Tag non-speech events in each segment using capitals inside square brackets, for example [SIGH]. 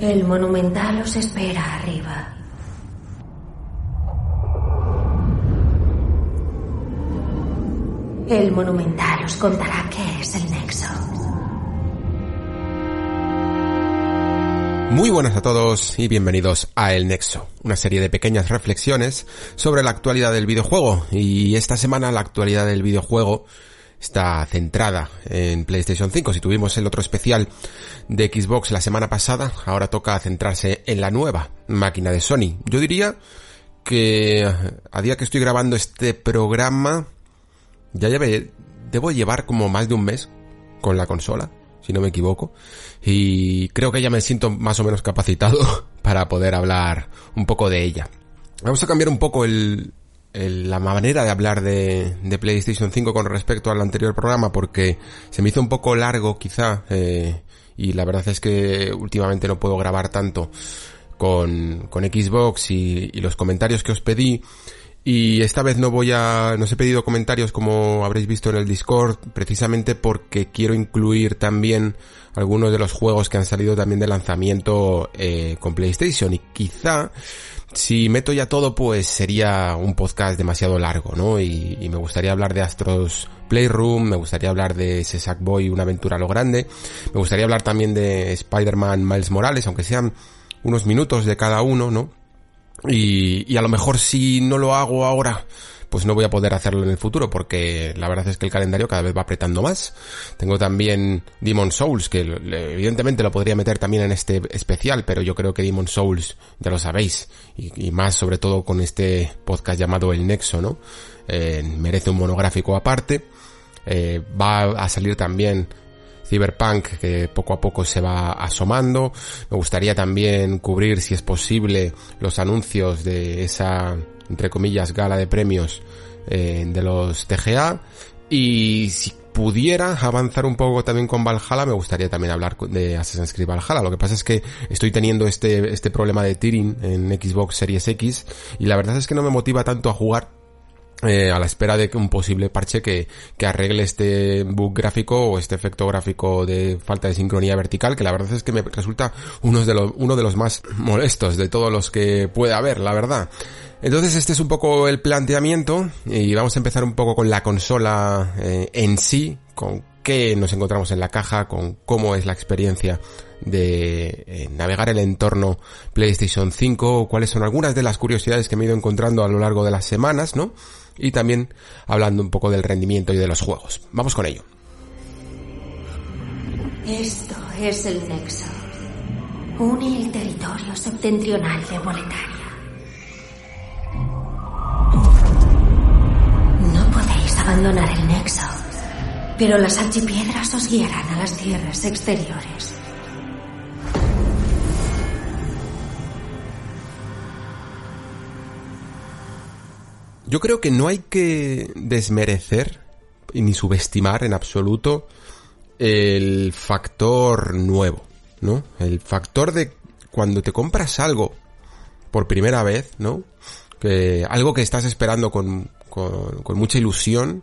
El Monumental os espera arriba. El Monumental os contará qué es el Nexo. Muy buenas a todos y bienvenidos a El Nexo, una serie de pequeñas reflexiones sobre la actualidad del videojuego. Y esta semana la actualidad del videojuego está centrada en PlayStation 5. Si tuvimos el otro especial de Xbox la semana pasada, ahora toca centrarse en la nueva máquina de Sony. Yo diría que a día que estoy grabando este programa, ya lleve, debo llevar como más de un mes con la consola, si no me equivoco, y creo que ya me siento más o menos capacitado [LAUGHS] para poder hablar un poco de ella. Vamos a cambiar un poco el, la manera de hablar de, de, PlayStation 5 con respecto al anterior programa porque se me hizo un poco largo quizá eh, y la verdad es que últimamente no puedo grabar tanto con, con Xbox y, y los comentarios que os pedí. Y esta vez no voy a, no os he pedido comentarios como habréis visto en el Discord, precisamente porque quiero incluir también algunos de los juegos que han salido también de lanzamiento eh, con PlayStation. Y quizá si meto ya todo pues sería un podcast demasiado largo, ¿no? Y, me gustaría hablar de Astros Playroom, me gustaría hablar de ese Sackboy, una aventura lo grande, me gustaría hablar también de Spider-Man Miles Morales, aunque sean unos minutos de cada uno, ¿no? Y a lo mejor si no lo hago ahora, pues no voy a poder hacerlo en el futuro porque la verdad es que el calendario cada vez va apretando más. Tengo también Demon Souls, que evidentemente lo podría meter también en este especial, pero yo creo que Demon Souls, ya lo sabéis, y, más sobre todo con este podcast llamado El Nexo, ¿no? Eh, merece un monográfico aparte. Eh, va a salir también Cyberpunk que poco a poco se va asomando. Me gustaría también cubrir, si es posible, los anuncios de esa, entre comillas, gala de premios eh, de los TGA. Y si pudiera avanzar un poco también con Valhalla, me gustaría también hablar de Assassin's Creed Valhalla. Lo que pasa es que estoy teniendo este, este problema de tearing en Xbox Series X y la verdad es que no me motiva tanto a jugar eh, a la espera de un posible parche que, que arregle este bug gráfico o este efecto gráfico de falta de sincronía vertical, que la verdad es que me resulta uno de los, uno de los más molestos de todos los que puede haber, la verdad. Entonces este es un poco el planteamiento y vamos a empezar un poco con la consola eh, en sí, con qué nos encontramos en la caja, con cómo es la experiencia de eh, navegar el entorno PlayStation 5, cuáles son algunas de las curiosidades que me he ido encontrando a lo largo de las semanas, ¿no? y también hablando un poco del rendimiento y de los juegos. Vamos con ello. Esto es el Nexo. Une el territorio septentrional de Boletaria. No podéis abandonar el Nexo, pero las archipiedras os guiarán a las tierras exteriores. Yo creo que no hay que desmerecer ni subestimar en absoluto el factor nuevo, ¿no? El factor de cuando te compras algo por primera vez, ¿no? Que algo que estás esperando con, con, con mucha ilusión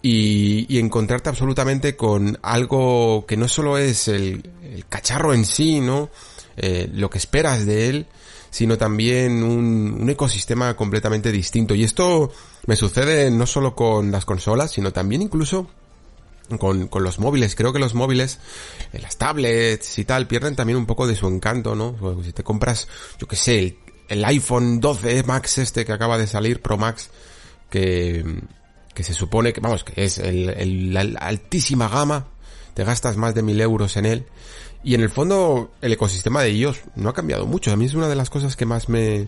y, y, encontrarte absolutamente con algo que no solo es el, el cacharro en sí, ¿no? Eh, lo que esperas de él, sino también un, un, ecosistema completamente distinto. Y esto me sucede no solo con las consolas, sino también incluso con, con los móviles. Creo que los móviles, eh, las tablets y tal, pierden también un poco de su encanto, ¿no? Si te compras, yo que sé, el iPhone 12 Max este que acaba de salir, Pro Max, que, que se supone que, vamos, que es el, el, la altísima gama, te gastas más de mil euros en él y en el fondo, el ecosistema de iOS no ha cambiado mucho. A mí es una de las cosas que más me,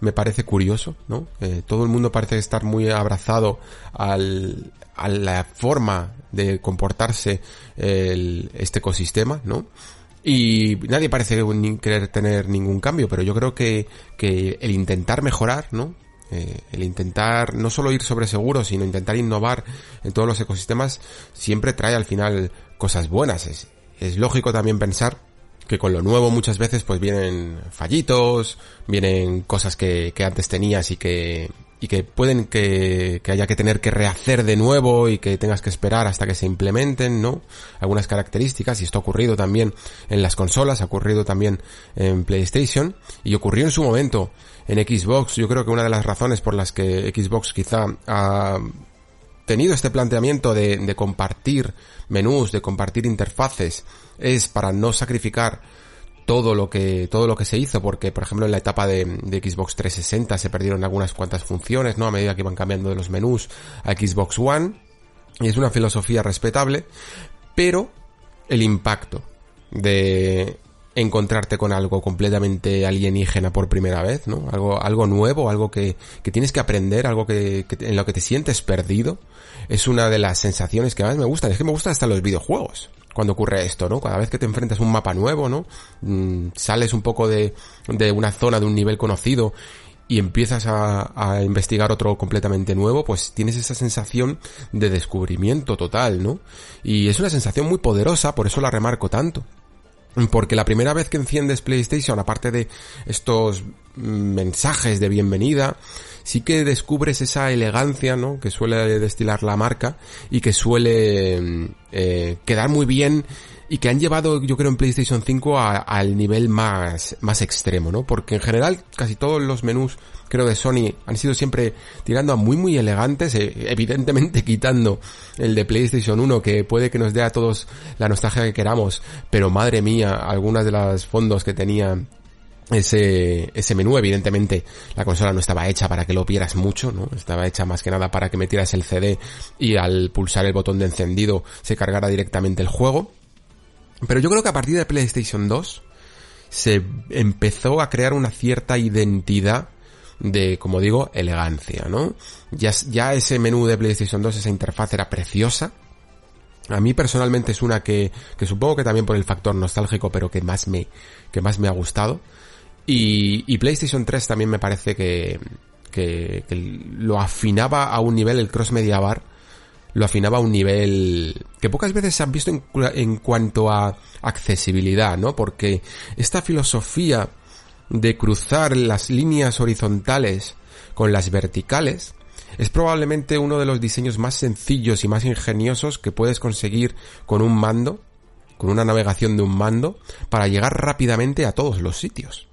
me parece curioso, ¿no? Eh, todo el mundo parece estar muy abrazado al, a la forma de comportarse el, este ecosistema, ¿no? Y nadie parece querer tener ningún cambio, pero yo creo que, que el intentar mejorar, ¿no? Eh, el intentar no solo ir sobre seguro, sino intentar innovar en todos los ecosistemas, siempre trae al final cosas buenas. Es, es lógico también pensar que con lo nuevo muchas veces pues vienen fallitos, vienen cosas que, que antes tenías y que, y que pueden que, que, haya que tener que rehacer de nuevo y que tengas que esperar hasta que se implementen, ¿no? Algunas características y esto ha ocurrido también en las consolas, ha ocurrido también en PlayStation y ocurrió en su momento en Xbox. Yo creo que una de las razones por las que Xbox quizá ha tenido este planteamiento de, de compartir menús, de compartir interfaces, es para no sacrificar todo lo que todo lo que se hizo porque por ejemplo en la etapa de, Xbox 360 se perdieron algunas cuantas funciones no a medida que iban cambiando de los menús a Xbox One y es una filosofía respetable pero el impacto de encontrarte con algo completamente alienígena por primera vez, ¿no? Algo, algo nuevo, algo que, que tienes que aprender, algo que, que, en lo que te sientes perdido, es una de las sensaciones que más me gustan. Es que me gustan hasta los videojuegos cuando ocurre esto, ¿no? Cada vez que te enfrentas a un mapa nuevo, ¿no? Mm, sales un poco de, de una zona, de un nivel conocido y empiezas a, a, investigar otro completamente nuevo, pues tienes esa sensación de descubrimiento total, ¿no? Y es una sensación muy poderosa, por eso la remarco tanto. Porque la primera vez que enciendes PlayStation, aparte de estos mensajes de bienvenida, sí que descubres esa elegancia, ¿no? Que suele destilar la marca y que suele eh, quedar muy bien y que han llevado, yo creo, en PlayStation 5 al nivel más, más extremo, ¿no? Porque en general casi todos los menús, creo, de Sony han sido siempre tirando a muy, muy elegantes, eh, evidentemente [LAUGHS] quitando el de PlayStation 1, que puede que nos dé a todos la nostalgia que queramos, pero madre mía, algunas de los fondos que tenía ese, ese menú, evidentemente la consola no estaba hecha para que lo vieras mucho, ¿no? Estaba hecha más que nada para que metieras el CD y al pulsar el botón de encendido se cargara directamente el juego. Pero yo creo que a partir de PlayStation 2 se empezó a crear una cierta identidad de, como digo, elegancia, ¿no? Ya, ya ese menú de PlayStation 2, esa interfaz era preciosa. A mí personalmente es una que, que supongo que también por el factor nostálgico, pero que más me, que más me ha gustado. Y, y PlayStation 3 también me parece que, que, lo afinaba a un nivel, el cross media bar, lo afinaba a un nivel que pocas veces se han visto en cuanto a accesibilidad, ¿no? Porque esta filosofía de cruzar las líneas horizontales con las verticales es probablemente uno de los diseños más sencillos y más ingeniosos que puedes conseguir con un mando, con una navegación de un mando, para llegar rápidamente a todos los sitios.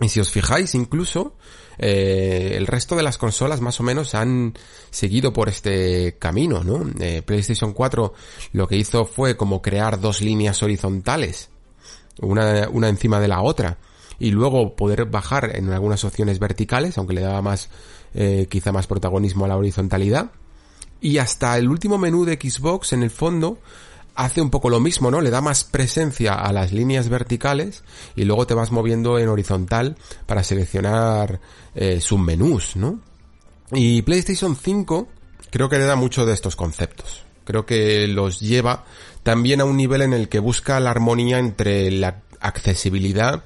Y si os fijáis, incluso eh, el resto de las consolas más o menos han seguido por este camino, ¿no? Eh, PlayStation 4 lo que hizo fue como crear dos líneas horizontales, una, una encima de la otra, y luego poder bajar en algunas opciones verticales, aunque le daba más, eh, quizá más protagonismo a la horizontalidad. Y hasta el último menú de Xbox, en el fondo, hace un poco lo mismo, ¿no? Le da más presencia a las líneas verticales y luego te vas moviendo en horizontal para seleccionar eh, submenús, ¿no? Y PlayStation 5 creo que le da mucho de estos conceptos. Creo que los lleva también a un nivel en el que busca la armonía entre la accesibilidad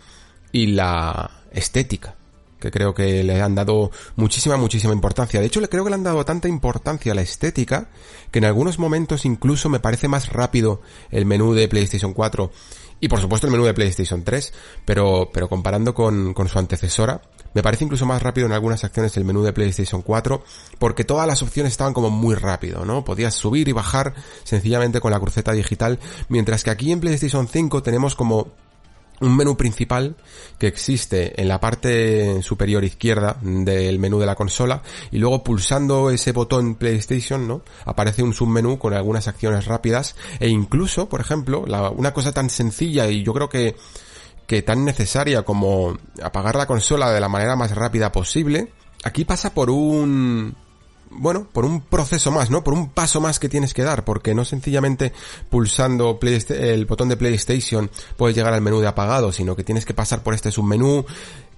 y la estética que creo que le han dado muchísima, muchísima importancia. De hecho, le creo que le han dado tanta importancia a la estética que en algunos momentos incluso me parece más rápido el menú de PlayStation 4 y por supuesto el menú de PlayStation 3, pero, pero comparando con, con su antecesora, me parece incluso más rápido en algunas acciones el menú de PlayStation 4, porque todas las opciones estaban como muy rápido, ¿no? Podías subir y bajar sencillamente con la cruceta digital, mientras que aquí en PlayStation 5 tenemos como un menú principal que existe en la parte superior izquierda del menú de la consola y luego pulsando ese botón PlayStation, ¿no? Aparece un submenú con algunas acciones rápidas e incluso, por ejemplo, una cosa tan sencilla y yo creo que que tan necesaria como apagar la consola de la manera más rápida posible, aquí pasa por un bueno, por un proceso más, ¿no? Por un paso más que tienes que dar, porque no sencillamente pulsando el botón de PlayStation puedes llegar al menú de apagado, sino que tienes que pasar por este submenú,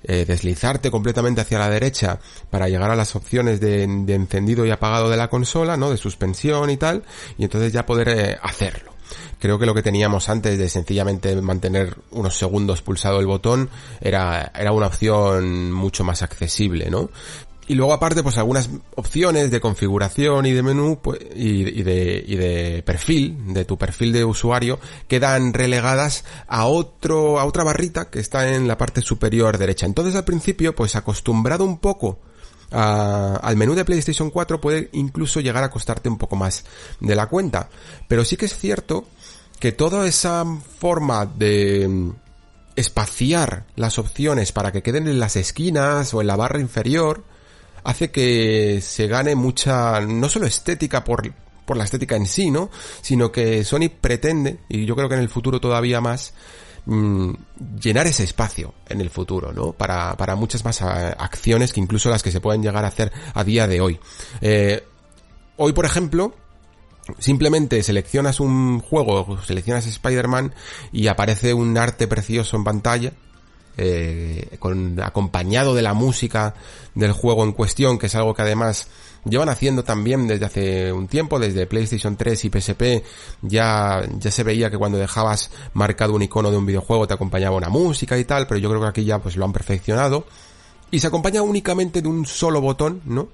eh, deslizarte completamente hacia la derecha para llegar a las opciones de, encendido y apagado de la consola, ¿no? De suspensión y tal, y entonces ya poder eh, hacerlo. Creo que lo que teníamos antes de sencillamente mantener unos segundos pulsado el botón era, era una opción mucho más accesible, ¿no? Y luego aparte, pues algunas opciones de configuración y de menú pues, y, de, y de perfil, de tu perfil de usuario, quedan relegadas a otro, a otra barrita que está en la parte superior derecha. Entonces al principio, pues acostumbrado un poco al menú de PlayStation 4 puede incluso llegar a costarte un poco más de la cuenta. Pero sí que es cierto que toda esa forma de mm, espaciar las opciones para que queden en las esquinas o en la barra inferior, hace que se gane mucha, no solo estética por, por la estética en sí, ¿no? Sino que Sony pretende, y yo creo que en el futuro todavía más, mm, llenar ese espacio en el futuro, ¿no? Para, para muchas más acciones que incluso las que se pueden llegar a hacer a día de hoy. Eh, hoy, por ejemplo, Simplemente seleccionas un juego, seleccionas Spider-Man y aparece un arte precioso en pantalla eh, con, acompañado de la música del juego en cuestión, que es algo que además llevan haciendo también desde hace un tiempo, desde PlayStation 3 y PSP, ya, ya se veía que cuando dejabas marcado un icono de un videojuego te acompañaba una música y tal, pero yo creo que aquí ya pues lo han perfeccionado. Y se acompaña únicamente de un solo botón, ¿no?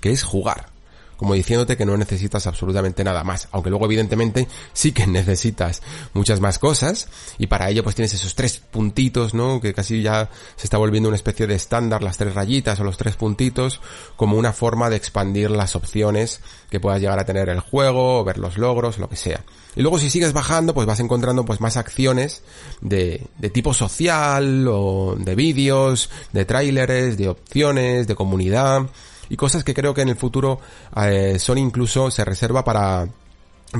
Que es jugar como diciéndote que no necesitas absolutamente nada más, aunque luego evidentemente sí que [LAUGHS] necesitas muchas más cosas y para ello pues tienes esos tres puntitos, ¿no? Que casi ya se está volviendo una especie de estándar, las tres rayitas o los tres puntitos, como una forma de expandir las opciones que puedas llegar a tener el juego, ver los logros, lo que sea. Y luego si sigues bajando, pues vas encontrando pues más acciones de, de tipo social o de vídeos, de tráileres, de opciones, de comunidad, y cosas que creo que en el futuro eh, Sony incluso se reserva para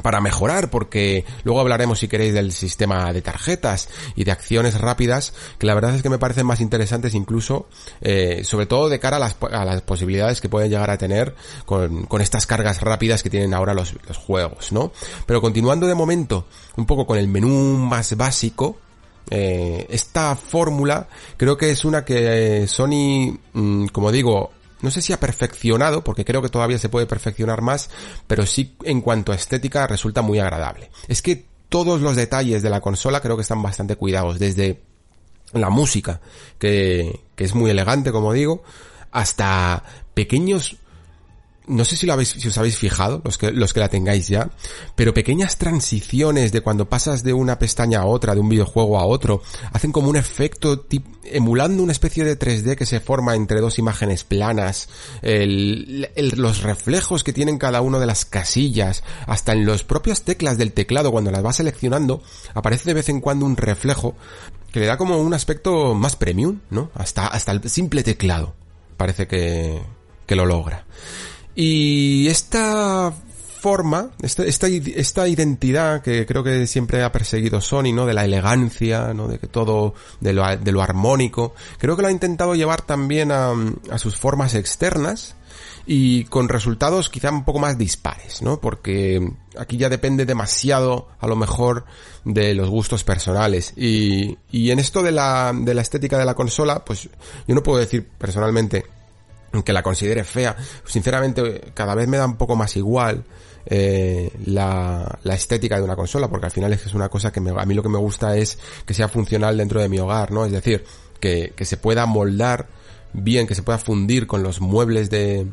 para mejorar, porque luego hablaremos si queréis del sistema de tarjetas y de acciones rápidas, que la verdad es que me parecen más interesantes incluso, eh, sobre todo de cara a las, a las, posibilidades que pueden llegar a tener con, con estas cargas rápidas que tienen ahora los, los, juegos, ¿no? Pero continuando de momento un poco con el menú más básico, eh, esta fórmula creo que es una que Sony, mm, como digo, no sé si ha perfeccionado, porque creo que todavía se puede perfeccionar más, pero sí en cuanto a estética resulta muy agradable. Es que todos los detalles de la consola creo que están bastante cuidados, desde la música, que, que es muy elegante, como digo, hasta pequeños no sé si lo habéis, si os habéis fijado, los que, los que la tengáis ya, pero pequeñas transiciones de cuando pasas de una pestaña a otra, de un videojuego a otro, hacen como un efecto emulando una especie de 3D que se forma entre dos imágenes planas, el, los reflejos que tienen cada una de las casillas, hasta en los propias teclas del teclado cuando las vas seleccionando, aparece de vez en cuando un reflejo que le da como un aspecto más premium, ¿no? Hasta, hasta el simple teclado. Parece que, que lo logra. Y esta forma, esta, esta, esta, identidad que creo que siempre ha perseguido Sony, ¿no? De la elegancia, ¿no? De que todo, de lo, de lo armónico, creo que lo ha intentado llevar también a, a sus formas externas y con resultados quizá un poco más dispares, ¿no? Porque aquí ya depende demasiado, a lo mejor, de los gustos personales. Y, y en esto de la, de la estética de la consola, pues yo no puedo decir personalmente que la considere fea. Sinceramente, cada vez me da un poco más igual eh, la, la, estética de una consola, porque al final es que es una cosa que me, a mí lo que me gusta es que sea funcional dentro de mi hogar, ¿no? Es decir, que, que se pueda moldar bien, que se pueda fundir con los muebles de,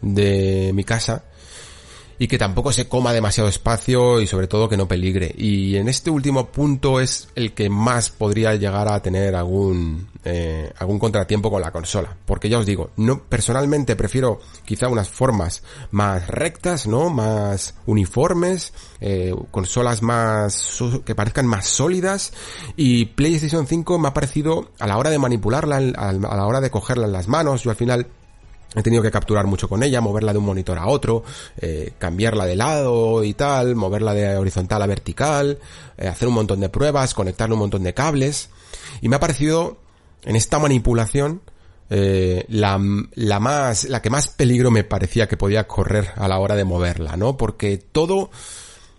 de mi casa y que tampoco se coma demasiado espacio y sobre todo que no peligre. Y en este último punto es el que más podría llegar a tener algún eh, algún contratiempo con la consola, porque ya os digo, no personalmente prefiero quizá unas formas más rectas, no, más uniformes, eh, consolas más que parezcan más sólidas. Y PlayStation 5 me ha parecido a la hora de manipularla, a la hora de cogerla en las manos, yo al final He tenido que capturar mucho con ella, moverla de un monitor a otro, eh, cambiarla de lado y tal, moverla de horizontal a vertical, eh, hacer un montón de pruebas, conectarle un montón de cables. Y me ha parecido, en esta manipulación, eh, la, la más, la que más peligro me parecía que podía correr a la hora de moverla, ¿no? Porque todo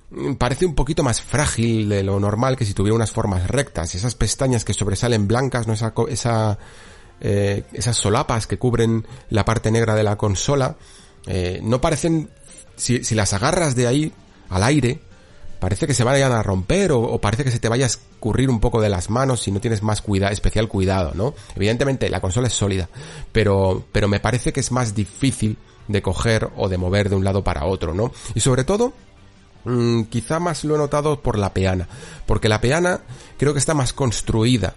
mm, parece un poquito más frágil de lo normal que si tuviera unas formas rectas. Esas pestañas que sobresalen blancas, ¿no? Esa, esa eh, esas solapas que cubren la parte negra de la consola, eh, no parecen, si, las agarras de ahí al aire, parece que se vayan a romper o, parece que se te vaya a escurrir un poco de las manos si no tienes más cuidado, especial cuidado, ¿no? Evidentemente la consola es sólida, pero, pero me parece que es más difícil de coger o de mover de un lado para otro, ¿no? Y sobre todo, mmm, quizá más lo he notado por la peana, porque la peana creo que está más construida.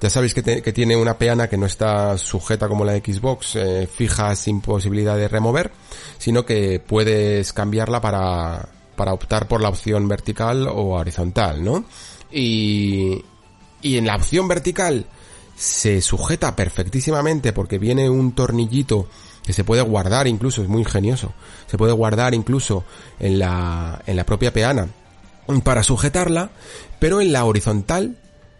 Ya sabéis que, tiene una peana que no está sujeta como la Xbox, eh, fija sin posibilidad de remover, sino que puedes cambiarla para, para optar por la opción vertical o horizontal, ¿no? Y, y en la opción vertical se sujeta perfectísimamente porque viene un tornillito que se puede guardar incluso, es muy ingenioso, se puede guardar incluso en la, en la propia peana para sujetarla, pero en la horizontal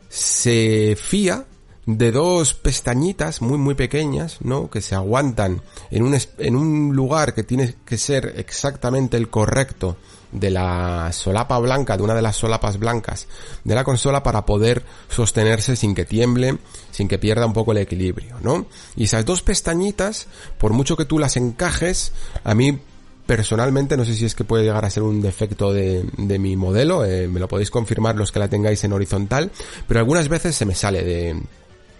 se fía de dos pestañitas muy muy pequeñas, ¿no? Que se aguantan en un, en un lugar que tiene que ser exactamente el correcto de la solapa blanca, de una de las solapas blancas de la consola para poder sostenerse sin que tiemble, sin que pierda un poco el equilibrio, ¿no? Y esas dos pestañitas, por mucho que tú las encajes, a mí personalmente no sé si es que puede llegar a ser un defecto de, de mi modelo, eh, me lo podéis confirmar los que la tengáis en horizontal, pero algunas veces se me sale de,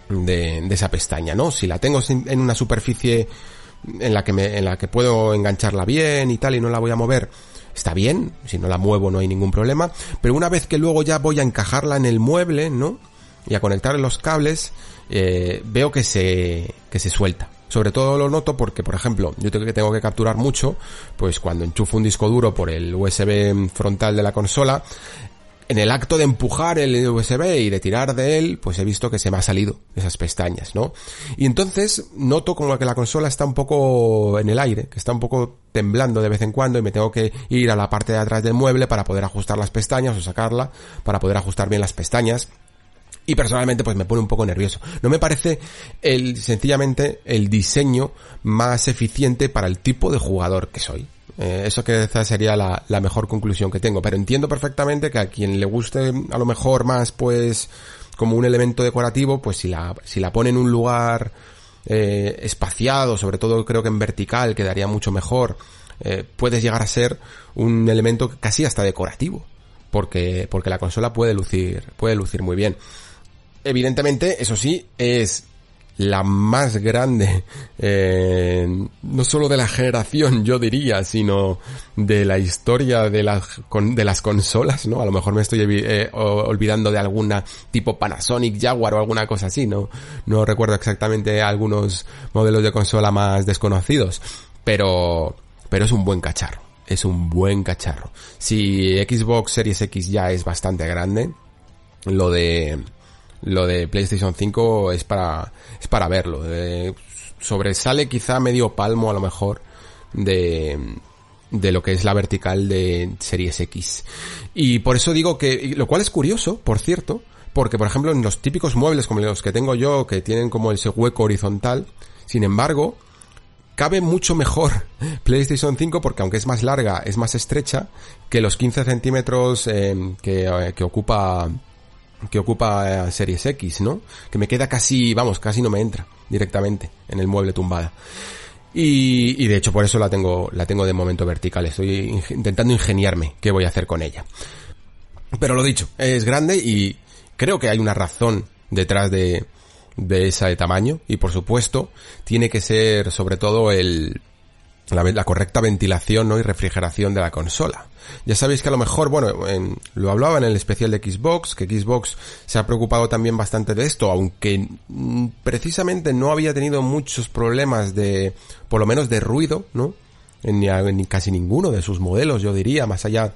de, esa pestaña, ¿no? Si la tengo en una superficie en la que en la que puedo engancharla bien y tal y no la voy a mover, está bien, si no la muevo no hay ningún problema, pero una vez que luego ya voy a encajarla en el mueble, ¿no? Y a conectar los cables, eh, veo que se, que se suelta. Sobre todo lo noto porque, por ejemplo, yo tengo que, tengo que capturar mucho, pues cuando enchufo un disco duro por el USB frontal de la consola, en el acto de empujar el USB y de tirar de él, pues he visto que se me ha salido esas pestañas, ¿no? Y entonces noto como que la consola está un poco en el aire, que está un poco temblando de vez en cuando y me tengo que ir a la parte de atrás del mueble para poder ajustar las pestañas o sacarla, para poder ajustar bien las pestañas. Y personalmente pues me pone un poco nervioso. No me parece el, sencillamente el diseño más eficiente para el tipo de jugador que soy. Eh, eso que sería la, la, mejor conclusión que tengo. Pero entiendo perfectamente que a quien le guste a lo mejor más, pues, como un elemento decorativo, pues si la, si la pone en un lugar eh, espaciado, sobre todo creo que en vertical quedaría mucho mejor, eh, puedes llegar a ser un elemento casi hasta decorativo. Porque, porque la consola puede lucir, puede lucir muy bien. Evidentemente, eso sí, es la más grande, eh, no solo de la generación, yo diría, sino de la historia de las, de las consolas, ¿no? A lo mejor me estoy eh, olvidando de alguna tipo Panasonic, Jaguar o alguna cosa así, ¿no? No recuerdo exactamente algunos modelos de consola más desconocidos, pero, pero es un buen cacharro. Es un buen cacharro. Si Xbox Series X ya es bastante grande, lo de, lo de PlayStation 5 es para, es para verlo. Eh, sobresale quizá medio palmo a lo mejor de, de lo que es la vertical de Series X. Y por eso digo que, lo cual es curioso, por cierto, porque por ejemplo en los típicos muebles como los que tengo yo, que tienen como ese hueco horizontal, sin embargo, cabe mucho mejor [LAUGHS] PlayStation 5 porque aunque es más larga, es más estrecha que los 15 centímetros eh, que, eh, que ocupa que ocupa Series X, ¿no? Que me queda casi, vamos, casi no me entra directamente en el mueble tumbada. Y, y de hecho por eso la tengo, la tengo de momento vertical. Estoy intentando ingeniarme qué voy a hacer con ella. Pero lo dicho, es grande y creo que hay una razón detrás de, de ese tamaño y por supuesto tiene que ser sobre todo el, la, correcta ventilación ¿no? y refrigeración de la consola. Ya sabéis que a lo mejor, bueno, en, lo hablaba en el especial de Xbox, que Xbox se ha preocupado también bastante de esto, aunque mm, precisamente no había tenido muchos problemas de, por lo menos de ruido, ¿no? En, ni, casi ninguno de sus modelos, yo diría, más allá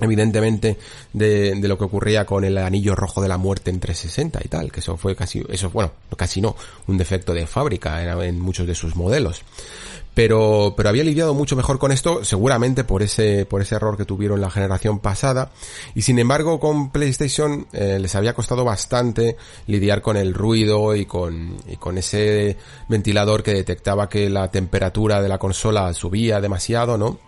evidentemente de, lo que ocurría con el anillo rojo de la muerte en 360 y tal, que eso fue casi, eso bueno, casi no, un defecto de fábrica en, en muchos de sus modelos. Pero, pero había lidiado mucho mejor con esto, seguramente por ese, por ese error que tuvieron la generación pasada. Y sin embargo, con PlayStation eh, les había costado bastante lidiar con el ruido y con, y con ese ventilador que detectaba que la temperatura de la consola subía demasiado, ¿no?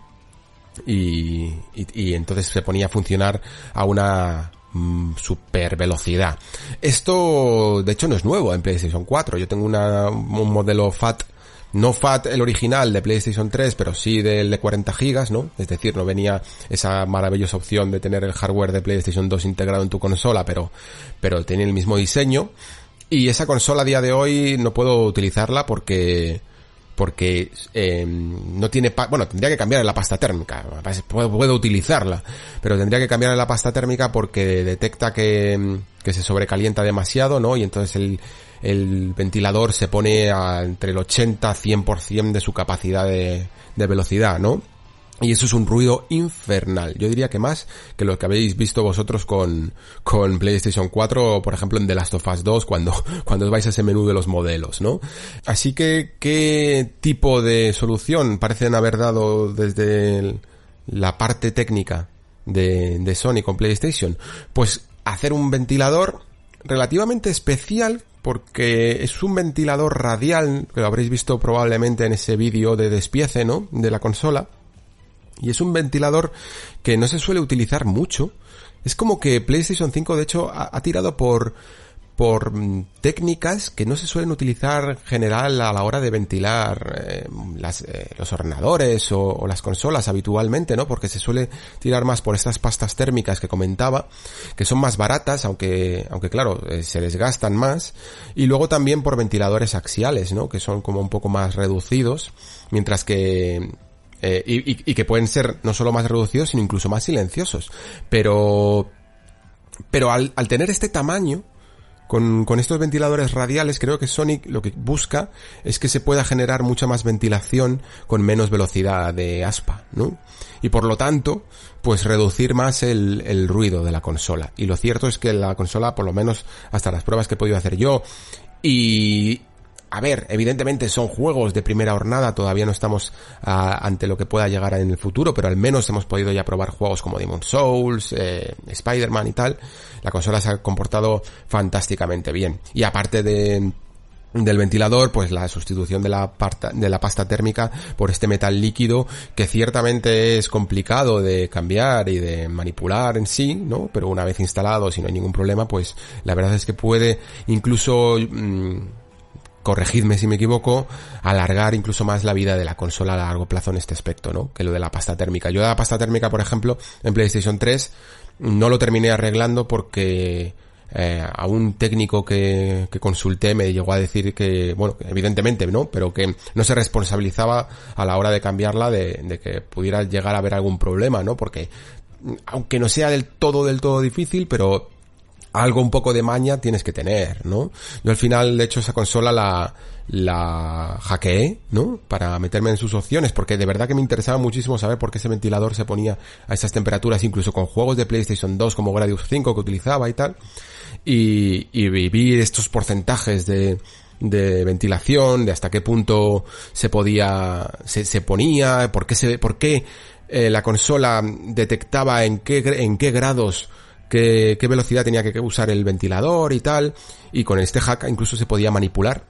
y, y, entonces se ponía a funcionar a una mm, super velocidad. Esto, de hecho, no es nuevo en PlayStation 4. Yo tengo una, un modelo FAT, no FAT el original de PlayStation 3, pero sí del de 40 gigas, ¿no? Es decir, no venía esa maravillosa opción de tener el hardware de PlayStation 2 integrado en tu consola, pero, pero tenía el mismo diseño. Y esa consola a día de hoy no puedo utilizarla porque, porque eh, no tiene, bueno, tendría que cambiar la pasta térmica, puedo, utilizarla, pero tendría que cambiar la pasta térmica porque detecta que, que se sobrecalienta demasiado, ¿no? Y entonces el, el ventilador se pone a entre el 80 100% de su capacidad de, velocidad, ¿no? Y eso es un ruido infernal. Yo diría que más que lo que habéis visto vosotros con, con PlayStation 4 o por ejemplo en The Last of Us 2 cuando, [LAUGHS] cuando vais a ese menú de los modelos, ¿no? Así que, ¿qué tipo de solución parecen haber dado desde la parte técnica de, de Sony con PlayStation? Pues hacer un ventilador relativamente especial porque es un ventilador radial, que lo habréis visto probablemente en ese vídeo de despiece, ¿no? De la consola y es un ventilador que no se suele utilizar mucho. Es como que PlayStation 5 de hecho ha, tirado por por mm, técnicas que no se suelen utilizar en general a la hora de ventilar eh, las, eh, los ordenadores o, las consolas habitualmente, ¿no? Porque se suele tirar más por estas pastas térmicas que comentaba, que son más baratas, aunque, aunque claro, eh, se desgastan más, y luego también por ventiladores axiales, ¿no? Que son como un poco más reducidos, mientras que eh, y, que pueden ser no solo más reducidos, sino incluso más silenciosos. Pero, pero al tener este tamaño, con, estos ventiladores radiales, creo que Sonic lo que busca es que se pueda generar mucha más ventilación con menos velocidad de aspa, ¿no? Y por lo tanto, pues reducir más el, el ruido de la consola. Y lo cierto es que la consola, por lo menos hasta las pruebas que he podido hacer yo, y, a ver, evidentemente son juegos de primera jornada, todavía no estamos ah, ante lo que pueda llegar en el futuro, pero al menos hemos podido ya probar juegos como Demon Souls, eh, Spider-Man y tal. La consola se ha comportado fantásticamente bien. Y aparte de del ventilador, pues la sustitución de la, de la pasta térmica por este metal líquido que ciertamente es complicado de cambiar y de manipular en sí, ¿no? Pero una vez instalado, si no hay ningún problema, pues la verdad es que puede incluso... Mm, corregidme si me equivoco, alargar incluso más la vida de la consola a largo plazo en este aspecto, ¿no? Que lo de la pasta térmica. Yo la pasta térmica, por ejemplo, en PlayStation 3 no lo terminé arreglando porque eh, a un técnico que, que consulté me llegó a decir que, bueno, evidentemente, ¿no? Pero que no se responsabilizaba a la hora de cambiarla de, de que pudiera llegar a haber algún problema, ¿no? Porque aunque no sea del todo, del todo difícil, pero algo un poco de maña tienes que tener, ¿no? Yo al final, de hecho, esa consola la, la hackeé, ¿no? Para meterme en sus opciones, porque de verdad que me interesaba muchísimo saber por qué ese ventilador se ponía a esas temperaturas, incluso con juegos de PlayStation 2 como Gradius 5 que utilizaba y tal. Y, y vi estos porcentajes de, de ventilación, de hasta qué punto se podía, se, se ponía, por qué se, por qué eh, la consola detectaba en qué, en qué grados qué, velocidad tenía que usar el ventilador y tal. Y con este hack incluso se podía manipular.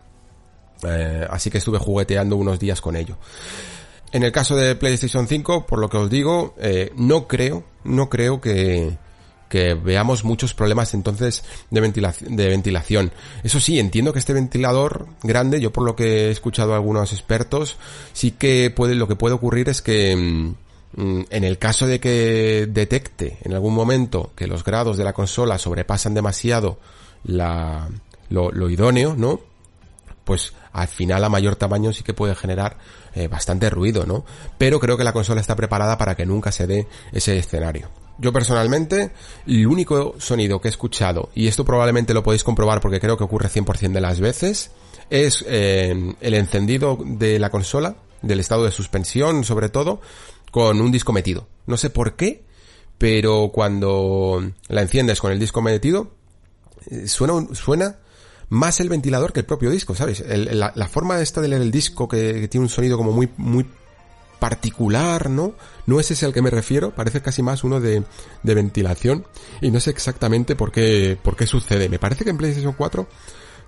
Eh, así que estuve jugueteando unos días con ello. En el caso de PlayStation 5, por lo que os digo, eh, no creo, no creo que, que veamos muchos problemas entonces de ventilación, de ventilación. Eso sí, entiendo que este ventilador grande, yo por lo que he escuchado a algunos expertos, sí que puede, lo que puede ocurrir es que, Mm, en el caso de que detecte en algún momento que los grados de la consola sobrepasan demasiado la, lo, idóneo, ¿no? Pues al final a mayor tamaño sí que puede generar eh, bastante ruido, ¿no? Pero creo que la consola está preparada para que nunca se dé ese escenario. Yo personalmente, el único sonido que he escuchado, y esto probablemente lo podéis comprobar porque creo que ocurre 100% de las veces, es eh, el encendido de la consola, del estado de suspensión sobre todo, con un disco metido. No sé por qué, pero cuando la enciendes con el disco metido, eh, suena, suena más el ventilador que el propio disco, ¿sabes? la, forma esta de leer el disco que, tiene un sonido como muy, muy particular, ¿no? No es ese al que me refiero, parece casi más uno de, de ventilación y no sé exactamente por qué, por qué sucede. Me parece que en PlayStation 4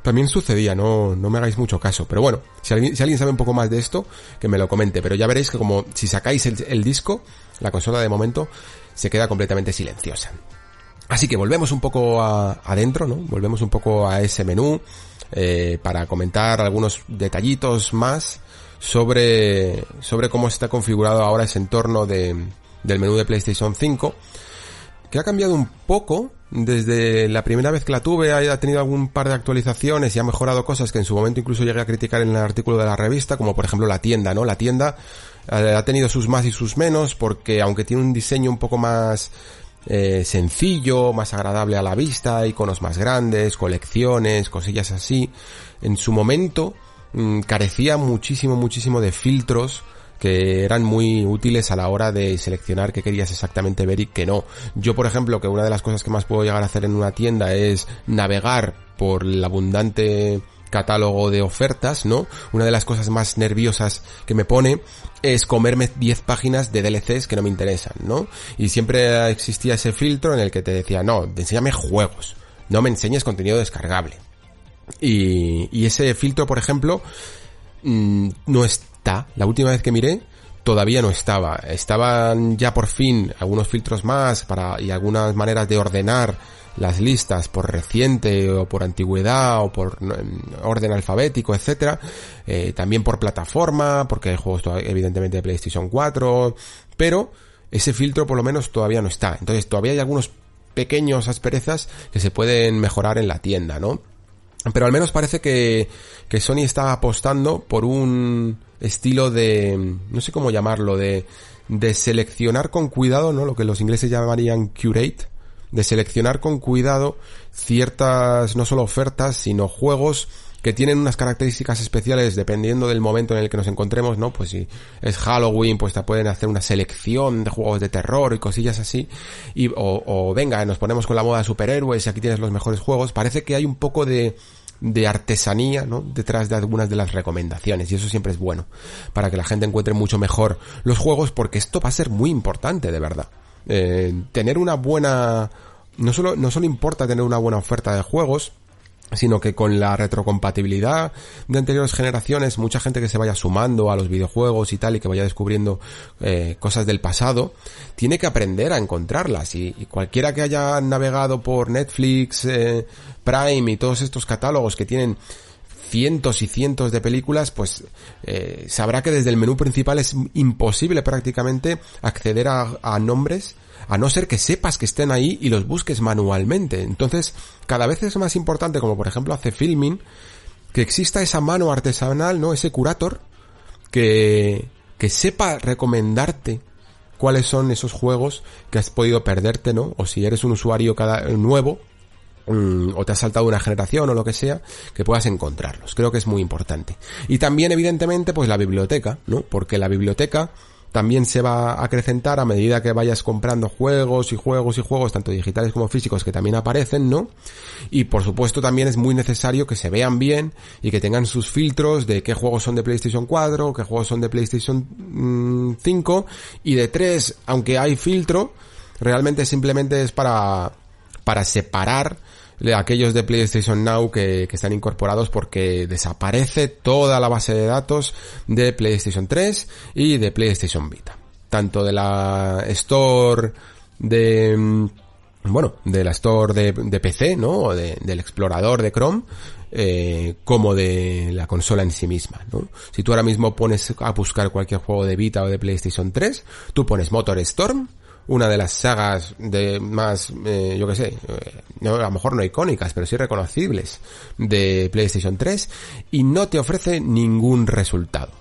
también sucedía, no, no me hagáis mucho caso. Pero bueno, si alguien, sabe un poco más de esto, que me lo comente. Pero ya veréis que como si sacáis el, disco, la consola de momento se queda completamente silenciosa. Así que volvemos un poco adentro, ¿no? Volvemos un poco a ese menú eh, para comentar algunos detallitos más sobre, sobre cómo está configurado ahora ese entorno de, del menú de PlayStation 5 que ha cambiado un poco desde la primera vez que la tuve, ha tenido algún par de actualizaciones y ha mejorado cosas que en su momento incluso llegué a criticar en el artículo de la revista, como por ejemplo la tienda, ¿no? La tienda eh, ha tenido sus más y sus menos porque aunque tiene un diseño un poco más eh, sencillo, más agradable a la vista, iconos más grandes, colecciones, cosillas así, en su momento mm, carecía muchísimo, muchísimo de filtros que eran muy útiles a la hora de seleccionar qué querías exactamente ver y qué no. Yo, por ejemplo, que una de las cosas que más puedo llegar a hacer en una tienda es navegar por el abundante catálogo de ofertas, ¿no? Una de las cosas más nerviosas que me pone es comerme 10 páginas de DLCs que no me interesan, ¿no? Y siempre existía ese filtro en el que te decía, no, enséñame juegos, no me enseñes contenido descargable. Y, y ese filtro, por ejemplo, mm, no es la última vez que miré, todavía no estaba. Estaban ya por fin algunos filtros más para, y algunas maneras de ordenar las listas por reciente o por antigüedad o por orden alfabético, etcétera. Eh, también por plataforma, porque hay juegos evidentemente de PlayStation 4, pero ese filtro por lo menos todavía no está. Entonces todavía hay algunos pequeños asperezas que se pueden mejorar en la tienda, ¿no? Pero al menos parece que, que Sony está apostando por un estilo de, no sé cómo llamarlo, de, de seleccionar con cuidado, ¿no? Lo que los ingleses llamarían curate, de seleccionar con cuidado ciertas, no solo ofertas, sino juegos que tienen unas características especiales dependiendo del momento en el que nos encontremos, ¿no? Pues si es Halloween, pues te pueden hacer una selección de juegos de terror y cosillas así. Y, o, o venga, nos ponemos con la moda de superhéroes y aquí tienes los mejores juegos. Parece que hay un poco de, de artesanía ¿no? detrás de algunas de las recomendaciones y eso siempre es bueno para que la gente encuentre mucho mejor los juegos porque esto va a ser muy importante de verdad eh, tener una buena no solo no solo importa tener una buena oferta de juegos sino que con la retrocompatibilidad de anteriores generaciones, mucha gente que se vaya sumando a los videojuegos y tal y que vaya descubriendo eh, cosas del pasado, tiene que aprender a encontrarlas. Y, cualquiera que haya navegado por Netflix, eh, Prime y todos estos catálogos que tienen cientos y cientos de películas, pues eh, sabrá que desde el menú principal es imposible prácticamente acceder a nombres a no ser que sepas que estén ahí y los busques manualmente. Entonces, cada vez es más importante, como por ejemplo hace Filming, que exista esa mano artesanal, ¿no? Ese curator, que, que sepa recomendarte cuáles son esos juegos que has podido perderte, ¿no? O si eres un usuario cada, nuevo, mm, o te has saltado una generación o lo que sea, que puedas encontrarlos. Creo que es muy importante. Y también, evidentemente, pues la biblioteca, ¿no? Porque la biblioteca también se va a acrecentar a medida que vayas comprando juegos y juegos y juegos, tanto digitales como físicos, que también aparecen, ¿no? Y por supuesto también es muy necesario que se vean bien y que tengan sus filtros de qué juegos son de PlayStation 4, qué juegos son de PlayStation 5 mm, y de 3, aunque hay filtro, realmente simplemente es para, para separar aquellos de PlayStation Now que, que, están incorporados porque desaparece toda la base de datos de PlayStation 3 y de PlayStation Vita. Tanto de la Store de, mm, bueno, de la Store de, de PC, ¿no? O de, del explorador de Chrome, eh, como de la consola en sí misma, ¿no? Si tú ahora mismo pones a buscar cualquier juego de Vita o de PlayStation 3, tú pones Motor Storm una de las sagas de más, eh, yo que sé, eh, a lo mejor no icónicas, pero sí reconocibles de PlayStation 3 y no te ofrece ningún resultado.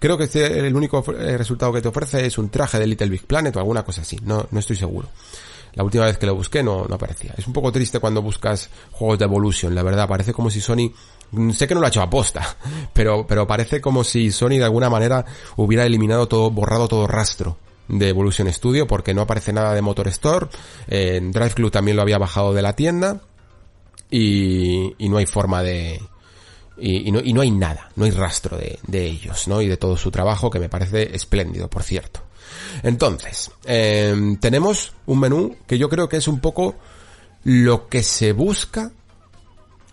Creo que este, el único eh, resultado que te ofrece es un traje de Little Big Planet o alguna cosa así, no, no estoy seguro. La última vez que lo busqué no, no aparecía. Es un poco triste cuando buscas juegos de Evolution, la verdad. Parece como si Sony mm, sé que no lo ha hecho a posta, [LAUGHS] pero, pero parece como si Sony de alguna manera hubiera eliminado todo, borrado todo rastro de Evolution Studio porque no aparece nada de Motor Store. En Drive Club también lo había bajado de la tienda y, y no hay forma de, y, no, y, no, hay nada, no hay rastro de, de, ellos, ¿no? Y de todo su trabajo que me parece espléndido, por cierto. Entonces, eh, tenemos un menú que yo creo que es un poco lo que se busca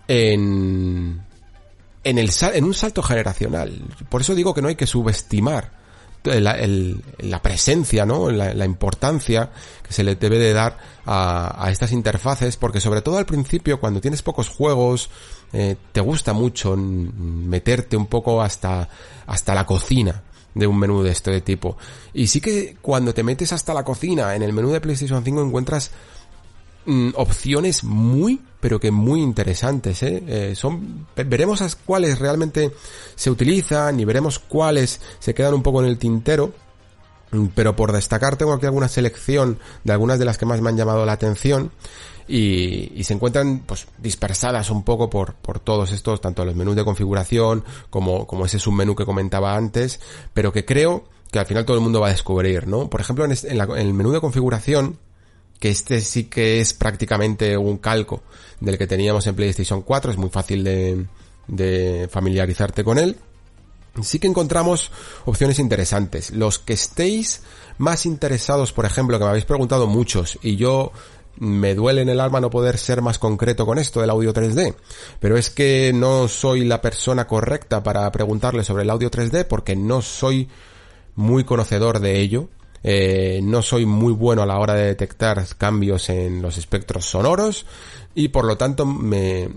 en, en, el, en un salto generacional. Por eso digo que no hay que subestimar la, presencia, ¿no? La, la, importancia que se le debe de dar a, a, estas interfaces, porque sobre todo al principio, cuando tienes pocos juegos, eh, te gusta mucho meterte un poco hasta, hasta la cocina de un menú de este tipo. Y sí que cuando te metes hasta la cocina en el menú de PlayStation 5 encuentras mm, opciones muy, pero que muy interesantes, ¿eh? eh son, veremos a cuáles realmente se utilizan y veremos cuáles se quedan un poco en el tintero. Mm, pero por destacar tengo aquí alguna selección de algunas de las que más me han llamado la atención y, y, se encuentran pues dispersadas un poco por, por todos estos, tanto los menús de configuración como, como ese submenú que comentaba antes, pero que creo que al final todo el mundo va a descubrir, ¿no? Por ejemplo, en, el menú de configuración, que este sí que es prácticamente un calco del que teníamos en PlayStation 4, es muy fácil de, de familiarizarte con él. Sí que encontramos opciones interesantes. Los que estéis más interesados, por ejemplo, que me habéis preguntado muchos, y yo me duele en el alma no poder ser más concreto con esto del audio 3D, pero es que no soy la persona correcta para preguntarle sobre el audio 3D porque no soy muy conocedor de ello, eh, no soy muy bueno a la hora de detectar cambios en los espectros sonoros y por lo tanto me,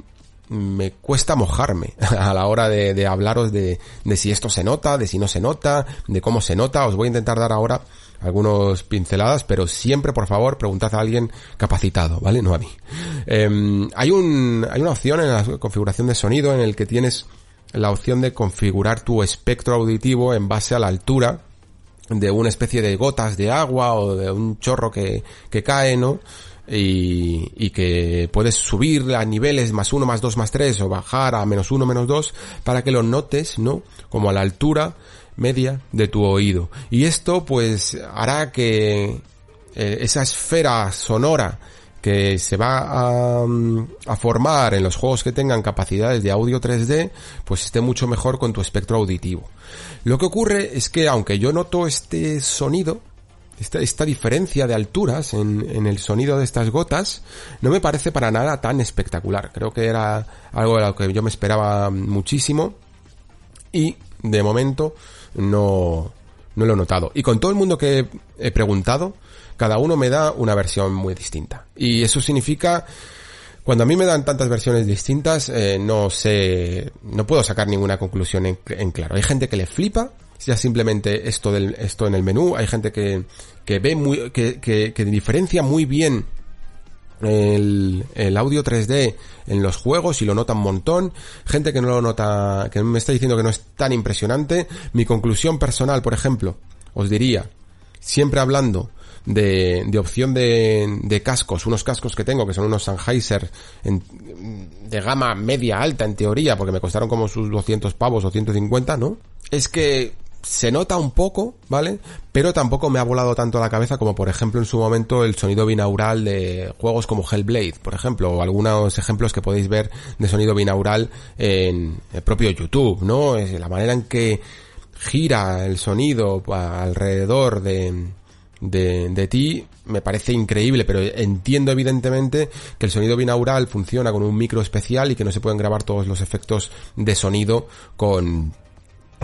me cuesta mojarme [LAUGHS] a la hora de, de hablaros de, de si esto se nota, de si no se nota, de cómo se nota. Os voy a intentar dar ahora algunos pinceladas, pero siempre, por favor, preguntad a alguien capacitado, ¿vale? No a mí. Eh, hay un, hay una opción en la configuración de sonido en el que tienes la opción de configurar tu espectro auditivo en base a la altura de una especie de gotas de agua o de un chorro que, que cae, ¿no? Y, y, que puedes subir a niveles más uno, más dos, más tres o bajar a menos uno, menos dos para que lo notes, ¿no? Como a la altura media de tu oído. Y esto pues hará que eh, esa esfera sonora que se va a, a, formar en los juegos que tengan capacidades de audio 3D, pues esté mucho mejor con tu espectro auditivo. Lo que ocurre es que aunque yo noto este sonido, esta, diferencia de alturas en, en, el sonido de estas gotas, no me parece para nada tan espectacular. Creo que era algo de lo que yo me esperaba muchísimo y de momento no lo he notado. Y con todo el mundo que he preguntado, cada uno me da una versión muy distinta. Y eso significa, cuando a mí me dan tantas versiones distintas, eh, no sé, no puedo sacar ninguna conclusión en, claro. Hay gente que le flipa, ya simplemente esto del, esto en el menú, hay gente que, que ve muy, que, que, que diferencia muy bien el, el, audio 3D en los juegos y lo nota un montón. Gente que no lo nota, que me está diciendo que no es tan impresionante. Mi conclusión personal, por ejemplo, os diría, siempre hablando de, de opción de, de, cascos, unos cascos que tengo que son unos Sennheiser en, de gama media alta en teoría, porque me costaron como sus 200 pavos o 150, ¿no? Es que se nota un poco, ¿vale? Pero tampoco me ha volado tanto a la cabeza como por ejemplo en su momento el sonido binaural de juegos como Hellblade, por ejemplo, o algunos ejemplos que podéis ver de sonido binaural en el propio YouTube, ¿no? Es la manera en que gira el sonido alrededor de, de, de ti me parece increíble, pero entiendo evidentemente que el sonido binaural funciona con un micro especial y que no se pueden grabar todos los efectos de sonido con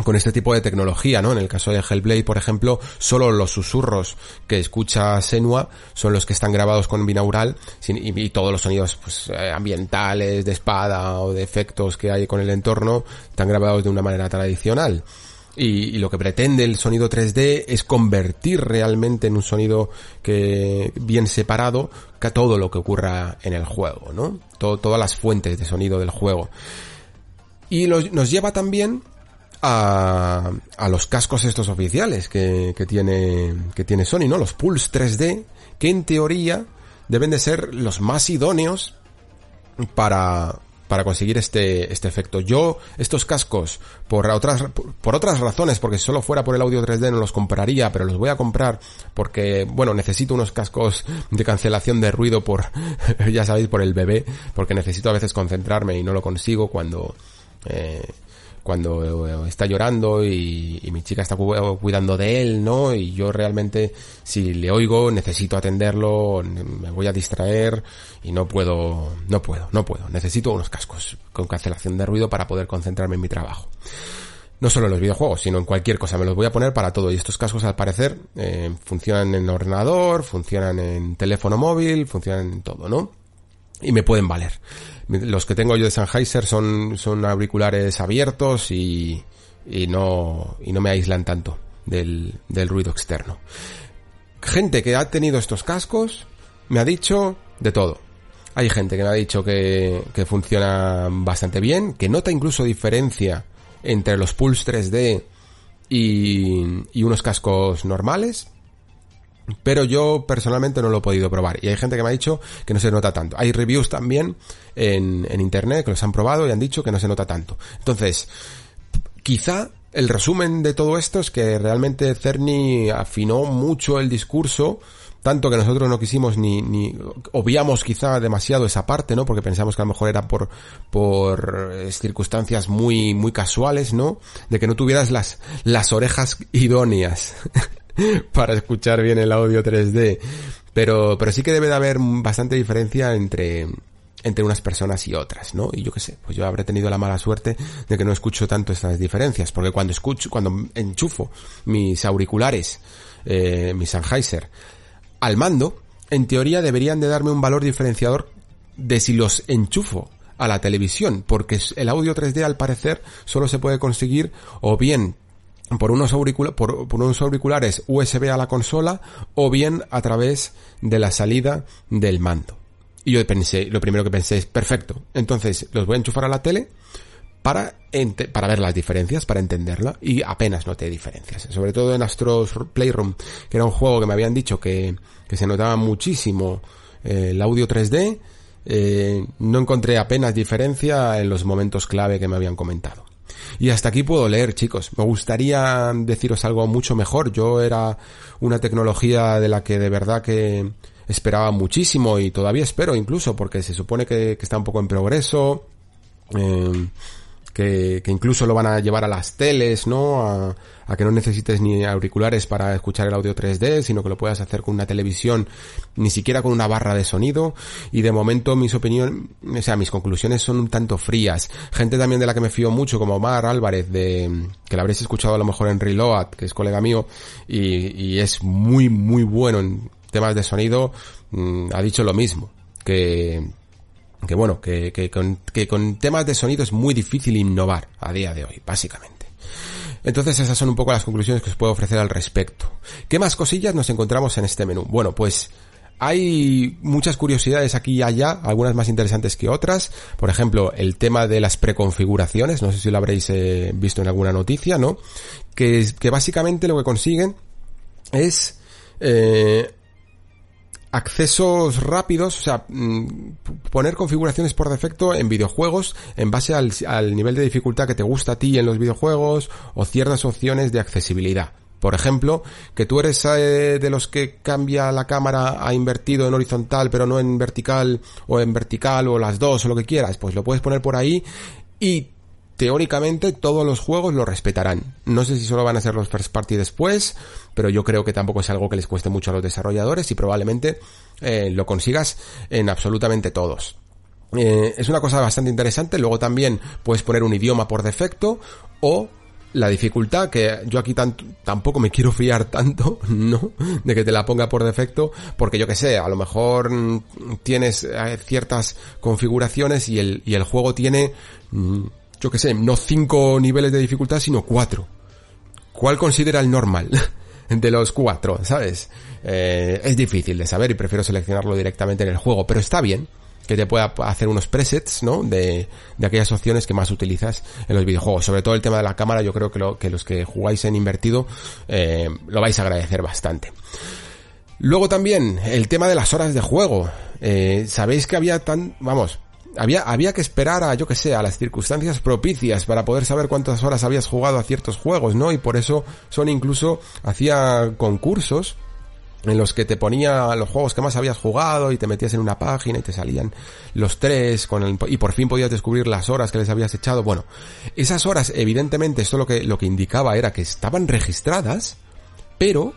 con este tipo de tecnología, ¿no? En el caso de Hellblade, por ejemplo, solo los susurros que escucha Senua son los que están grabados con binaural y, y todos los sonidos pues, eh, ambientales, de espada o de efectos que hay con el entorno están grabados de una manera tradicional. Y, lo que pretende el sonido 3D es convertir realmente en un sonido que bien separado que todo lo que ocurra en el juego, ¿no? Todo, todas las fuentes de sonido del juego. Y nos lleva también a, a los cascos estos oficiales que, que, tiene, que tiene Sony, ¿no? Los Pulse 3D, que en teoría deben de ser los más idóneos para, para conseguir este, este efecto. Yo, estos cascos, por otras, por otras razones, porque si solo fuera por el audio 3D no los compraría, pero los voy a comprar porque, bueno, necesito unos cascos de cancelación de ruido por, [LAUGHS] ya sabéis, por el bebé, porque necesito a veces concentrarme y no lo consigo cuando, eh, cuando está llorando y, mi chica está cuidando de él, ¿no? Y yo realmente, si le oigo, necesito atenderlo, me voy a distraer y no puedo, no puedo, no puedo. Necesito unos cascos con cancelación de ruido para poder concentrarme en mi trabajo. No solo en los videojuegos, sino en cualquier cosa. Me los voy a poner para todo. Y estos cascos, al parecer, eh, funcionan en ordenador, funcionan en teléfono móvil, funcionan en todo, ¿no? Y me pueden valer. Los que tengo yo de Sennheiser son, son auriculares abiertos y, y no, y no me aíslan tanto del, del ruido externo. Gente que ha tenido estos cascos me ha dicho de todo. Hay gente que me ha dicho que, que funciona bastante bien, que nota incluso diferencia entre los Pulse 3D y, y unos cascos normales. Pero yo personalmente no lo he podido probar. Y hay gente que me ha dicho que no se nota tanto. Hay reviews también en, en internet que los han probado y han dicho que no se nota tanto. Entonces, quizá el resumen de todo esto es que realmente Cerny afinó mucho el discurso tanto que nosotros no quisimos ni, ni obviamos quizá demasiado esa parte, ¿no? Porque pensamos que a lo mejor era por, por eh, circunstancias muy, muy casuales, ¿no? De que no tuvieras las, las orejas idóneas. [LAUGHS] para escuchar bien el audio 3D. Pero, pero sí que debe de haber bastante diferencia entre, entre unas personas y otras, ¿no? Y yo qué sé, pues yo habré tenido la mala suerte de que no escucho tanto estas diferencias, porque cuando escucho, cuando enchufo mis auriculares, eh, mis Sennheiser, al mando, en teoría deberían de darme un valor diferenciador de si los enchufo a la televisión, porque el audio 3D al parecer solo se puede conseguir o bien por unos, por, unos auriculares USB a la consola o bien a través de la salida del mando. Y yo pensé, lo primero que pensé es, perfecto, entonces los voy a enchufar a la tele para, para ver las diferencias, para entenderla, y apenas noté diferencias. Sobre todo en Astros Playroom, que era un juego que me habían dicho que, que se notaba muchísimo eh, el audio 3D, eh, no encontré apenas diferencia en los momentos clave que me habían comentado. Y hasta aquí puedo leer, chicos. Me gustaría deciros algo mucho mejor. Yo era una tecnología de la que de verdad que esperaba muchísimo y todavía espero incluso porque se supone que, está un poco en progreso. Eh, que, incluso lo van a llevar a las teles, ¿no? A, que no necesites ni auriculares para escuchar el audio 3D, sino que lo puedas hacer con una televisión, ni siquiera con una barra de sonido. Y de momento mis opiniones, o sea, mis conclusiones son un tanto frías. Gente también de la que me fío mucho, como Omar Álvarez, de, que la habréis escuchado a lo mejor en Reload, que es colega mío, y, y es muy, muy bueno en temas de sonido, mm, ha dicho lo mismo. Que, que bueno, que, que, con, que con temas de sonido es muy difícil innovar a día de hoy, básicamente. Entonces esas son un poco las conclusiones que os puedo ofrecer al respecto. ¿Qué más cosillas nos encontramos en este menú? Bueno, pues hay muchas curiosidades aquí y allá, algunas más interesantes que otras. Por ejemplo, el tema de las preconfiguraciones, no sé si lo habréis eh, visto en alguna noticia, ¿no? Que, que básicamente lo que consiguen es eh, accesos rápidos, o sea, mm, poner configuraciones por defecto en videojuegos en base al, nivel de dificultad que te gusta a ti en los videojuegos o ciertas opciones de accesibilidad. Por ejemplo, que tú eres eh, de los que cambia la cámara a invertido en horizontal pero no en vertical o en vertical o las dos o lo que quieras, pues lo puedes poner por ahí y teóricamente todos los juegos lo respetarán. No sé si solo van a ser los first party después, pero yo creo que tampoco es algo que les cueste mucho a los desarrolladores y probablemente eh, lo consigas en absolutamente todos. Eh, es una cosa bastante interesante. Luego también puedes poner un idioma por defecto o la dificultad, que yo aquí tampoco me quiero fiar tanto, [LAUGHS] ¿no? De que te la ponga por defecto, porque yo que sé, a lo mejor mm, tienes eh, ciertas configuraciones y el, juego tiene mm, yo que sé, no cinco niveles de dificultad, sino cuatro. ¿Cuál considera el normal? [LAUGHS] de los cuatro, ¿sabes? Eh, es difícil de saber y prefiero seleccionarlo directamente en el juego, pero está bien que te pueda hacer unos presets, ¿no? De, de aquellas opciones que más utilizas en los videojuegos. Sobre todo el tema de la cámara, yo creo que, lo, que los que jugáis en invertido eh, lo vais a agradecer bastante. Luego también el tema de las horas de juego. Eh, Sabéis que había tan, vamos, había, había que esperar a, yo que sé, a las circunstancias propicias para poder saber cuántas horas habías jugado a ciertos juegos, ¿no? Y por eso Sony incluso hacía concursos en los que te ponía los juegos que más habías jugado y te metías en una página y te salían los tres con el, y por fin podías descubrir las horas que les habías echado. Bueno, esas horas evidentemente esto lo que, lo que indicaba era que estaban registradas, pero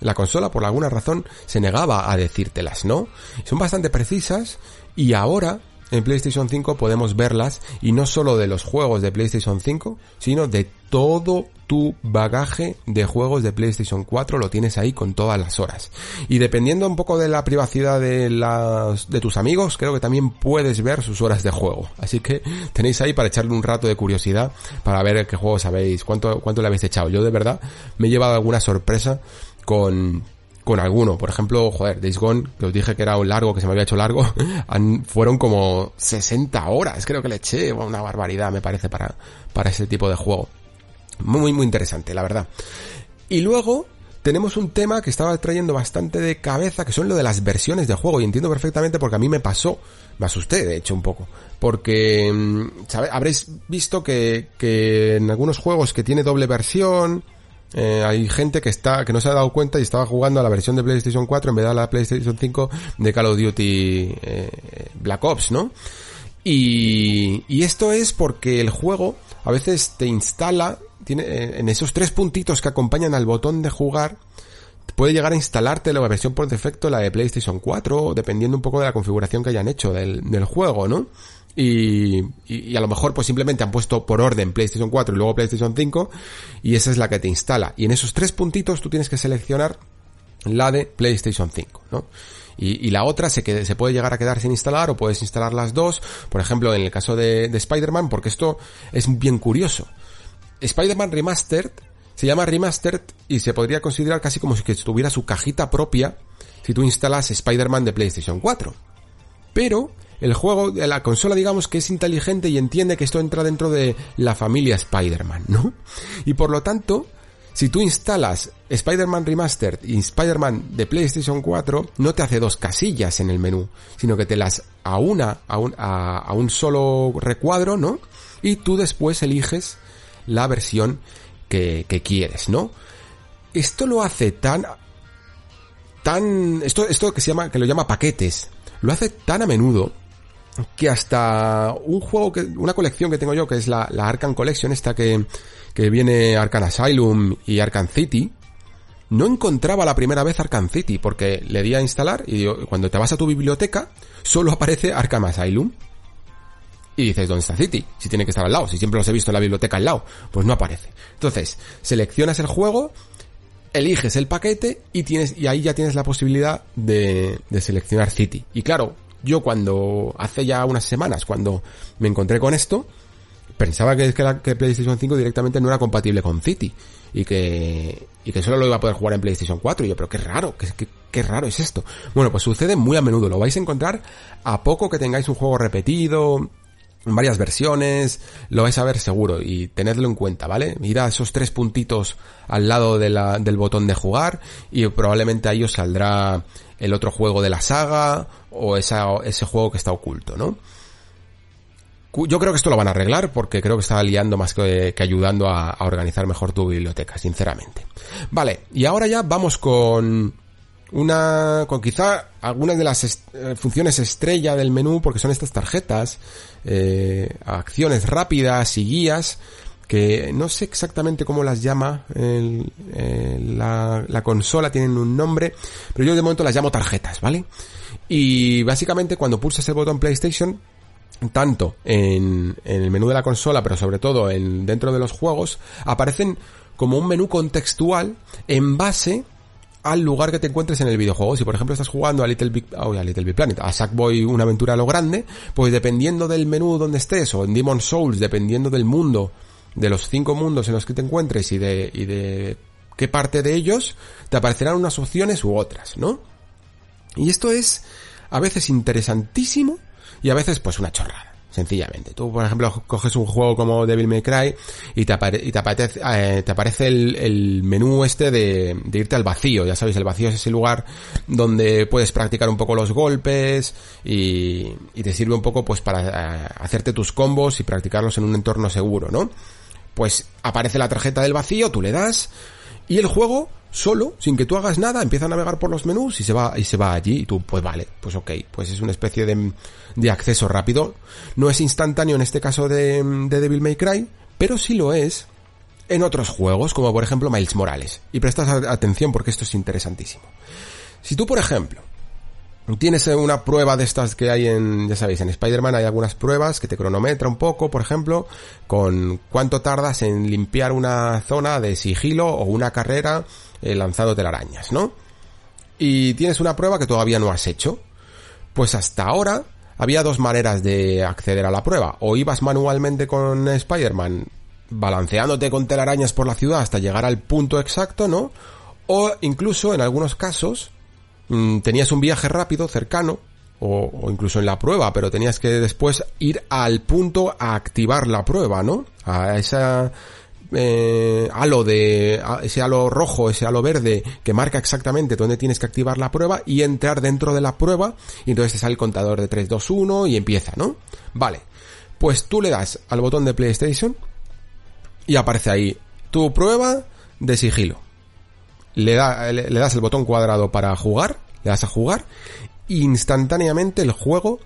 la consola por alguna razón se negaba a decírtelas, ¿no? Son bastante precisas y ahora en PlayStation 5 podemos verlas y no solo de los juegos de PlayStation 5, sino de todo tu bagaje de juegos de PlayStation 4 lo tienes ahí con todas las horas. Y dependiendo un poco de la privacidad de las de tus amigos, creo que también puedes ver sus horas de juego. Así que [LAUGHS] tenéis ahí para echarle un rato de curiosidad para ver qué juegos habéis, cuánto cuánto le habéis echado. Yo de verdad me he llevado alguna sorpresa con con alguno. Por ejemplo, joder, Days Gone, que os dije que era un largo, que se me había hecho largo, [LAUGHS] fueron como 60 horas, creo que le eché, una barbaridad me parece para, para ese tipo de juego. Muy, muy interesante, la verdad. Y luego, tenemos un tema que estaba trayendo bastante de cabeza, que son lo de las versiones de juego, y entiendo perfectamente porque a mí me pasó, me asusté de hecho un poco, porque mm, habréis visto que en algunos juegos que tiene doble versión, eh, hay gente que está que no se ha dado cuenta y estaba jugando a la versión de PlayStation 4 en vez de a la PlayStation 5 de Call of Duty eh, Black Ops, ¿no? Y, y esto es porque el juego a veces te instala, tiene, en esos tres puntitos que acompañan al botón de jugar, puede llegar a instalarte la versión por defecto, la de PlayStation 4, dependiendo un poco de la configuración que hayan hecho del, del juego, ¿no? Y, y, a lo mejor pues simplemente han puesto por orden PlayStation 4 y luego PlayStation 5 y esa es la que te instala. Y en esos tres puntitos tú tienes que seleccionar la de PlayStation 5, ¿no? Y, y la otra se, se puede llegar a quedar sin instalar o puedes instalar las dos, por ejemplo en el caso de, de Spider-Man, porque esto es bien curioso. Spider-Man Remastered se llama Remastered y se podría considerar casi como si tuviera su cajita propia si tú instalas Spider-Man de PlayStation 4. Pero el juego, la consola digamos que es inteligente y entiende que esto entra dentro de la familia Spider-Man, ¿no? Y por lo tanto, si tú instalas Spider-Man Remastered y Spider-Man de PlayStation 4, no te hace dos casillas en el menú, sino que te las a una, a un, a, un solo recuadro, ¿no? Y tú después eliges la versión que, que quieres, ¿no? Esto lo hace tan, tan, esto, esto que se llama, que lo llama paquetes, lo hace tan a menudo que hasta un juego que, una colección que tengo yo, que es la, la Collection, esta que, que viene Arkham Asylum y Arkham City, no encontraba la primera vez Arkham City, porque le di a instalar y cuando te vas a tu biblioteca, solo aparece Arkham Asylum. Y dices, ¿dónde está City? Si tiene que estar al lado, si siempre los he visto en la biblioteca al lado, pues no aparece. Entonces, seleccionas el juego, eliges el paquete y tienes, y ahí ya tienes la posibilidad de, de seleccionar City. Y claro, yo cuando, hace ya unas semanas, cuando me encontré con esto, pensaba que, que, la, que PlayStation 5 directamente no era compatible con City y que, y que solo lo iba a poder jugar en PlayStation 4. Y yo, pero qué raro, qué, qué, raro es esto. Bueno, pues sucede muy a menudo, lo vais a encontrar a poco que tengáis un juego repetido, en varias versiones, lo vais a ver seguro y tenedlo en cuenta, ¿vale? Ir a esos tres puntitos al lado de la, del botón de jugar y probablemente ahí os saldrá el otro juego de la saga o ese juego que está oculto, ¿no? Yo creo que esto lo van a arreglar porque creo que está liando más que, ayudando a, organizar mejor tu biblioteca, sinceramente. Vale, y ahora ya vamos con una, con quizá algunas de las eh, funciones estrella del menú porque son estas tarjetas, eh, acciones rápidas y guías que no sé exactamente cómo las llama el, el, la, la, consola, tienen un nombre, pero yo de momento las llamo tarjetas, ¿vale? Y básicamente cuando pulsas el botón PlayStation, tanto en, en, el menú de la consola, pero sobre todo en, dentro de los juegos, aparecen como un menú contextual en base al lugar que te encuentres en el videojuego. Si por ejemplo estás jugando a Little Big, oh, a Little Big Planet, a Sackboy una aventura a lo grande, pues dependiendo del menú donde estés, o en Demon Souls, dependiendo del mundo de los cinco mundos en los que te encuentres y de, y de qué parte de ellos, te aparecerán unas opciones u otras, ¿no? Y esto es a veces interesantísimo y a veces pues una chorrada. sencillamente. Tú, por ejemplo, coges un juego como Devil May Cry y te, y te, aparece, eh, te aparece el, el, menú este de, de, irte al vacío. Ya sabéis, el vacío es ese lugar donde puedes practicar un poco los golpes y, y te sirve un poco pues para eh, hacerte tus combos y practicarlos en un entorno seguro, ¿no? Pues aparece la tarjeta del vacío, tú le das y el juego solo, sin que tú hagas nada, empieza a navegar por los menús y se va, y se va allí, y tú, pues vale, pues ok, pues es una especie de, de acceso rápido. No es instantáneo en este caso de, de Devil May Cry, pero sí lo es en otros juegos, como por ejemplo Miles Morales. Y prestas atención porque esto es interesantísimo. Si tú, por ejemplo, tienes una prueba de estas que hay en, ya sabéis, en Spider-Man hay algunas pruebas que te cronometra un poco, por ejemplo, con cuánto tardas en limpiar una zona de sigilo o una carrera eh, lanzando telarañas, ¿no? Y tienes una prueba que todavía no has hecho. Pues hasta ahora había dos maneras de acceder a la prueba. O ibas manualmente con Spider-Man balanceándote con telarañas por la ciudad hasta llegar al punto exacto, ¿no? O incluso en algunos casos mmm, tenías un viaje rápido, cercano, o, o, incluso en la prueba, pero tenías que después ir al punto a activar la prueba, ¿no? A esa eh, halo de ese halo rojo, ese halo verde que marca exactamente dónde tienes que activar la prueba y entrar dentro de la prueba y entonces te sale el contador de 3, 2, 1 y empieza, ¿no? Vale. Pues tú le das al botón de PlayStation y aparece ahí tu prueba de sigilo. Le, da, le, das el botón cuadrado para jugar, le das a jugar, instantáneamente el juego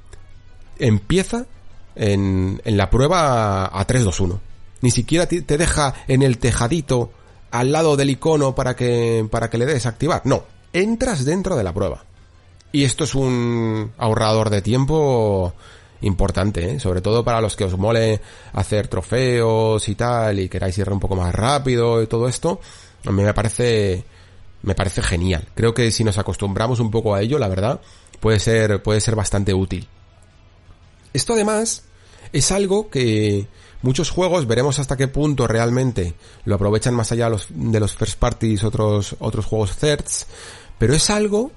empieza en, en la prueba a 3, 2, 1 ni siquiera te deja en el tejadito al lado del icono para que, para que le des activar. No, entras dentro de la prueba. Y esto es un ahorrador de tiempo importante, ¿eh? sobre todo para los que os mole hacer trofeos y tal y queráis ir un poco más rápido y todo esto. A mí me parece me parece genial. Creo que si nos acostumbramos un poco a ello, la verdad, puede ser puede ser bastante útil. Esto además es algo que muchos juegos veremos hasta qué punto realmente lo aprovechan más allá de los, first parties, otros, otros juegos thirds, pero es algo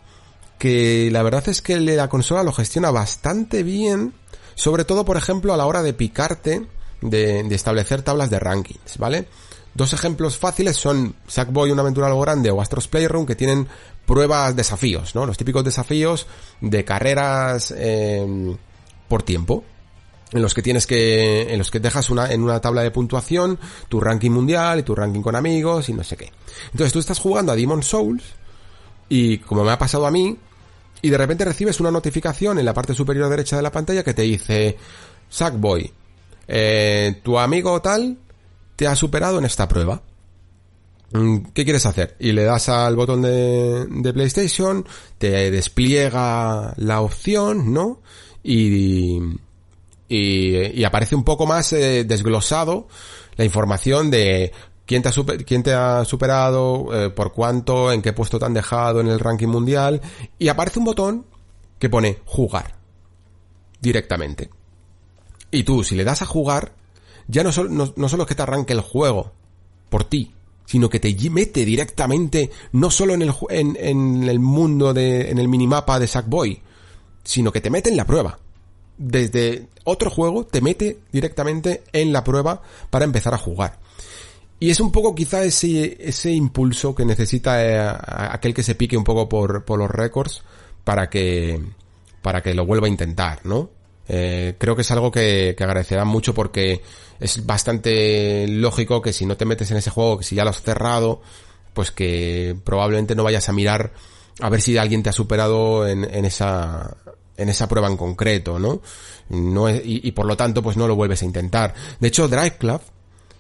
que la verdad es que la consola lo gestiona bastante bien, sobre todo por ejemplo a la hora de picarte, de, de establecer tablas de rankings, ¿vale? Dos ejemplos fáciles son Sackboy, una aventura algo grande, o Astros Playroom, que tienen pruebas, desafíos, ¿no? Los típicos desafíos de carreras eh, por tiempo, en los que tienes que, en los que dejas una, en una tabla de puntuación tu ranking mundial y tu ranking con amigos y no sé qué. Entonces tú estás jugando a Demon Souls y como me ha pasado a mí, y de repente recibes una notificación en la parte superior derecha de la pantalla que te dice, Sackboy, eh, tu amigo tal te ha superado en esta prueba. Mm, ¿Qué quieres hacer? Y le das al botón de, de PlayStation, te despliega la opción, ¿no? Y, y, y aparece un poco más eh, desglosado la información de quién te ha, quién te ha superado, eh, por cuánto, en qué puesto te han dejado en el ranking mundial y aparece un botón que pone jugar directamente. Y tú, si le das a jugar, ya no, solo no, solo es que te arranque el juego por ti, sino que te mete directamente, no solo en el, en, el mundo de, en el minimapa de Sackboy, sino que te mete en la prueba desde otro juego te mete directamente en la prueba para empezar a jugar. Y es un poco quizá ese, ese impulso que necesita eh, aquel que se pique un poco por, por los récords para que, para que lo vuelva a intentar, ¿no? Eh, creo que es algo que, que agradecerán mucho porque es bastante lógico que si no te metes en ese juego, que si ya lo has cerrado, pues que probablemente no vayas a mirar a ver si alguien te ha superado en, en esa, en esa prueba en concreto, ¿no? no es, y, y, por lo tanto, pues no lo vuelves a intentar. De hecho, Drive Club,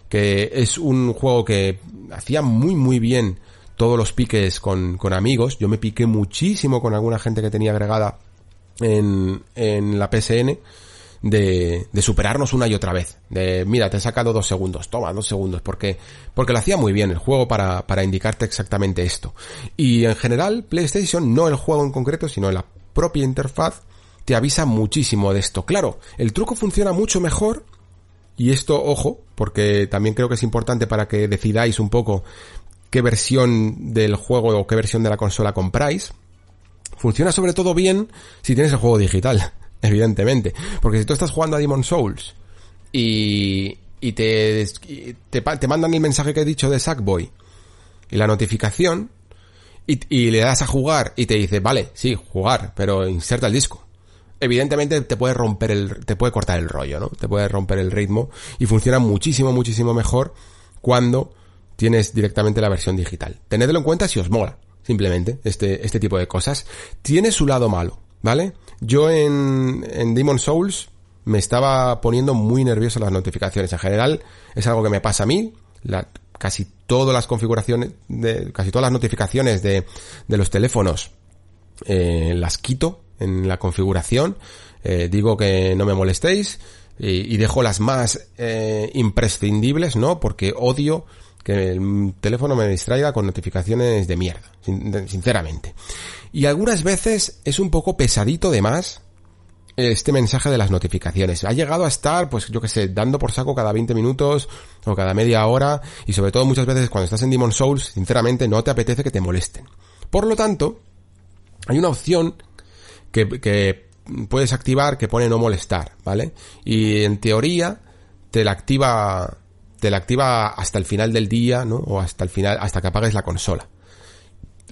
que es un juego que hacía muy muy bien todos los piques con, con amigos, yo me piqué muchísimo con alguna gente que tenía agregada en, en la PSN, de, de superarnos una y otra vez. De, mira, te he sacado dos segundos, toma, dos segundos, porque, porque lo hacía muy bien el juego para, para indicarte exactamente esto. Y en general, PlayStation, no el juego en concreto, sino la propia interfaz te avisa muchísimo de esto. Claro, el truco funciona mucho mejor y esto, ojo, porque también creo que es importante para que decidáis un poco qué versión del juego o qué versión de la consola compráis. Funciona sobre todo bien si tienes el juego digital. [LAUGHS] evidentemente. Porque si tú estás jugando a Demon Souls y, y te, te, te, mandan el mensaje que he dicho de Sackboy y la notificación y, y, le das a jugar y te dice, vale, sí, jugar, pero inserta el disco. Evidentemente te puede romper el, te puede cortar el rollo, ¿no? Te puede romper el ritmo y funciona muchísimo, muchísimo mejor cuando tienes directamente la versión digital. Tenedlo en cuenta si os mola, simplemente, este, este tipo de cosas. Tiene su lado malo, ¿vale? Yo en, en Demon Souls me estaba poniendo muy nervioso las notificaciones. En general, es algo que me pasa a mí. Casi todas las configuraciones, de, casi todas las notificaciones de, de los teléfonos, eh, las quito en la configuración. Eh, digo que no me molestéis y, y dejo las más eh, imprescindibles, ¿no? Porque odio que el teléfono me distraiga con notificaciones de mierda, sinceramente. Y algunas veces es un poco pesadito de más este mensaje de las notificaciones. Ha llegado a estar, pues yo que sé, dando por saco cada 20 minutos o cada media hora y sobre todo muchas veces cuando estás en Demon Souls, sinceramente no te apetece que te molesten. Por lo tanto, hay una opción que, que puedes activar que pone no molestar, ¿vale? Y en teoría te la activa te la activa hasta el final del día, ¿no? O hasta el final, hasta que apagues la consola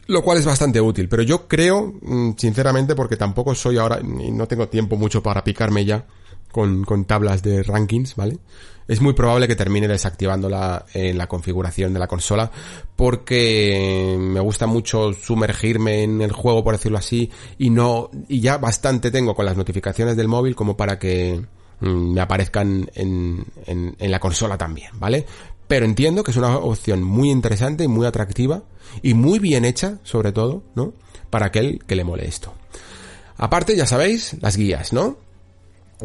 lo cual es bastante útil, pero yo creo, mm, sinceramente, porque tampoco soy ahora, y no tengo tiempo mucho para picarme ya con, con tablas de rankings, ¿vale? Es muy probable que termine desactivándola en la configuración de la consola, porque me gusta mucho sumergirme en el juego, por decirlo así, y no, y ya bastante tengo con las notificaciones del móvil como para que mm, me aparezcan en, en, en la consola también, ¿vale? Pero entiendo que es una opción muy interesante y muy atractiva y muy bien hecha, sobre todo, ¿no? Para aquel que le mole esto. Aparte, ya sabéis, las guías, ¿no?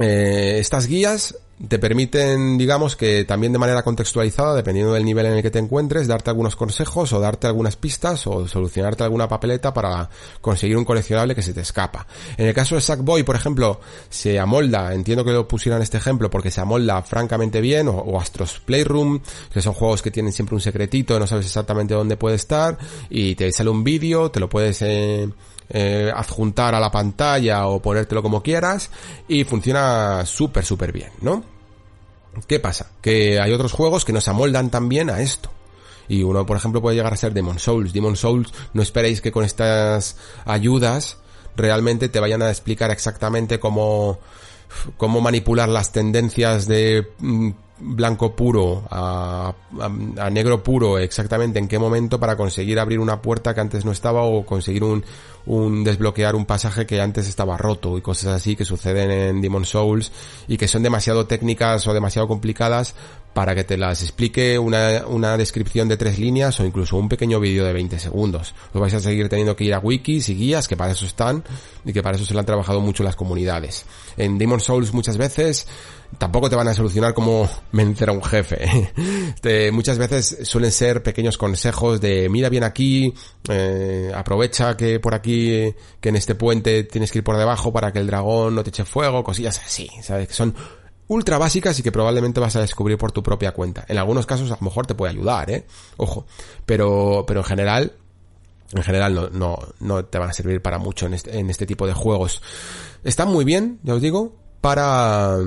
Eh, estas guías te permiten, digamos que también de manera contextualizada, dependiendo del nivel en el que te encuentres, darte algunos consejos o darte algunas pistas o solucionarte alguna papeleta para conseguir un coleccionable que se te escapa. En el caso de Sackboy, por ejemplo, se amolda, entiendo que lo pusieran este ejemplo porque se amolda francamente bien, o, Astros Playroom, que son juegos que tienen siempre un secretito, no sabes exactamente dónde puede estar, y te sale un vídeo, te lo puedes eh, eh, adjuntar a la pantalla o ponértelo como quieras y funciona súper súper bien, ¿no? ¿Qué pasa? Que hay otros juegos que nos amoldan también a esto. Y uno, por ejemplo, puede llegar a ser Demon Souls. Demon Souls, no esperéis que con estas ayudas realmente te vayan a explicar exactamente cómo, cómo manipular las tendencias de mm, blanco puro a, negro puro exactamente en qué momento para conseguir abrir una puerta que antes no estaba o conseguir un, un desbloquear un pasaje que antes estaba roto y cosas así que suceden en Demon Souls y que son demasiado técnicas o demasiado complicadas para que te las explique una, una descripción de tres líneas o incluso un pequeño vídeo de 20 segundos. Os vais a seguir teniendo que ir a wikis y guías que para eso están y que para eso se lo han trabajado mucho las comunidades. En Demon Souls muchas veces tampoco te van a solucionar como [LAUGHS] vencer a un jefe. [LAUGHS] Muchas veces suelen ser pequeños consejos de mira bien aquí, eh, aprovecha que por aquí, que en este puente tienes que ir por debajo para que el dragón no te eche fuego, cosillas así, ¿sabes? Que son ultra básicas y que probablemente vas a descubrir por tu propia cuenta. En algunos casos a lo mejor te puede ayudar, ¿eh? Ojo. Pero, pero en general, en general no, no, no te van a servir para mucho en este, en este tipo de juegos. Están muy bien, ya os digo, para,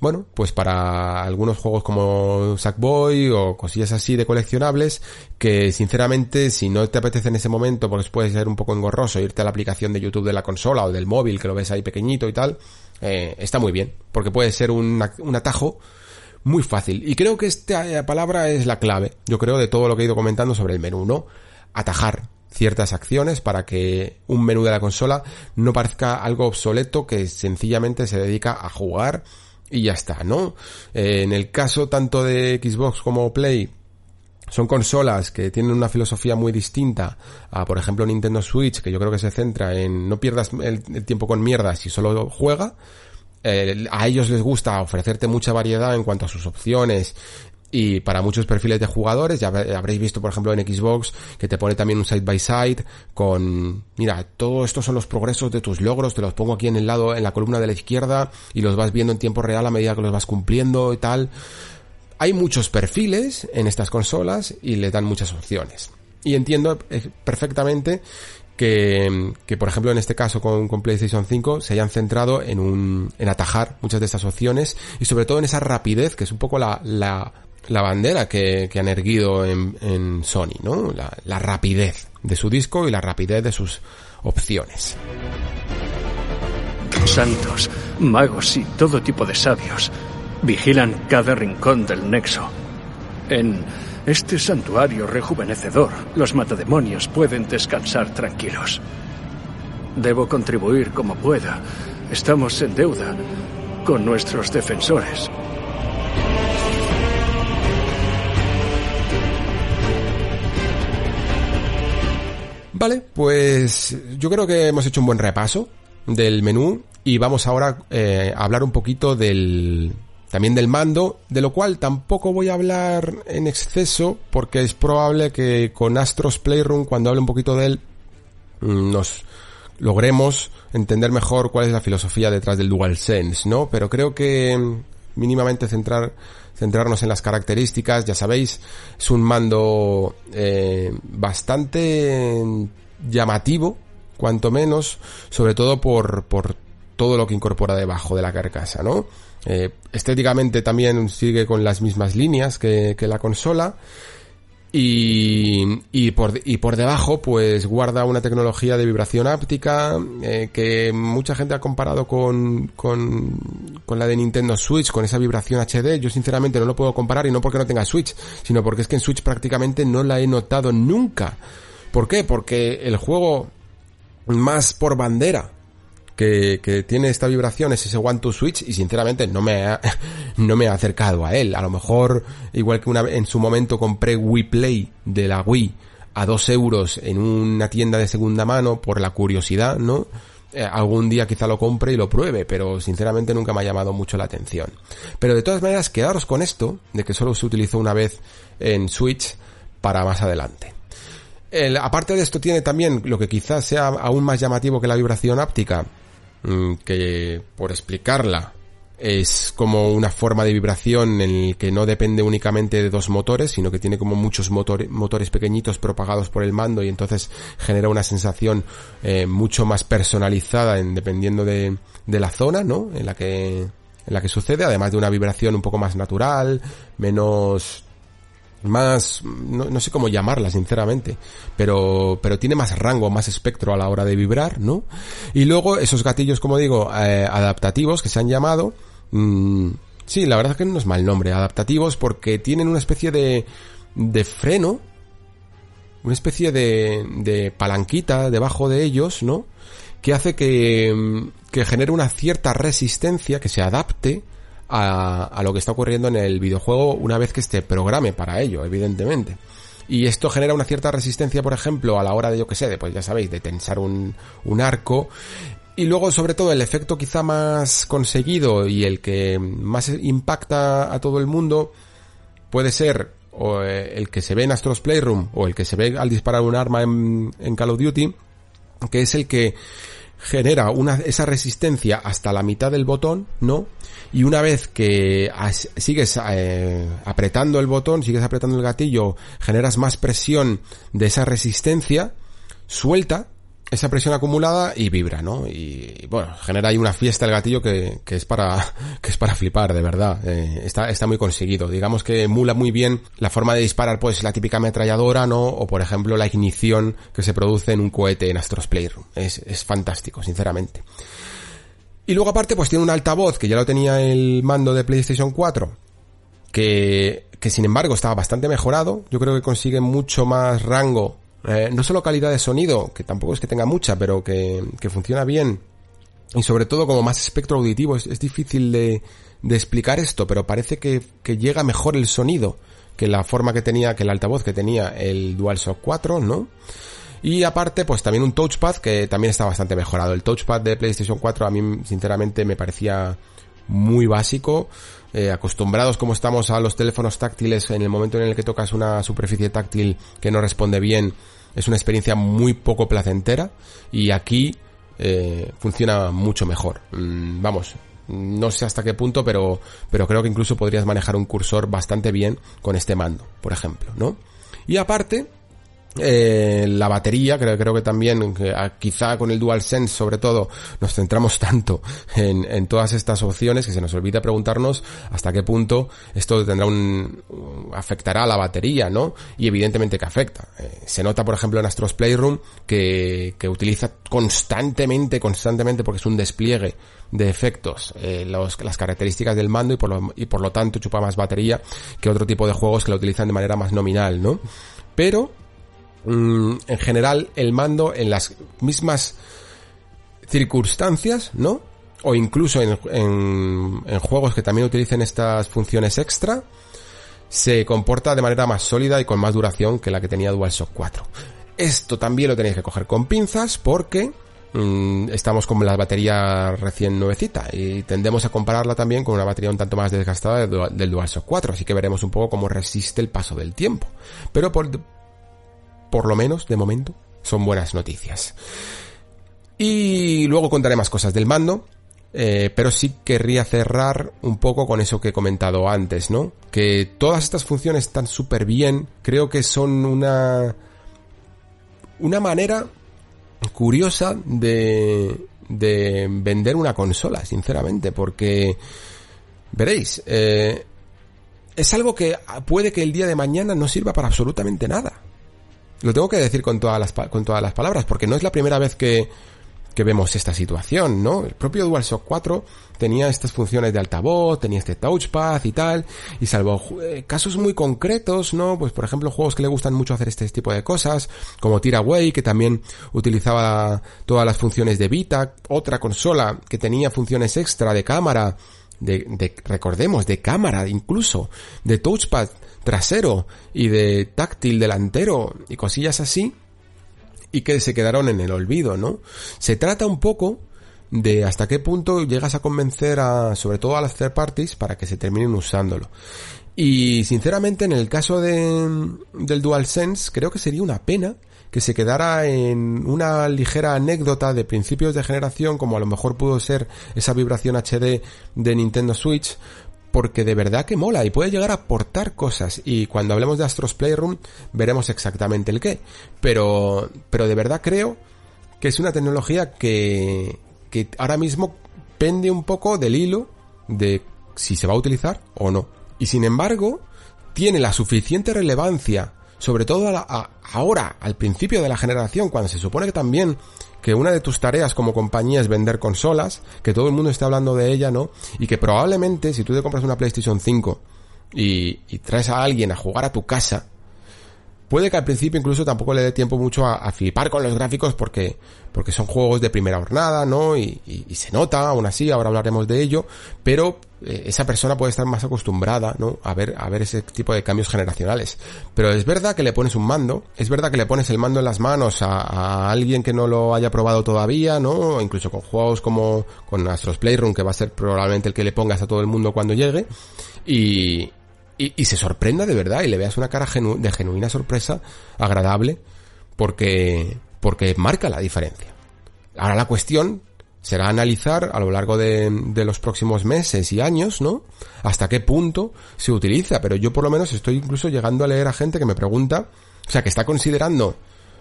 bueno, pues para algunos juegos como Sackboy o cosillas así de coleccionables, que sinceramente si no te apetece en ese momento, porque puede ser un poco engorroso irte a la aplicación de YouTube de la consola o del móvil, que lo ves ahí pequeñito y tal, eh, está muy bien, porque puede ser un, un atajo muy fácil. Y creo que esta palabra es la clave, yo creo, de todo lo que he ido comentando sobre el menú, ¿no? Atajar ciertas acciones para que un menú de la consola no parezca algo obsoleto que sencillamente se dedica a jugar y ya está, ¿no? Eh, en el caso tanto de Xbox como Play, son consolas que tienen una filosofía muy distinta a, por ejemplo, Nintendo Switch, que yo creo que se centra en no pierdas el, tiempo con mierdas y solo juega. Eh, a ellos les gusta ofrecerte mucha variedad en cuanto a sus opciones y para muchos perfiles de jugadores, ya habréis visto por ejemplo en Xbox que te pone también un side by side con, mira, todo esto son los progresos de tus logros, te los pongo aquí en el lado, en la columna de la izquierda y los vas viendo en tiempo real a medida que los vas cumpliendo y tal. Hay muchos perfiles en estas consolas y le dan muchas opciones. Y entiendo eh, perfectamente que, por ejemplo en este caso con, PlayStation 5 se hayan centrado en un, en atajar muchas de estas opciones y sobre todo en esa rapidez que es un poco la, bandera que, han erguido en, en Sony, ¿no? La, la rapidez de su disco y la rapidez de sus opciones. Santos, magos y todo tipo de sabios vigilan cada rincón del nexo. En este santuario rejuvenecedor, los matademonios pueden descansar tranquilos. Debo contribuir como pueda. Estamos en deuda con nuestros defensores. Vale, pues yo creo que hemos hecho un buen repaso del menú y vamos ahora eh, a hablar un poquito del también del mando, de lo cual tampoco voy a hablar en exceso porque es probable que con Astros Playroom cuando hable un poquito de él mm, nos logremos entender mejor cuál es la filosofía detrás del DualSense, ¿no? Pero creo que mínimamente centrar centrarnos en las características, ya sabéis, es un mando eh, bastante llamativo, cuanto menos, sobre todo por, por todo lo que incorpora debajo de la carcasa, ¿no? Eh, estéticamente también sigue con las mismas líneas que, que la consola. Y, y, por, y por debajo pues guarda una tecnología de vibración áptica eh, que mucha gente ha comparado con, con, con la de Nintendo Switch, con esa vibración HD. Yo sinceramente no lo puedo comparar y no porque no tenga Switch, sino porque es que en Switch prácticamente no la he notado nunca. ¿Por qué? Porque el juego más por bandera que, tiene esta vibración es ese One to Switch y sinceramente no me ha, [LAUGHS] no me ha acercado a él. A lo mejor, igual que una en su momento compré Wii Play de la Wii a dos euros en una tienda de segunda mano por la curiosidad, ¿no? Eh, algún día quizá lo compre y lo pruebe, pero sinceramente nunca me ha llamado mucho la atención. Pero de todas maneras, quedaros con esto, de que solo se utilizó una vez en Switch para más adelante. El, aparte de esto tiene también lo que quizás sea aún más llamativo que la vibración áptica, que por explicarla es como una forma de vibración en el que no depende únicamente de dos motores, sino que tiene como muchos motores pequeñitos propagados por el mando y entonces genera una sensación eh, mucho más personalizada en, dependiendo de, de la zona, ¿no? En la que en la que sucede, además de una vibración un poco más natural, menos más, no, sé cómo llamarla sinceramente, pero, pero tiene más rango, más espectro a la hora de vibrar, ¿no? Y luego esos gatillos, como digo, eh, adaptativos que se han llamado, mmm, sí, la verdad es que no es mal nombre, adaptativos porque tienen una especie de, de freno, una especie de, de palanquita debajo de ellos, ¿no? Que hace que, que genere una cierta resistencia, que se adapte a, lo que está ocurriendo en el videojuego una vez que esté programe para ello, evidentemente. Y esto genera una cierta resistencia, por ejemplo, a la hora de, yo que sé, de, pues ya sabéis, de tensar un, un arco. Y luego, sobre todo, el efecto quizá más conseguido y el que más impacta a todo el mundo puede ser eh, el que se ve en Astros Playroom o el que se ve al disparar un arma en, en Call of Duty, que es el que genera una, esa resistencia hasta la mitad del botón, ¿no? Y una vez que sigues eh, apretando el botón, sigues apretando el gatillo, generas más presión de esa resistencia, suelta esa presión acumulada y vibra, ¿no? Y, bueno, genera ahí una fiesta el gatillo que, que es para [LAUGHS] que es para flipar, de verdad. Eh, está, está muy conseguido. Digamos que emula muy bien la forma de disparar, pues la típica ametralladora, ¿no? O por ejemplo la ignición que se produce en un cohete en Astros Playroom. Es, es fantástico, sinceramente. Y luego aparte, pues tiene un altavoz que ya lo tenía el mando de PlayStation 4, que, que sin embargo estaba bastante mejorado. Yo creo que consigue mucho más rango eh, no solo calidad de sonido, que tampoco es que tenga mucha, pero que, que funciona bien. Y sobre todo como más espectro auditivo. Es, difícil de, de, explicar esto, pero parece que, que, llega mejor el sonido que la forma que tenía, que el altavoz que tenía el DualShock 4, ¿no? Y aparte, pues también un touchpad que también está bastante mejorado. El touchpad de PlayStation 4 a mí, sinceramente, me parecía muy básico. Eh, acostumbrados como estamos a los teléfonos táctiles, en el momento en el que tocas una superficie táctil que no responde bien, es una experiencia muy poco placentera y aquí eh, funciona mucho mejor. Mm, vamos, no sé hasta qué punto, pero, pero creo que incluso podrías manejar un cursor bastante bien con este mando, por ejemplo, ¿no? Y aparte, eh, la batería, creo, creo que también, ah, quizá con el DualSense sobre todo, nos centramos tanto en, en, todas estas opciones que se nos olvida preguntarnos hasta qué punto esto tendrá un, afectará a la batería, ¿no? Y evidentemente que afecta. Eh, se nota, por ejemplo, en Astros Playroom que, que utiliza constantemente, constantemente, porque es un despliegue de efectos, eh, las características del mando y por, lo, y por lo tanto chupa más batería que otro tipo de juegos que lo utilizan de manera más nominal, ¿no? Pero Mm, en general el mando en las mismas circunstancias, ¿no? O incluso en, juegos que también utilicen estas funciones extra, se comporta de manera más sólida y con más duración que la que tenía DualShock 4. Esto también lo tenéis que coger con pinzas porque mm, estamos con la batería recién nuevecita y tendemos a compararla también con una batería un tanto más desgastada del DualShock 4, así que veremos un poco cómo resiste el paso del tiempo. Pero por, por lo menos de momento, son buenas noticias. Y luego contaré más cosas del mando, eh, pero sí querría cerrar un poco con eso que he comentado antes, ¿no? Que todas estas funciones están súper bien, creo que son una... una manera curiosa de, de vender una consola, sinceramente, porque veréis, eh, es algo que puede que el día de mañana no sirva para absolutamente nada. Lo tengo que decir con todas las, con todas las palabras, porque no es la primera vez que, que vemos esta situación, ¿no? El propio DualShock 4 tenía estas funciones de altavoz, tenía este touchpad y tal, y salvo eh, casos muy concretos, ¿no? Pues por ejemplo juegos que le gustan mucho hacer este tipo de cosas, como Tiraway, que también utilizaba todas las funciones de Vita, otra consola que tenía funciones extra de cámara, de, de recordemos, de cámara incluso, de touchpad, trasero y de táctil delantero y cosillas así y que se quedaron en el olvido, ¿no? Se trata un poco de hasta qué punto llegas a convencer a, sobre todo a las third parties para que se terminen usándolo. Y sinceramente en el caso de, del DualSense creo que sería una pena que se quedara en una ligera anécdota de principios de generación como a lo mejor pudo ser esa vibración HD de Nintendo Switch porque de verdad que mola y puede llegar a aportar cosas y cuando hablemos de Astros Playroom veremos exactamente el qué. Pero, pero de verdad creo que es una tecnología que, que ahora mismo pende un poco del hilo de si se va a utilizar o no. Y sin embargo, tiene la suficiente relevancia, sobre todo ahora, al principio de la generación, cuando se supone que también que una de tus tareas como compañía es vender consolas, que todo el mundo está hablando de ella, ¿no? Y que probablemente si tú te compras una PlayStation 5 y, y traes a alguien a jugar a tu casa, Puede que al principio incluso tampoco le dé tiempo mucho a, flipar con los gráficos porque, porque son juegos de primera jornada, ¿no? Y, y, se nota, aún así, ahora hablaremos de ello, pero eh, esa persona puede estar más acostumbrada, ¿no? A ver, a ver ese tipo de cambios generacionales. Pero es verdad que le pones un mando, es verdad que le pones el mando en las manos a, alguien que no lo haya probado todavía, ¿no? Incluso con juegos como con Astros Playroom, que va a ser probablemente el que le pongas a todo el mundo cuando llegue. Y, y, se sorprenda de verdad y le veas una cara de genuina sorpresa agradable porque, porque marca la diferencia. Ahora la cuestión será analizar a lo largo de, de, los próximos meses y años, ¿no? Hasta qué punto se utiliza, pero yo por lo menos estoy incluso llegando a leer a gente que me pregunta, o sea, que está considerando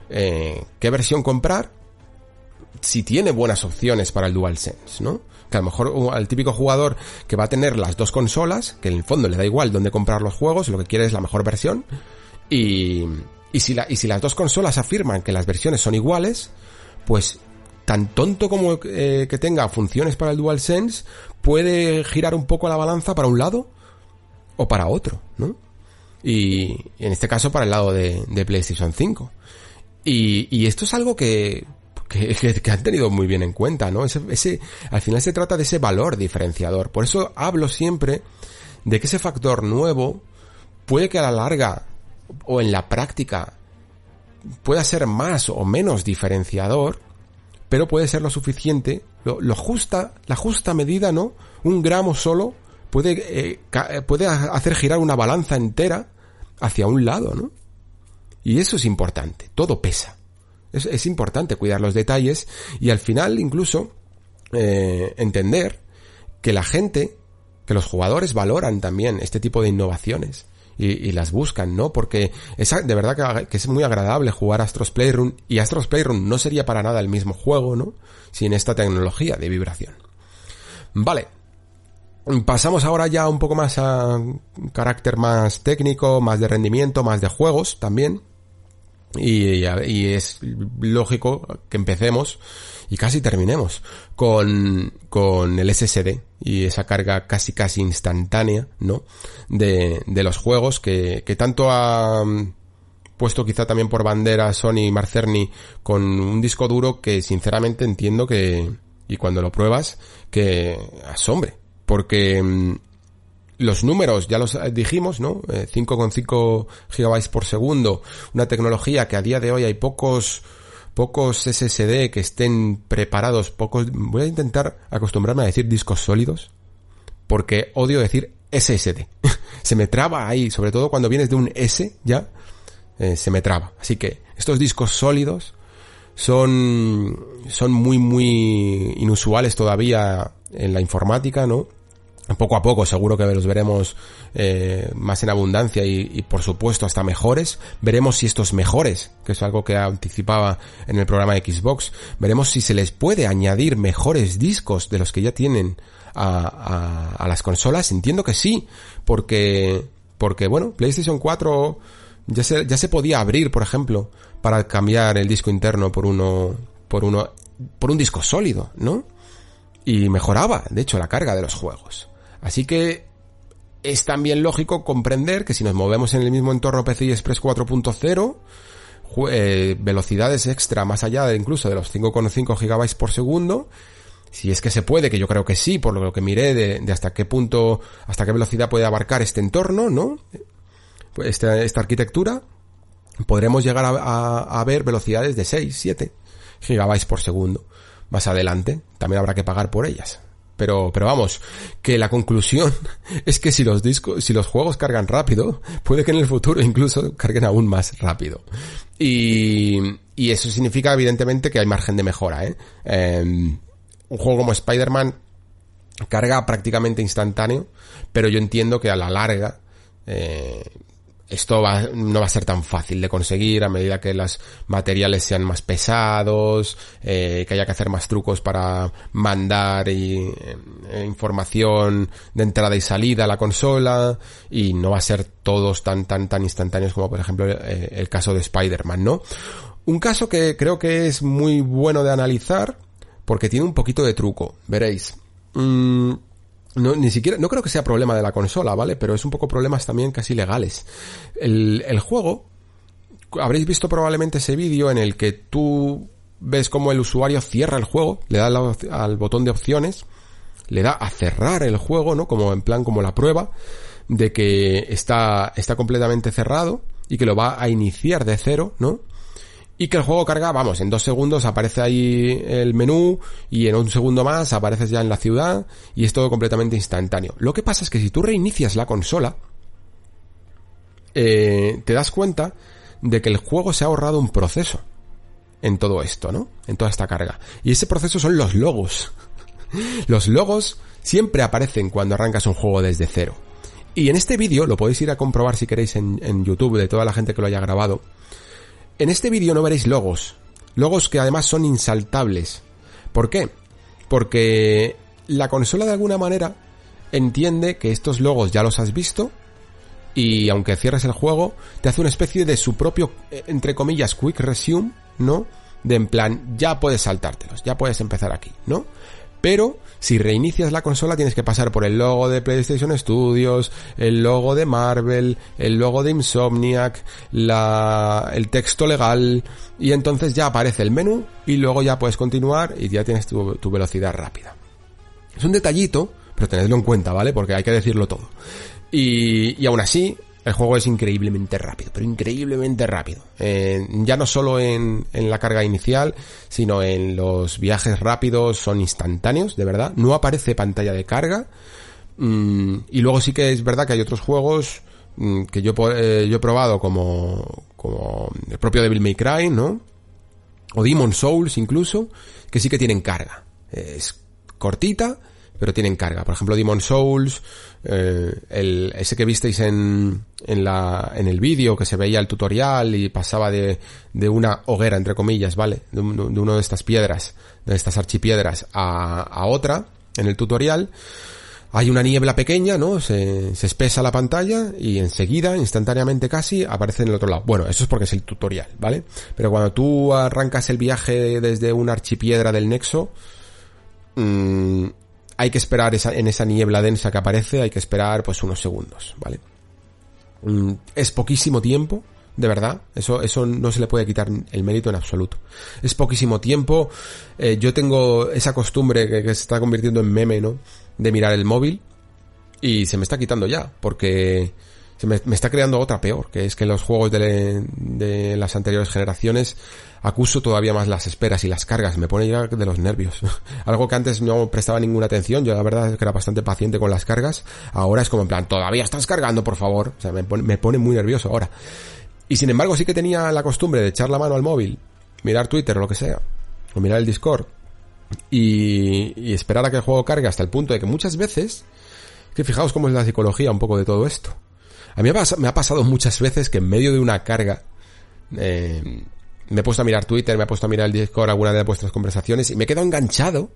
eh, qué versión comprar si tiene buenas opciones para el DualSense, ¿no? Que a lo mejor al típico jugador que va a tener las dos consolas, que en el fondo le da igual dónde comprar los juegos, lo que quiere es la mejor versión, y, y, si, y si las dos consolas afirman que las versiones son iguales, pues tan tonto como eh, que tenga funciones para el DualSense, puede girar un poco la balanza para un lado o para otro, ¿no? Y en este caso para el lado de, PlayStation 5. Y, y esto es algo que, que, han tenido muy bien en cuenta, ¿no? Ese, ese, al final se trata de ese valor diferenciador. Por eso hablo siempre de que ese factor nuevo puede que a la larga o en la práctica pueda ser más o menos diferenciador, pero puede ser lo suficiente, lo, justa, la justa medida, ¿no? Un gramo solo puede, eh, eh, puede hacer girar una balanza entera hacia un lado, ¿no? Y eso es importante, todo pesa. Es, importante cuidar los detalles y al final incluso eh, entender que la gente, que los jugadores valoran también este tipo de innovaciones y, las buscan, ¿no? Porque es de verdad que, es muy agradable jugar Astros Playroom y Astros Playroom no sería para nada el mismo juego, ¿no? Sin esta tecnología de vibración. Vale. Pasamos ahora ya un poco más a un carácter más técnico, más de rendimiento, más de juegos también. Y, y es lógico que empecemos y casi terminemos con, con el SSD y esa carga casi casi instantánea, ¿no? De, de los juegos que, que tanto ha mm, puesto quizá también por bandera Sony Marcerni con un disco duro que sinceramente entiendo que, y cuando lo pruebas, que asombre, porque mm, los números ya los dijimos, ¿no? 5,5 eh, gigabytes por segundo, una tecnología que a día de hoy hay pocos pocos SSD que estén preparados, pocos... Voy a intentar acostumbrarme a decir discos sólidos, porque odio decir SSD. [LAUGHS] se me traba ahí, sobre todo cuando vienes de un S, ya, eh, se me traba. Así que estos discos sólidos son, son muy, muy inusuales todavía en la informática, ¿no? Poco a poco seguro que los veremos eh, más en abundancia y, por supuesto hasta mejores. Veremos si estos mejores, que es algo que anticipaba en el programa de Xbox, veremos si se les puede añadir mejores discos de los que ya tienen a, a, las consolas. Entiendo que sí, porque, porque bueno, PlayStation 4 ya se, ya se podía abrir, por ejemplo, para cambiar el disco interno por uno, por uno, por un disco sólido, ¿no? Y mejoraba, de hecho, la carga de los juegos. Así que es también lógico comprender que si nos movemos en el mismo entorno PCI Express 4.0, eh, velocidades extra más allá de incluso de los 5,5 GB por segundo, si es que se puede, que yo creo que sí, por lo que miré de, hasta qué punto, hasta qué velocidad puede abarcar este entorno, ¿no? Pues esta, esta arquitectura, podremos llegar a, a, ver velocidades de 6, 7 GB por segundo. Más adelante, también habrá que pagar por ellas. Pero, pero vamos, que la conclusión [LAUGHS] es que si los discos, si los juegos cargan rápido, puede que en el futuro incluso carguen aún más rápido. Y, y eso significa evidentemente que hay margen de mejora, ¿eh? Em, un juego como Spider-Man carga prácticamente instantáneo, pero yo entiendo que a la larga, eh, esto no va a ser tan fácil de conseguir a medida que los materiales sean más pesados, eh, que haya que hacer más trucos para mandar y, eh, información de entrada y salida a la consola y no va a ser todos tan tan tan instantáneos como por ejemplo eh, el caso de Spider-Man, ¿no? Un caso que creo que es muy bueno de analizar porque tiene un poquito de truco, veréis. Mm, no, ni siquiera, no creo que sea problema de la consola, ¿vale? Pero es un poco problemas también casi legales. El, juego, habréis visto probablemente ese vídeo en el que tú ves como el usuario cierra el juego, le da al botón de opciones, le da a cerrar el juego, ¿no? Como en plan, como la prueba de que está, está completamente cerrado y que lo va a iniciar de cero, ¿no? Y que el juego carga, vamos, en dos segundos aparece ahí el menú y en un segundo más apareces ya en la ciudad y es todo completamente instantáneo. Lo que pasa es que si tú reinicias la consola, eh, te das cuenta de que el juego se ha ahorrado un proceso en todo esto, ¿no? En toda esta carga. Y ese proceso son los logos. [LAUGHS] los logos siempre aparecen cuando arrancas un juego desde cero. Y en este vídeo, lo podéis ir a comprobar si queréis en, en YouTube de toda la gente que lo haya grabado, en este vídeo no veréis logos. Logos que además son insaltables. ¿Por qué? Porque la consola de alguna manera entiende que estos logos ya los has visto y aunque cierres el juego, te hace una especie de su propio, eh, entre comillas, quick resume, ¿no? De en plan, ya puedes saltártelos, ya puedes empezar aquí, ¿no? Pero si reinicias la consola tienes que pasar por el logo de PlayStation Studios, el logo de Marvel, el logo de Insomniac, la, el texto legal y entonces ya aparece el menú y luego ya puedes continuar y ya tienes tu, velocidad rápida. Es un detallito, pero tenedlo en cuenta, ¿vale? Porque hay que decirlo todo. Y, y aún así, el juego es increíblemente rápido, pero increíblemente rápido. Eh, ya no solo en, la carga inicial, sino en los viajes rápidos son instantáneos, de verdad. No aparece pantalla de carga. Mm, y luego sí que es verdad que hay otros juegos mm, que yo, eh, yo he probado como, como el propio Devil May Cry, ¿no? O Demon Souls incluso, que sí que tienen carga. Es cortita, pero tienen carga. Por ejemplo, Demon Souls, eh, el, ese que visteis en, en la, en el vídeo que se veía el tutorial y pasaba de, de una hoguera, entre comillas, ¿vale? De, un, de una de estas piedras, de estas archipiedras a, a otra en el tutorial hay una niebla pequeña, ¿no? Se, se, espesa la pantalla y enseguida, instantáneamente casi, aparece en el otro lado. Bueno, eso es porque es el tutorial, ¿vale? Pero cuando tú arrancas el viaje desde una archipiedra del Nexo, mmm, hay que esperar esa, en esa niebla densa que aparece, hay que esperar pues unos segundos, ¿vale? Mm, es poquísimo tiempo, de verdad, eso, eso no se le puede quitar el mérito en absoluto. Es poquísimo tiempo, eh, yo tengo esa costumbre que, que se está convirtiendo en meme, ¿no? de mirar el móvil y se me está quitando ya, porque se me, está creando otra peor, que es que los juegos de, de, las anteriores generaciones acuso todavía más las esperas y las cargas, me pone ya de los nervios. [LAUGHS] Algo que antes no prestaba ninguna atención, yo la verdad es que era bastante paciente con las cargas, ahora es como en plan, todavía estás cargando, por favor, o sea, me pone, me pone muy nervioso ahora. Y sin embargo sí que tenía la costumbre de echar la mano al móvil, mirar Twitter o lo que sea, o mirar el Discord, y, y, esperar a que el juego cargue hasta el punto de que muchas veces, que fijaos cómo es la psicología un poco de todo esto. A mí me ha, pasado muchas veces que en medio de una carga eh, me he puesto a mirar Twitter, me he puesto a mirar el Discord, alguna de vuestras conversaciones y me he quedado enganchado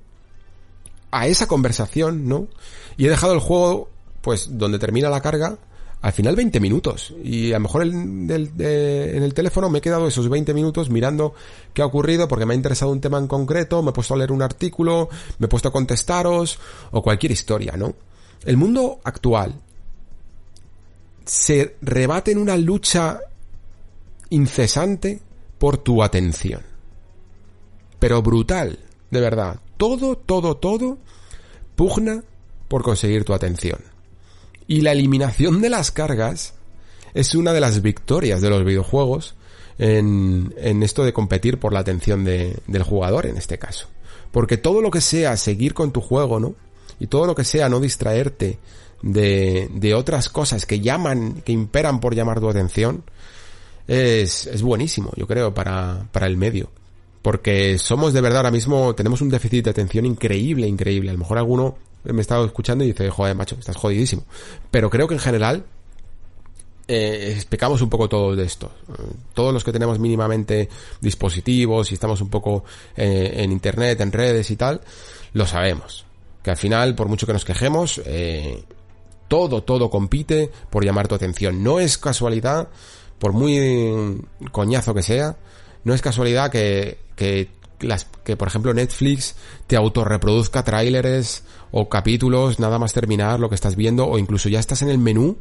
a esa conversación, ¿no? Y he dejado el juego, pues, donde termina la carga, al final 20 minutos. Y a lo mejor en el teléfono me he quedado esos 20 minutos mirando qué ha ocurrido porque me ha interesado un tema en concreto, me he puesto a leer un artículo, me he puesto a contestaros o cualquier historia, ¿no? El mundo actual se rebate en una lucha incesante por tu atención. Pero brutal, de verdad. Todo, todo, todo pugna por conseguir tu atención. Y la eliminación de las cargas es una de las victorias de los videojuegos en, en esto de competir por la atención de, del jugador en este caso. Porque todo lo que sea seguir con tu juego, ¿no? Y todo lo que sea no distraerte de, de otras cosas que llaman, que imperan por llamar tu atención, es, es buenísimo, yo creo, para, para el medio. Porque somos de verdad ahora mismo, tenemos un déficit de atención increíble, increíble. A lo mejor alguno me estaba escuchando y dice, joder, macho, estás jodidísimo. Pero creo que en general eh, explicamos un poco todo de esto. Todos los que tenemos mínimamente dispositivos y estamos un poco eh, en internet, en redes y tal, lo sabemos. Que al final, por mucho que nos quejemos, eh, todo, todo compite por llamar tu atención. No es casualidad, por muy coñazo que sea, no es casualidad que, que las, que por ejemplo Netflix te autorreproduzca tráileres o capítulos nada más terminar lo que estás viendo o incluso ya estás en el menú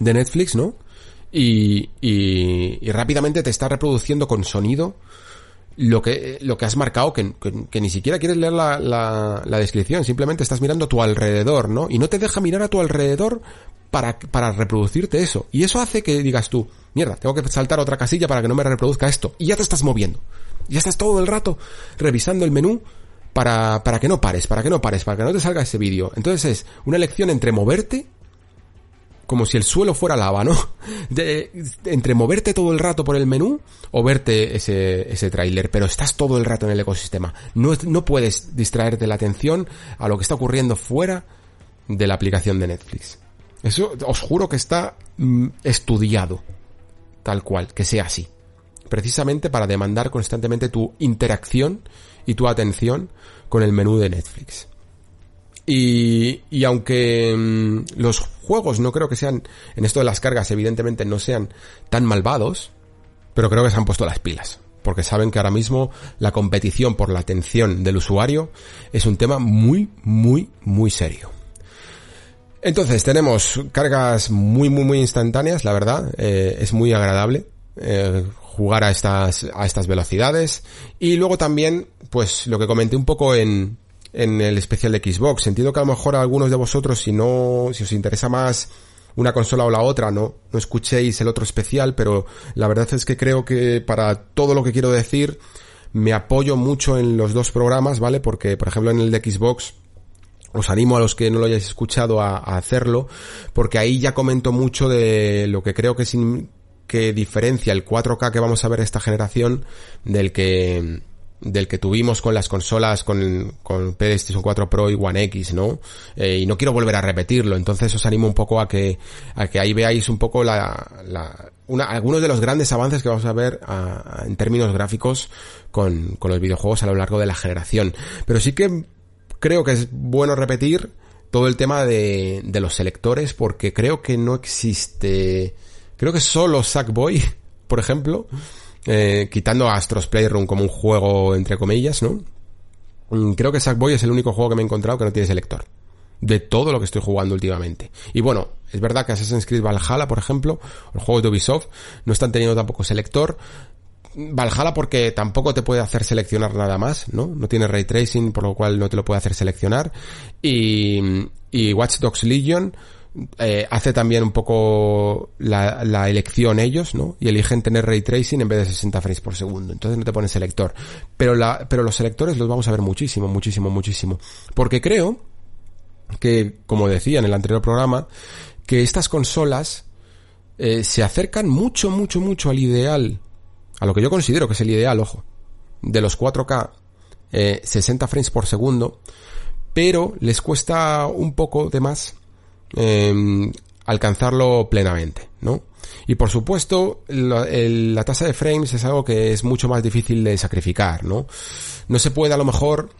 de Netflix, ¿no? Y, y, y rápidamente te está reproduciendo con sonido lo que, lo que has marcado, que, que, que ni siquiera quieres leer la, la, la, descripción, simplemente estás mirando a tu alrededor, ¿no? Y no te deja mirar a tu alrededor para, para reproducirte eso. Y eso hace que digas tú, mierda, tengo que saltar otra casilla para que no me reproduzca esto. Y ya te estás moviendo. Ya estás todo el rato revisando el menú para, para que no pares, para que no pares, para que no te salga ese vídeo. Entonces es una elección entre moverte, como si el suelo fuera lava, ¿no? [LAUGHS] Entre moverte todo el rato por el menú o verte ese, ese tráiler, pero estás todo el rato en el ecosistema. No, no puedes distraerte la atención a lo que está ocurriendo fuera de la aplicación de Netflix. Eso os juro que está mm, estudiado, tal cual, que sea así. Precisamente para demandar constantemente tu interacción y tu atención con el menú de Netflix. Y, y aunque mmm, los juegos no creo que sean, en esto de las cargas evidentemente no sean tan malvados, pero creo que se han puesto las pilas. Porque saben que ahora mismo la competición por la atención del usuario es un tema muy, muy, muy serio. Entonces tenemos cargas muy, muy, muy instantáneas, la verdad. Eh, es muy agradable. Eh, jugar a estas, a estas velocidades. Y luego también, pues lo que comenté un poco en, en el especial de Xbox. Entiendo que a lo mejor a algunos de vosotros, si no, si os interesa más una consola o la otra, no, no escuchéis el otro especial, pero la verdad es que creo que para todo lo que quiero decir, me apoyo mucho en los dos programas, ¿vale? Porque, por ejemplo, en el de Xbox, os animo a los que no lo hayáis escuchado a, hacerlo, porque ahí ya comento mucho de lo que creo que es que diferencia el 4K que vamos a ver esta generación del que del que tuvimos con las consolas con, con PlayStation 4 Pro y One X, ¿no? Eh, y no quiero volver a repetirlo, entonces os animo un poco a que, a que ahí veáis un poco la, la una, algunos de los grandes avances que vamos a ver a, en términos gráficos con, con los videojuegos a lo largo de la generación. Pero sí que creo que es bueno repetir todo el tema de, de los selectores porque creo que no existe, creo que solo Sackboy, [LAUGHS] por ejemplo, eh, quitando Astros Playroom como un juego entre comillas, ¿no? Mm, creo que Sackboy es el único juego que me he encontrado que no tiene selector. De todo lo que estoy jugando últimamente. Y bueno, es verdad que Assassin's Creed Valhalla, por ejemplo, los juegos de Ubisoft, no están teniendo tampoco selector. Valhalla porque tampoco te puede hacer seleccionar nada más, ¿no? No tiene ray tracing, por lo cual no te lo puede hacer seleccionar. Y, y Watch Dogs Legion, eh, hace también un poco la, la, elección ellos, ¿no? Y eligen tener ray tracing en vez de 60 frames por segundo. Entonces no te ponen selector. Pero la, pero los selectores los vamos a ver muchísimo, muchísimo, muchísimo. Porque creo que, como decía en el anterior programa, que estas consolas eh, se acercan mucho, mucho, mucho al ideal, a lo que yo considero que es el ideal, ojo, de los 4K, eh, 60 frames por segundo, pero les cuesta un poco de más eh, alcanzarlo plenamente, ¿no? Y por supuesto, la, tasa de frames es algo que es mucho más difícil de sacrificar, ¿no? No se puede a lo mejor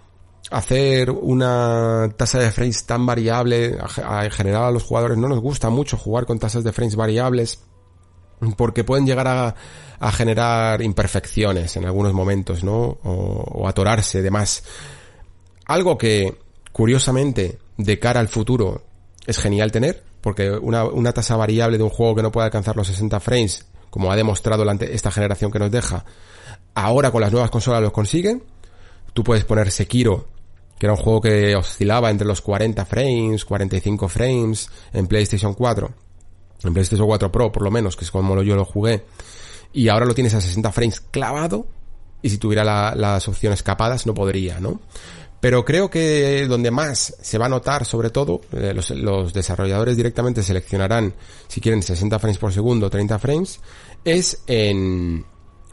hacer una tasa de frames tan variable. En general a los jugadores no nos gusta mucho jugar con tasas de frames variables porque pueden llegar a, generar imperfecciones en algunos momentos, ¿no? O, o atorarse de más. Algo que, curiosamente, de cara al futuro, es genial tener, porque una, una tasa variable de un juego que no puede alcanzar los 60 frames, como ha demostrado esta generación que nos deja, ahora con las nuevas consolas lo consiguen. Tú puedes poner Sekiro, que era un juego que oscilaba entre los 40 frames, 45 frames en PlayStation 4, en PlayStation 4 Pro por lo menos, que es como yo lo jugué, y ahora lo tienes a 60 frames clavado, y si tuviera la, las opciones capadas no podría, ¿no? Pero creo que donde más se va a notar, sobre todo, eh, los, desarrolladores directamente seleccionarán si quieren 60 frames por segundo, 30 frames, es en,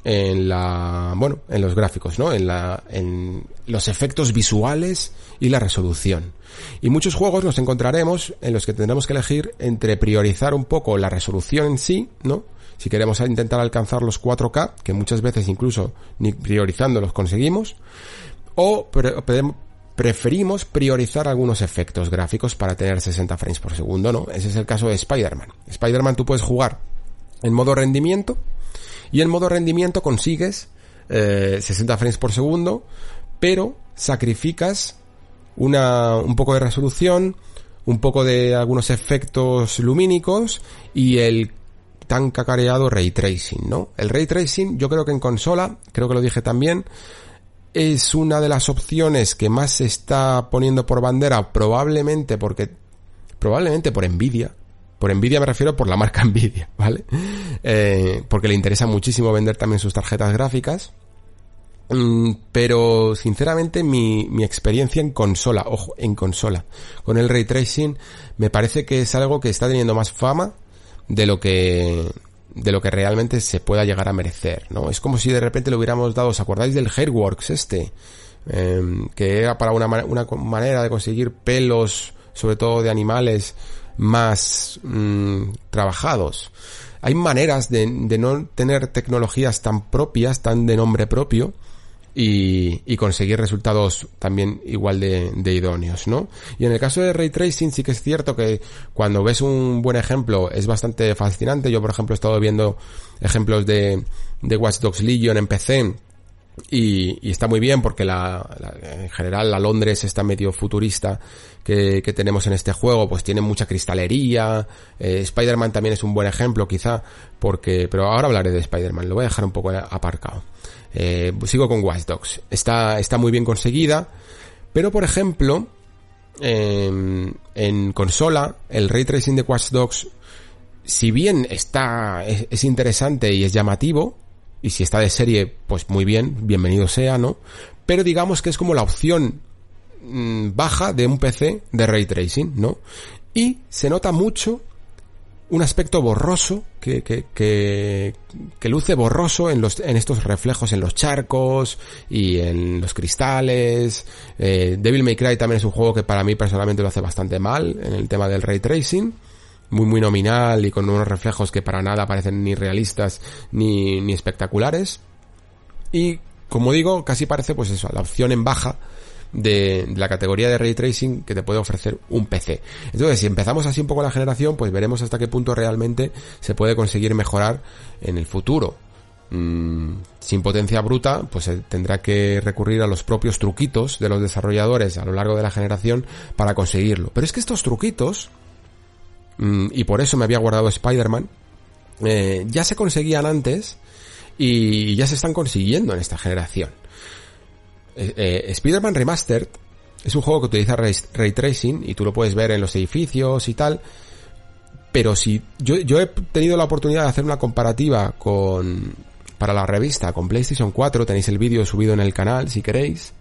en la, bueno, en los gráficos, ¿no? En la, en los efectos visuales y la resolución. Y muchos juegos nos encontraremos en los que tendremos que elegir entre priorizar un poco la resolución en sí, ¿no? Si queremos intentar alcanzar los 4K, que muchas veces incluso ni priorizando los conseguimos, o pre preferimos priorizar algunos efectos gráficos para tener 60 frames por segundo, ¿no? Ese es el caso de Spider-Man. Spider-Man tú puedes jugar en modo rendimiento y en modo rendimiento consigues eh, 60 frames por segundo, pero sacrificas una, un poco de resolución, un poco de algunos efectos lumínicos y el tan cacareado ray tracing, ¿no? El ray tracing yo creo que en consola, creo que lo dije también, es una de las opciones que más se está poniendo por bandera, probablemente porque, probablemente por envidia. Por envidia me refiero por la marca [LAUGHS] Nvidia, ¿vale? Eh, porque le interesa muchísimo vender también sus tarjetas gráficas. Mm, pero sinceramente mi, mi experiencia en consola, ojo, en consola, con el ray tracing, me parece que es algo que está teniendo más fama de lo que de lo que realmente se pueda llegar a merecer, ¿no? Es como si de repente le hubiéramos dado, ¿os acordáis del Hairworks este? Eh, que era para una, una manera de conseguir pelos, sobre todo de animales, más mmm, trabajados. Hay maneras de, de no tener tecnologías tan propias, tan de nombre propio, y, y, conseguir resultados también igual de, de, idóneos, ¿no? Y en el caso de Ray Tracing sí que es cierto que cuando ves un buen ejemplo es bastante fascinante. Yo, por ejemplo, he estado viendo ejemplos de, de Watch Dogs Legion en PC y, está muy bien porque la, en general la Londres está medio futurista que, tenemos en este juego pues tiene mucha cristalería eh, Spider-Man también es un buen ejemplo quizá porque pero ahora hablaré de Spider-Man lo voy a dejar un poco aparcado eh, sigo con Watch Dogs. Está, está muy bien conseguida, pero por ejemplo, eh, en consola, el ray tracing de Watch Dogs, si bien está, es, es, interesante y es llamativo, y si está de serie, pues muy bien, bienvenido sea, ¿no? Pero digamos que es como la opción mmm, baja de un PC de ray tracing, ¿no? Y se nota mucho un aspecto borroso que, que, que, que, luce borroso en los en estos reflejos en los charcos y en los cristales eh, Devil May Cry también es un juego que para mí personalmente lo hace bastante mal en el tema del ray tracing muy muy nominal y con unos reflejos que para nada parecen ni realistas ni, ni espectaculares y como digo casi parece pues eso la opción en baja de, la categoría de ray tracing que te puede ofrecer un PC. Entonces, si empezamos así un poco la generación, pues veremos hasta qué punto realmente se puede conseguir mejorar en el futuro. Mm, sin potencia bruta, pues tendrá que recurrir a los propios truquitos de los desarrolladores a lo largo de la generación para conseguirlo. Pero es que estos truquitos, y por eso me había guardado Spider-Man, eh, ya se conseguían antes y ya se están consiguiendo en esta generación. Eh, eh, Spider-Man Remastered es un juego que utiliza ray, tracing y tú lo puedes ver en los edificios y tal. Pero si yo, yo he tenido la oportunidad de hacer una comparativa con para la revista con PlayStation 4, tenéis el vídeo subido en el canal si queréis.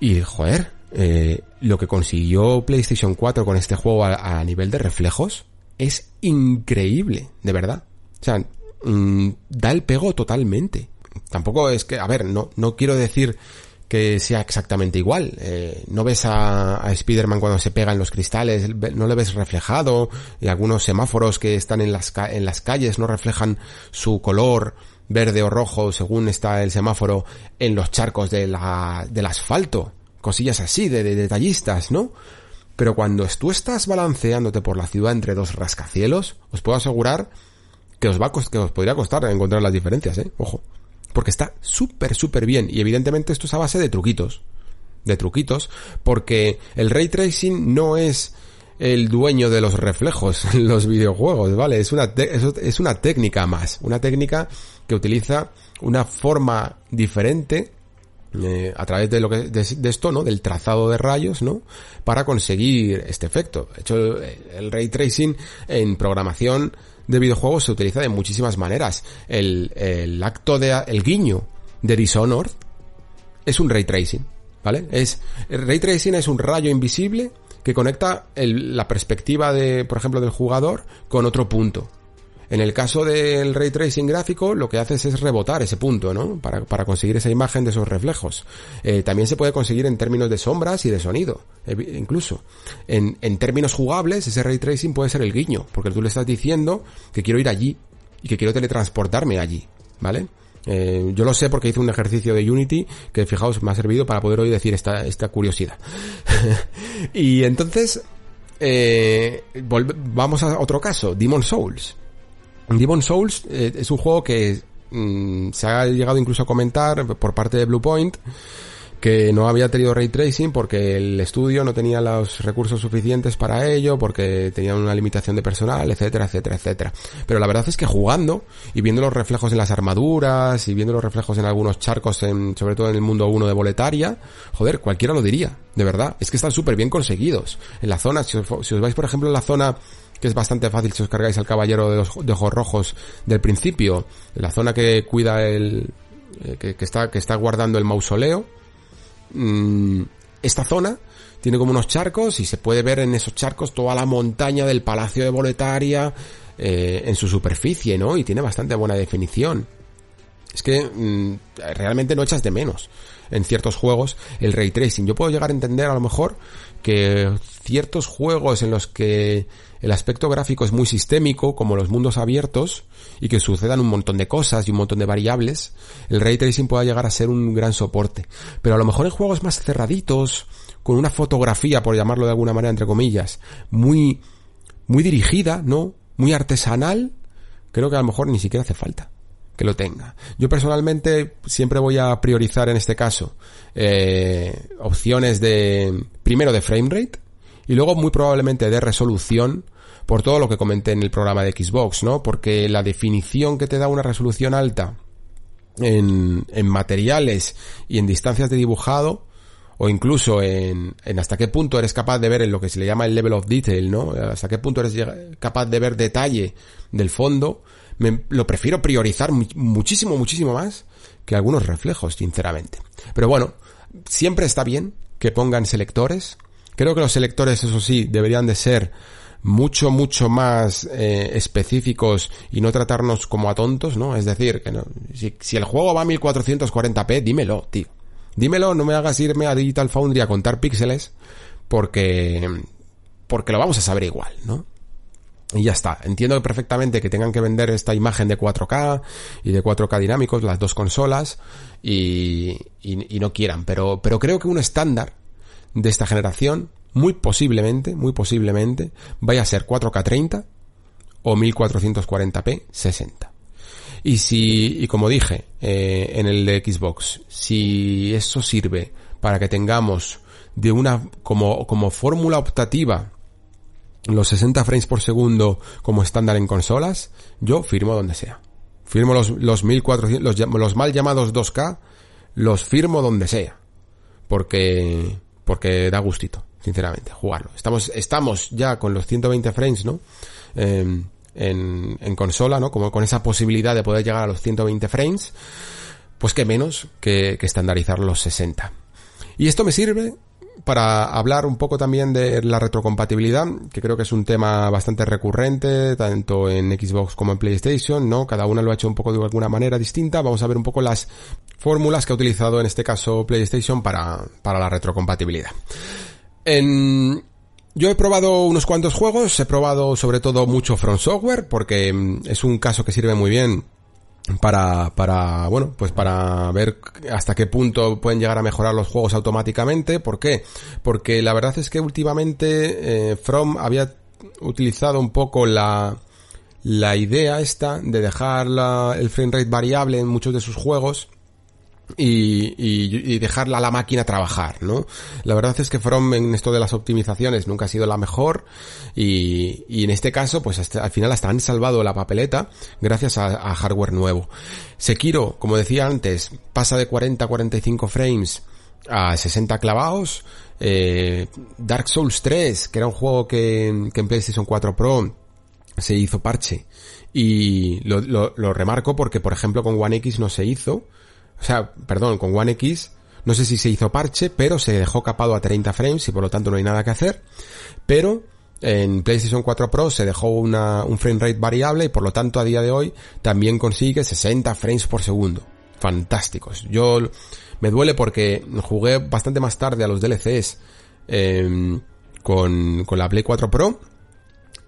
Y joder, eh, lo que consiguió PlayStation 4 con este juego a, nivel de reflejos es increíble, de verdad. O sea, mm, da el pego totalmente tampoco es que, a ver, no, no quiero decir que sea exactamente igual. Eh, no ves a, Spider-Man cuando se pega en los cristales, no le ves reflejado, y algunos semáforos que están en las, en las calles no reflejan su color verde o rojo según está el semáforo en los charcos del asfalto. Cosillas así, de, de detallistas, ¿no? Pero cuando tú estás balanceándote por la ciudad entre dos rascacielos, os puedo asegurar que os va a que os podría costar encontrar las diferencias, ¿eh? Ojo porque está súper, súper bien. Y evidentemente esto es a base de truquitos. De truquitos, porque el ray tracing no es el dueño de los reflejos en los videojuegos, ¿vale? Es una, es una técnica más, una técnica que utiliza una forma diferente eh, a través de lo que de, esto, ¿no? Del trazado de rayos, ¿no? Para conseguir este efecto. De hecho, el ray tracing en programación de videojuegos se utiliza de muchísimas maneras. El, el acto de, el guiño de Dishonored es un ray tracing, ¿vale? Es, el ray tracing es un rayo invisible que conecta el, la perspectiva de, por ejemplo, del jugador con otro punto. En el caso del ray tracing gráfico, lo que haces es rebotar ese punto, ¿no? Para, para conseguir esa imagen de esos reflejos. Eh, también se puede conseguir en términos de sombras y de sonido, incluso. En, términos jugables, ese ray tracing puede ser el guiño, porque tú le estás diciendo que quiero ir allí y que quiero teletransportarme allí, ¿vale? Eh, yo lo sé porque hice un ejercicio de Unity que fijaos me ha servido para poder hoy decir esta, curiosidad. [LAUGHS] y entonces, eh, vamos a otro caso, Demon Souls. Demon Souls eh, es un juego que mm, se ha llegado incluso a comentar por parte de Bluepoint que no había tenido ray tracing porque el estudio no tenía los recursos suficientes para ello, porque tenía una limitación de personal, etcétera, etcétera, etcétera. Pero la verdad es que jugando y viendo los reflejos en las armaduras y viendo los reflejos en algunos charcos, en, sobre todo en el mundo 1 de Boletaria, joder, cualquiera lo diría, de verdad. Es que están súper bien conseguidos. En la zona, si os vais por ejemplo en la zona que es bastante fácil si os cargáis al caballero de, los, ojos rojos del principio, la zona que cuida el, eh, que, está, que está guardando el mausoleo, mm, esta zona tiene como unos charcos y se puede ver en esos charcos toda la montaña del Palacio de Boletaria eh, en su superficie, ¿no? Y tiene bastante buena definición. Es que mm, realmente no echas de menos en ciertos juegos el ray tracing. Yo puedo llegar a entender a lo mejor que ciertos juegos en los que el aspecto gráfico es muy sistémico, como los mundos abiertos, y que sucedan un montón de cosas y un montón de variables, el ray tracing pueda llegar a ser un gran soporte. Pero a lo mejor en juegos más cerraditos, con una fotografía, por llamarlo de alguna manera, entre comillas, muy, muy dirigida, ¿no? Muy artesanal, creo que a lo mejor ni siquiera hace falta que lo tenga. Yo personalmente siempre voy a priorizar en este caso eh, opciones de primero de frame rate y luego muy probablemente de resolución por todo lo que comenté en el programa de Xbox, ¿no? Porque la definición que te da una resolución alta en, en materiales y en distancias de dibujado o incluso en, en hasta qué punto eres capaz de ver en lo que se le llama el level of detail, ¿no? Hasta qué punto eres capaz de ver detalle del fondo, me, lo prefiero priorizar muchísimo, muchísimo más que algunos reflejos, sinceramente. Pero bueno, siempre está bien que pongan selectores. Creo que los selectores, eso sí, deberían de ser mucho, mucho más eh, específicos y no tratarnos como a tontos, ¿no? Es decir, que no, si, si el juego va a 1440p, dímelo, tío. Dímelo, no me hagas irme a Digital Foundry a contar píxeles, porque, porque lo vamos a saber igual, ¿no? Y ya está. Entiendo perfectamente que tengan que vender esta imagen de 4K y de 4K dinámicos, las dos consolas, y, y, y no quieran. Pero, pero creo que un estándar de esta generación, muy posiblemente, muy posiblemente, vaya a ser 4K 30 o 1440p 60. Y si, y como dije eh, en el de Xbox, si eso sirve para que tengamos de una, como, como fórmula optativa los 60 frames por segundo como estándar en consolas, yo firmo donde sea. Firmo los, los 1400, los, los mal llamados 2K, los firmo donde sea. Porque, porque da gustito, sinceramente, jugarlo. Estamos, estamos ya con los 120 frames, ¿no? Eh, en, en consola, ¿no? Como con esa posibilidad de poder llegar a los 120 frames, pues que menos que, que estandarizar los 60. Y esto me sirve para hablar un poco también de la retrocompatibilidad, que creo que es un tema bastante recurrente, tanto en Xbox como en PlayStation, ¿no? Cada una lo ha hecho un poco de alguna manera distinta. Vamos a ver un poco las fórmulas que ha utilizado en este caso PlayStation para, para la retrocompatibilidad. En, yo he probado unos cuantos juegos, he probado sobre todo mucho From Software, porque es un caso que sirve muy bien para, para, bueno, pues para ver hasta qué punto pueden llegar a mejorar los juegos automáticamente. ¿Por qué? Porque la verdad es que últimamente eh, From había utilizado un poco la, la idea esta de dejar la, el frame rate variable en muchos de sus juegos y, y, y, dejarla a la máquina trabajar, ¿no? La verdad es que From en esto de las optimizaciones nunca ha sido la mejor y, y en este caso, pues hasta, al final hasta han salvado la papeleta gracias a, a, hardware nuevo. Sekiro, como decía antes, pasa de 40 a 45 frames a 60 clavados. Eh, Dark Souls 3, que era un juego que, que en PlayStation 4 Pro se hizo parche y lo, lo, lo remarco porque, por ejemplo, con One X no se hizo o sea, perdón, con One X, no sé si se hizo parche, pero se dejó capado a 30 frames y por lo tanto no hay nada que hacer. Pero en PlayStation 4 Pro se dejó una, un frame rate variable y por lo tanto a día de hoy también consigue 60 frames por segundo. Fantásticos. Yo me duele porque jugué bastante más tarde a los DLCs eh, con, con la Play 4 Pro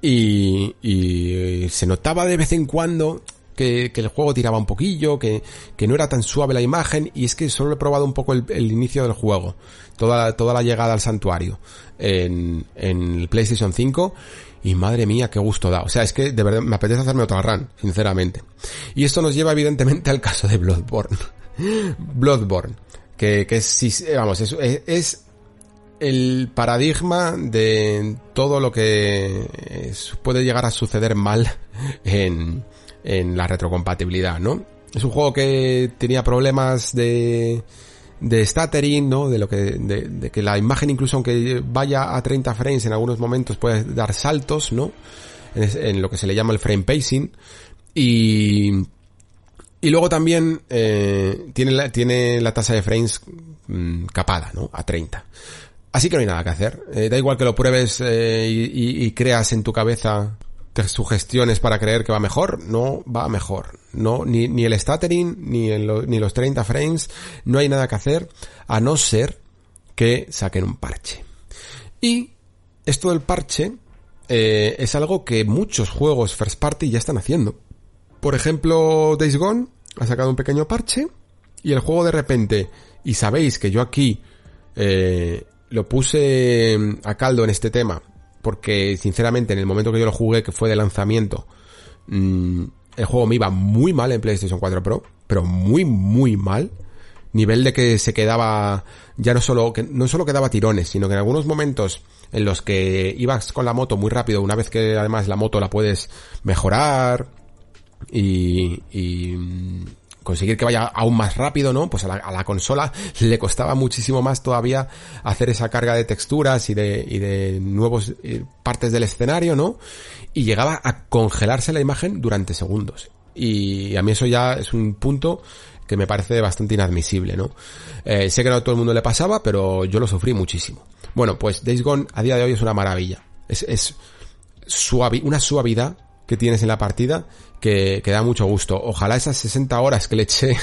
y, y se notaba de vez en cuando que, el juego tiraba un poquillo, que, que, no era tan suave la imagen, y es que solo he probado un poco el, inicio del juego, toda, toda la llegada al santuario en, en PlayStation 5, y madre mía, qué gusto da. O sea, es que de verdad me apetece hacerme otra run, sinceramente. Y esto nos lleva evidentemente al caso de Bloodborne. [LAUGHS] Bloodborne, que, que es, vamos, es, es el paradigma de todo lo que puede llegar a suceder mal [LAUGHS] en, en la retrocompatibilidad, ¿no? Es un juego que tenía problemas de, de stuttering, ¿no? De lo que, de, de, que la imagen incluso aunque vaya a 30 frames en algunos momentos puede dar saltos, ¿no? En, lo que se le llama el frame pacing. Y, y luego también eh, tiene, la, tiene la tasa de frames mmm, capada, ¿no? A 30. Así que no hay nada que hacer. Eh, da igual que lo pruebes eh, y, y, creas en tu cabeza sugestiones para creer que va mejor, no va mejor. No, ni, ni el stuttering, ni, ni los 30 frames, no hay nada que hacer, a no ser que saquen un parche. Y esto del parche eh, es algo que muchos juegos first party ya están haciendo. Por ejemplo, Days Gone ha sacado un pequeño parche y el juego de repente, y sabéis que yo aquí eh, lo puse a caldo en este tema, porque sinceramente en el momento que yo lo jugué, que fue de lanzamiento, mmm, el juego me iba muy mal en PlayStation 4 Pro, pero muy, muy mal. Nivel de que se quedaba, ya no solo, que no solo quedaba tirones, sino que en algunos momentos en los que ibas con la moto muy rápido, una vez que además la moto la puedes mejorar y, y conseguir que vaya aún más rápido, ¿no? Pues a la, consola le costaba muchísimo más todavía hacer esa carga de texturas y de, y de nuevos eh, partes del escenario, ¿no? Y llegaba a congelarse la imagen durante segundos. Y a mí eso ya es un punto que me parece bastante inadmisible, ¿no? Eh, sé que no a todo el mundo le pasaba, pero yo lo sufrí muchísimo. Bueno, pues Days Gone a día de hoy es una maravilla. Es, es una suavidad que tienes en la partida que, que da mucho gusto. Ojalá esas 60 horas que le eché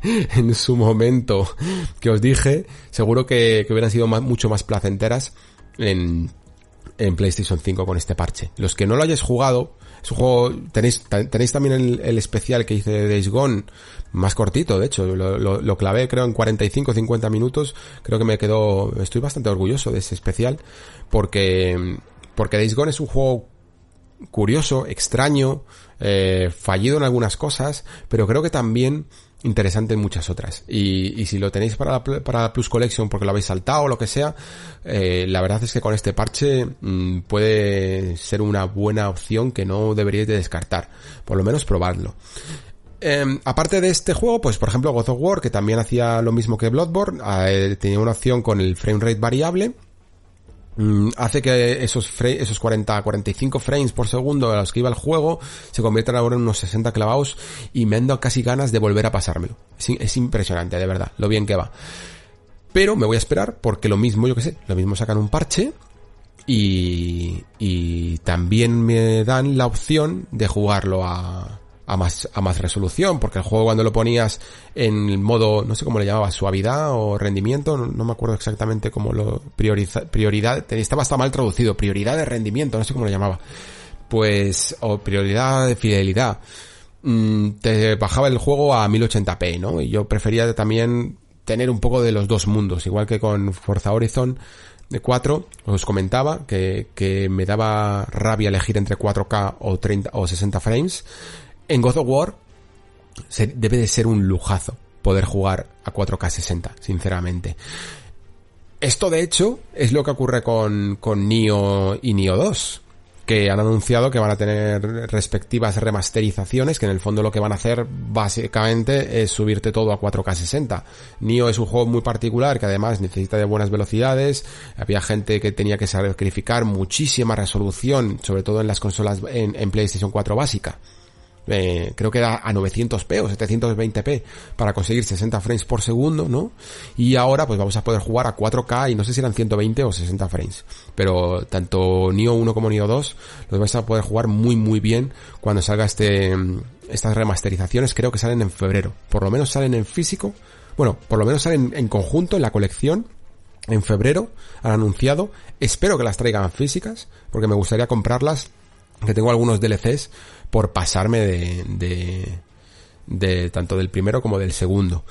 [LAUGHS] en su momento que os dije, seguro que, hubieran sido mucho más placenteras en, en PlayStation 5 con este parche. Los que no lo hayáis jugado, es un juego, tenéis, tenéis también el, especial que hice de Days Gone, más cortito, de hecho, lo, lo, clavé creo en 45 50 minutos, creo que me quedó, estoy bastante orgulloso de ese especial, porque, porque Days Gone es un juego curioso, extraño, eh, fallido en algunas cosas, pero creo que también interesante en muchas otras. Y, si lo tenéis para la, para la Plus Collection porque lo habéis saltado o lo que sea, eh, la verdad es que con este parche mm, puede ser una buena opción que no deberíais de descartar. Por lo menos probarlo. Em, aparte de este juego, pues por ejemplo God of War, que también hacía lo mismo que Bloodborne, eh, tenía una opción con el frame rate variable hace que esos, esos 40, 45 frames por segundo a los que iba el juego se conviertan ahora en unos 60 clavados y me han casi ganas de volver a pasármelo. Es, impresionante, de verdad, lo bien que va. Pero me voy a esperar porque lo mismo, yo que sé, lo mismo sacan un parche y, y también me dan la opción de jugarlo a, a más, a más resolución, porque el juego cuando lo ponías en modo, no sé cómo le llamaba, suavidad o rendimiento, no, me acuerdo exactamente cómo lo prioriza, prioridad, estaba hasta mal traducido, prioridad de rendimiento, no sé cómo lo llamaba. Pues, o prioridad de fidelidad. Mm, te bajaba el juego a 1080p, ¿no? Y yo prefería también tener un poco de los dos mundos, igual que con Forza Horizon de 4, os comentaba que, que me daba rabia elegir entre 4K o 30 o 60 frames en God of War debe de ser un lujazo poder jugar a 4K 60, sinceramente. Esto de hecho es lo que ocurre con, con Nio y Nio 2, que han anunciado que van a tener respectivas remasterizaciones, que en el fondo lo que van a hacer básicamente es subirte todo a 4K 60. Nio es un juego muy particular que además necesita de buenas velocidades, había gente que tenía que sacrificar muchísima resolución, sobre todo en las consolas en, en PlayStation 4 básica eh, creo que da a 900p o 720p para conseguir 60 frames por segundo, ¿no? Y ahora pues vamos a poder jugar a 4K y no sé si eran 120 o 60 frames. Pero tanto Nio 1 como Nio 2 los vais a poder jugar muy muy bien cuando salga este estas remasterizaciones, creo que salen en febrero. Por lo menos salen en físico. Bueno, por lo menos salen en conjunto en la colección en febrero han anunciado. Espero que las traigan físicas porque me gustaría comprarlas que tengo algunos DLCs por pasarme de, de, de tanto del primero como del segundo.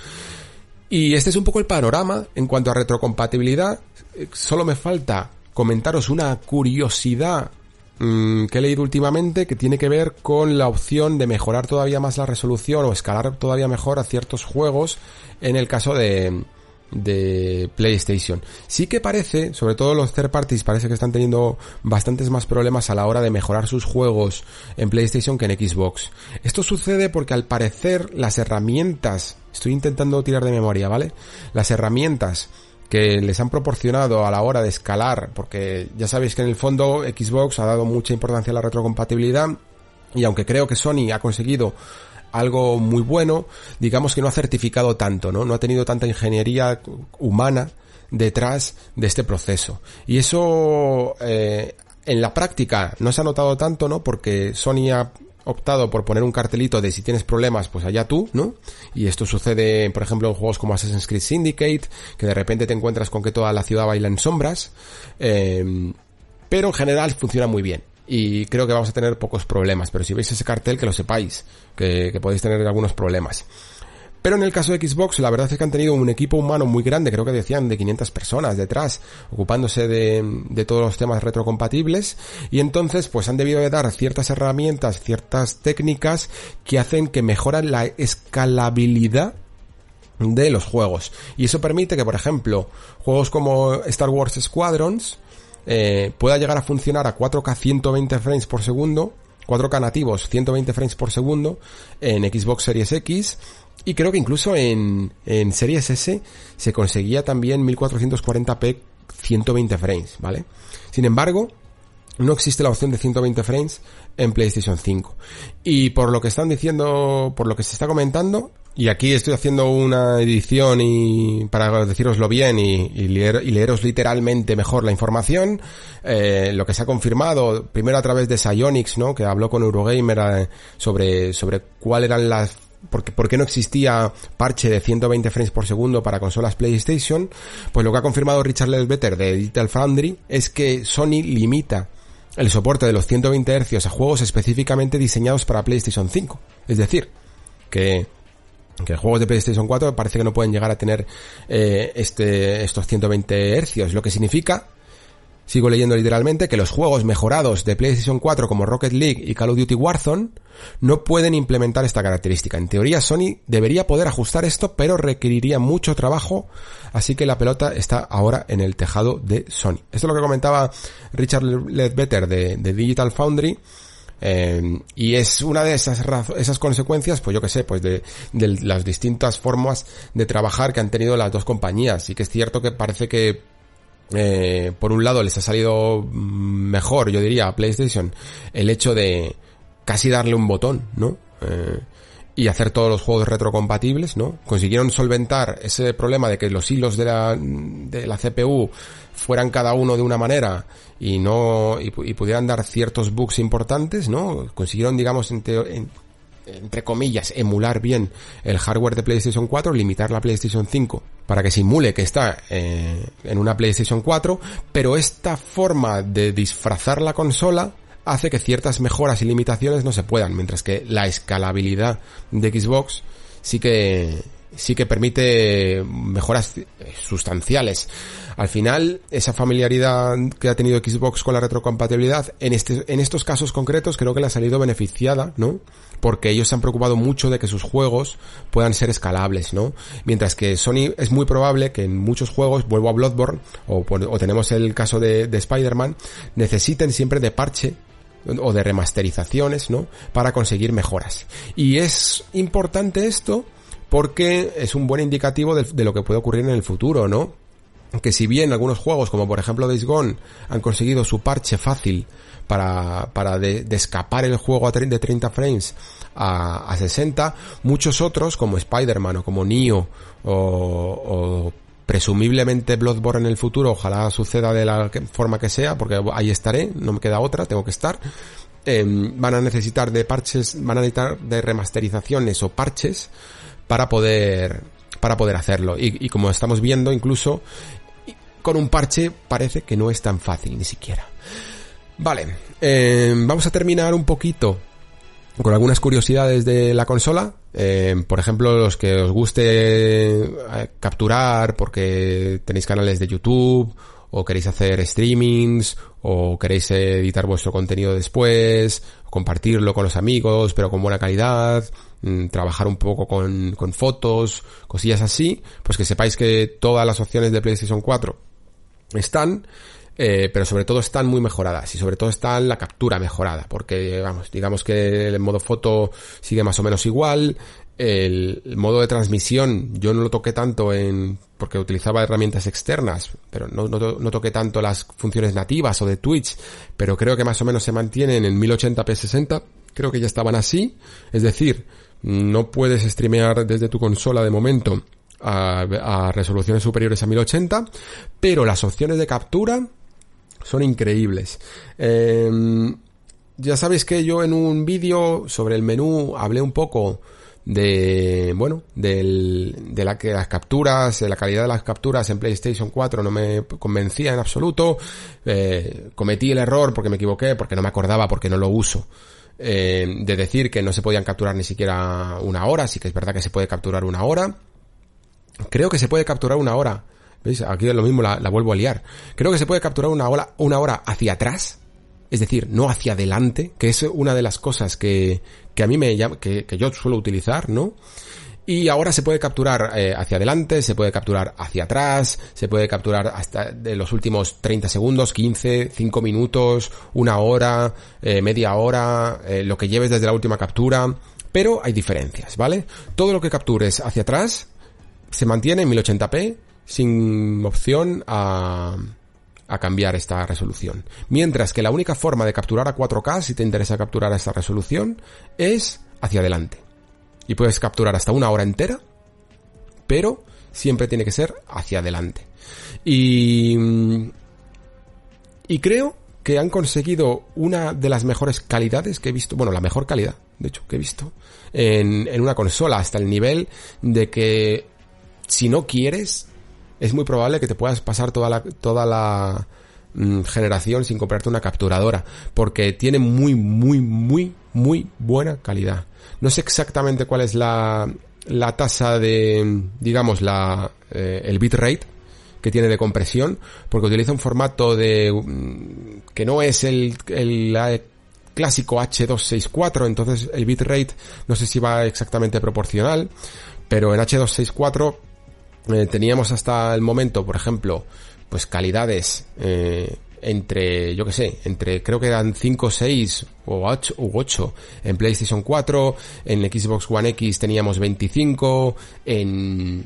Y este es un poco el panorama en cuanto a retrocompatibilidad. Eh, solo me falta comentaros una curiosidad mm, que he leído últimamente que tiene que ver con la opción de mejorar todavía más la resolución o escalar todavía mejor a ciertos juegos en el caso de, de PlayStation. Sí que parece, sobre todo los third parties, parece que están teniendo bastantes más problemas a la hora de mejorar sus juegos en PlayStation que en Xbox. Esto sucede porque al parecer las herramientas, estoy intentando tirar de memoria, ¿vale? Las herramientas que les han proporcionado a la hora de escalar, porque ya sabéis que en el fondo Xbox ha dado mucha importancia a la retrocompatibilidad y aunque creo que Sony ha conseguido algo muy bueno, digamos que no ha certificado tanto, ¿no? No ha tenido tanta ingeniería humana detrás de este proceso. Y eso eh, en la práctica no se ha notado tanto, ¿no? Porque Sony ha optado por poner un cartelito de si tienes problemas, pues allá tú, ¿no? Y esto sucede, por ejemplo, en juegos como Assassin's Creed Syndicate, que de repente te encuentras con que toda la ciudad baila en sombras. Eh, pero en general funciona muy bien y creo que vamos a tener pocos problemas. Pero si veis ese cartel, que lo sepáis, que, podéis tener algunos problemas. Pero en el caso de Xbox, la verdad es que han tenido un equipo humano muy grande, creo que decían de 500 personas detrás, ocupándose de, todos los temas retrocompatibles, y entonces pues han debido de dar ciertas herramientas, ciertas técnicas que hacen que mejoran la escalabilidad de los juegos. Y eso permite que, por ejemplo, juegos como Star Wars Squadrons, eh, pueda llegar a funcionar a 4K 120 frames por segundo, 4K nativos 120 frames por segundo en Xbox Series X y creo que incluso en, en Series S se conseguía también 1440p 120 frames, ¿vale? Sin embargo, no existe la opción de 120 frames en PlayStation 5. Y por lo que están diciendo, por lo que se está comentando, y aquí estoy haciendo una edición y para deciroslo bien y, y leeros literalmente mejor la información. Eh, lo que se ha confirmado, primero a través de Psyonix, ¿no? Que habló con Eurogamer eh, sobre, sobre cuál eran las porque, ¿por qué no existía parche de 120 frames por segundo para consolas PlayStation? Pues lo que ha confirmado Richard Ledbetter de Digital Foundry es que Sony limita el soporte de los 120 Hz a juegos específicamente diseñados para PlayStation 5. Es decir, que que juegos de PlayStation 4 parece que no pueden llegar a tener eh, este, estos 120 Hz, lo que significa, sigo leyendo literalmente, que los juegos mejorados de PlayStation 4 como Rocket League y Call of Duty Warzone no pueden implementar esta característica. En teoría Sony debería poder ajustar esto, pero requeriría mucho trabajo, así que la pelota está ahora en el tejado de Sony. Esto es lo que comentaba Richard Ledbetter de, Digital Foundry, eh, y es una de esas, esas consecuencias, pues yo que sé, pues de, de, las distintas formas de trabajar que han tenido las dos compañías. Y que es cierto que parece que, eh, por un lado les ha salido mejor, yo diría, a PlayStation, el hecho de casi darle un botón, ¿no? Eh, y hacer todos los juegos retrocompatibles, ¿no? Consiguieron solventar ese problema de que los hilos de la, de la CPU fueran cada uno de una manera y no y, pudieran dar ciertos bugs importantes, ¿no? Consiguieron, digamos, entre comillas, emular bien el hardware de PlayStation 4, limitar la PlayStation 5 para que simule que está eh, en una PlayStation 4, pero esta forma de disfrazar la consola hace que ciertas mejoras y limitaciones no se puedan, mientras que la escalabilidad de Xbox sí que sí que permite mejoras sustanciales. Al final, esa familiaridad que ha tenido Xbox con la retrocompatibilidad, en, este, en estos casos concretos creo que le ha salido beneficiada, ¿no? Porque ellos se han preocupado mucho de que sus juegos puedan ser escalables, ¿no? Mientras que Sony es muy probable que en muchos juegos, vuelvo a Bloodborne, o, o tenemos el caso de, de Spider-Man, necesiten siempre de parche o de remasterizaciones, ¿no? Para conseguir mejoras. Y es importante esto porque es un buen indicativo de, lo que puede ocurrir en el futuro, ¿no? Que si bien algunos juegos, como por ejemplo Days Gone, han conseguido su parche fácil para, para de, escapar el juego a de 30 frames a, a 60, muchos otros, como Spider-Man o como Nioh o, o presumiblemente Bloodborne en el futuro, ojalá suceda de la forma que sea, porque ahí estaré, no me queda otra, tengo que estar. Em, van a necesitar de parches, van a necesitar de remasterizaciones o parches para poder, para poder hacerlo. Y, como estamos viendo, incluso con un parche parece que no es tan fácil ni siquiera. Vale, em, vamos a terminar un poquito con algunas curiosidades de la consola. Eh, por ejemplo, los que os guste eh, capturar porque tenéis canales de YouTube o queréis hacer streamings o queréis editar vuestro contenido después, compartirlo con los amigos pero con buena calidad, mm, trabajar un poco con, con fotos, cosillas así, pues que sepáis que todas las opciones de PlayStation 4 están eh, pero sobre todo están muy mejoradas y sobre todo está la captura mejorada, porque vamos, digamos que el modo foto sigue más o menos igual, el, modo de transmisión yo no lo toqué tanto en porque utilizaba herramientas externas, pero no, no, no, toqué tanto las funciones nativas o de Twitch, pero creo que más o menos se mantienen en 1080p60, creo que ya estaban así, es decir, no puedes streamear desde tu consola de momento a, resoluciones superiores a 1080, pero las opciones de captura son increíbles. Em, ya sabéis que yo en un vídeo sobre el menú hablé un poco de, bueno, del, de la que las capturas, de la calidad de las capturas en PlayStation 4 no me convencía en absoluto. Eh, cometí el error porque me equivoqué, porque no me acordaba, porque no lo uso. Eh, de decir que no se podían capturar ni siquiera una hora, sí que es verdad que se puede capturar una hora. Creo que se puede capturar una hora ¿Veis? Aquí es lo mismo, la, vuelvo a liar. Creo que se puede capturar una hora, una hora hacia atrás, es decir, no hacia adelante, que es una de las cosas que, que a mí me llama, que, que yo suelo utilizar, ¿no? Y ahora se puede capturar eh, hacia adelante, se puede capturar hacia atrás, se puede capturar hasta de los últimos 30 segundos, 15, 5 minutos, una hora, eh, media hora, eh, lo que lleves desde la última captura. Pero hay diferencias, ¿vale? Todo lo que captures hacia atrás se mantiene en 1080p sin opción a, a cambiar esta resolución. Mientras que la única forma de capturar a 4K, si te interesa capturar esta resolución, es hacia adelante. y puedes capturar hasta una hora entera, pero siempre tiene que ser hacia adelante. Y, y creo que han conseguido una de las mejores calidades que he visto, bueno, la mejor calidad, de hecho, que he visto en una consola, hasta el nivel de que si no quieres, es muy probable que te puedas pasar toda la, toda la mm, generación sin comprarte una capturadora, porque tiene muy, muy, muy, muy buena calidad. No sé exactamente cuál es la, la tasa de, digamos, la, eh, el bitrate que tiene de compresión, porque utiliza un formato de, mm, que no es el, el clásico H264, entonces el bitrate no sé si va exactamente proporcional, pero en H264 eh, teníamos hasta el momento, por ejemplo, pues calidades eh, entre, yo que sé, entre creo que eran 5, 6 o 8, u 8 en PlayStation 4, en Xbox One X teníamos 25, en,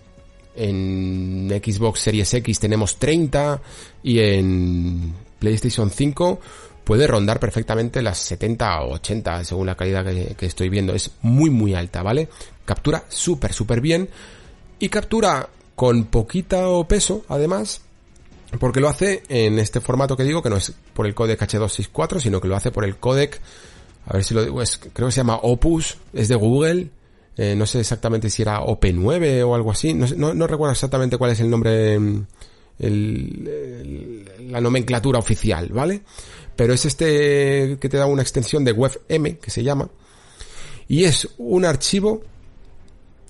en Xbox Series X tenemos 30 y en PlayStation 5 puede rondar perfectamente las 70 o 80 según la calidad que, que estoy viendo. Es muy muy alta, ¿vale? Captura súper súper bien y captura con poquito peso además porque lo hace en este formato que digo, que no es por el codec H264, sino que lo hace por el codec, a ver si lo digo, creo que se llama Opus, es de Google, eh, no sé exactamente si era OP9 o algo así, no, recuerdo exactamente cuál es el nombre, mm, la nomenclatura oficial, ¿vale? Pero es este que te da una extensión de WebM, que se llama, y es un archivo,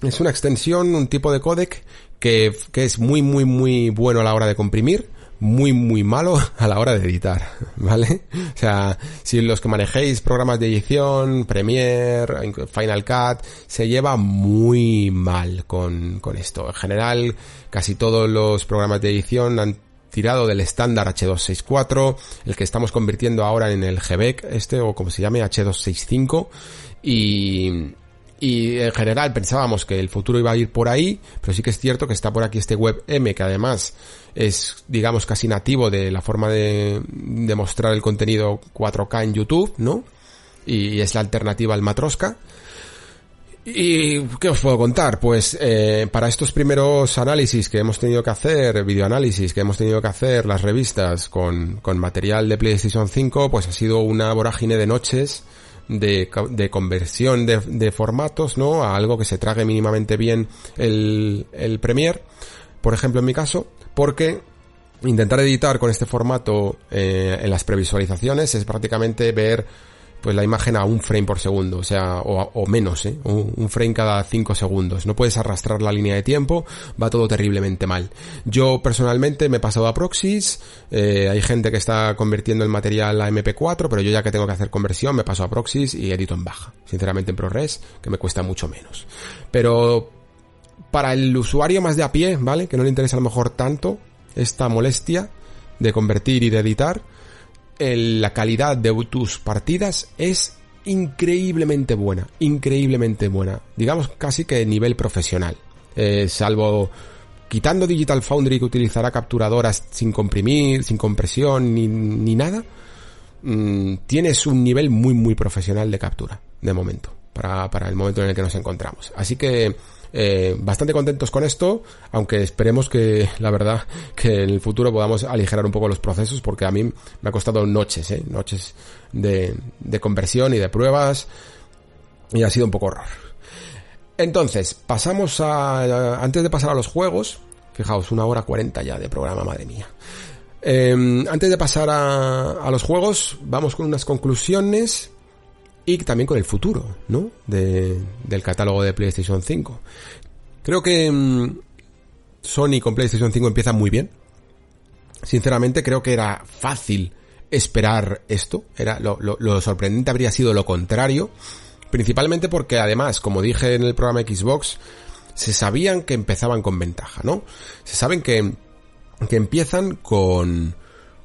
es una extensión, un tipo de codec que, que es muy, muy, muy bueno a la hora de comprimir, muy muy malo [LAUGHS] a la hora de editar, [LAUGHS] ¿vale? O sea, si los que manejéis programas de edición, Premiere, Final Cut, se lleva muy mal con, con esto. En general, casi todos los programas de edición han tirado del estándar H264, el que estamos convirtiendo ahora en el GBEC este, o como se llame, H265, y, y en general pensábamos que el futuro iba a ir por ahí, pero sí que es cierto que está por aquí este WebM que además es, digamos, casi nativo de la forma de, mostrar el contenido 4K en YouTube, ¿no? Y es la alternativa al Matroska. ¿Y qué os puedo contar? Pues eh, para estos primeros análisis que hemos tenido que hacer, videoanálisis que hemos tenido que hacer, las revistas con, con material de PlayStation 5, pues ha sido una vorágine de noches de, de conversión de, de, formatos, ¿no? A algo que se trague mínimamente bien el, el Premiere, por ejemplo en mi caso, porque intentar editar con este formato eh, en las previsualizaciones es prácticamente ver pues la imagen a un frame por segundo, o sea, o, menos, ¿eh? un, frame cada 5 segundos. No puedes arrastrar la línea de tiempo, va todo terriblemente mal. Yo personalmente me he pasado a Proxys, eh, hay gente que está convirtiendo el material a MP4, pero yo ya que tengo que hacer conversión me paso a Proxys y edito en baja. Sinceramente en ProRes, que me cuesta mucho menos. Pero para el usuario más de a pie, ¿vale? Que no le interesa a lo mejor tanto esta molestia de convertir y de editar, la calidad de tus partidas es increíblemente buena, increíblemente buena. Digamos casi que nivel profesional. Eh, salvo quitando Digital Foundry que utilizará capturadoras sin comprimir, sin compresión ni, ni nada, mm, tienes un nivel muy muy profesional de captura, de momento, para, para el momento en el que nos encontramos. Así que eh, bastante contentos con esto, aunque esperemos que, la verdad, que en el futuro podamos aligerar un poco los procesos, porque a mí me ha costado noches, ¿eh? noches de, de conversión y de pruebas, y ha sido un poco horror. Entonces, pasamos a, antes de pasar a los juegos, fijaos, una hora cuarenta ya de programa, madre mía. Eh, antes de pasar a, los juegos, vamos con unas conclusiones y también con el futuro, ¿no? De, del catálogo de PlayStation 5. Creo que mmm, Sony con PlayStation 5 empieza muy bien. Sinceramente creo que era fácil esperar esto. Era lo, lo, lo sorprendente habría sido lo contrario. Principalmente porque además, como dije en el programa Xbox, se sabían que empezaban con ventaja, ¿no? Se saben que, que empiezan con,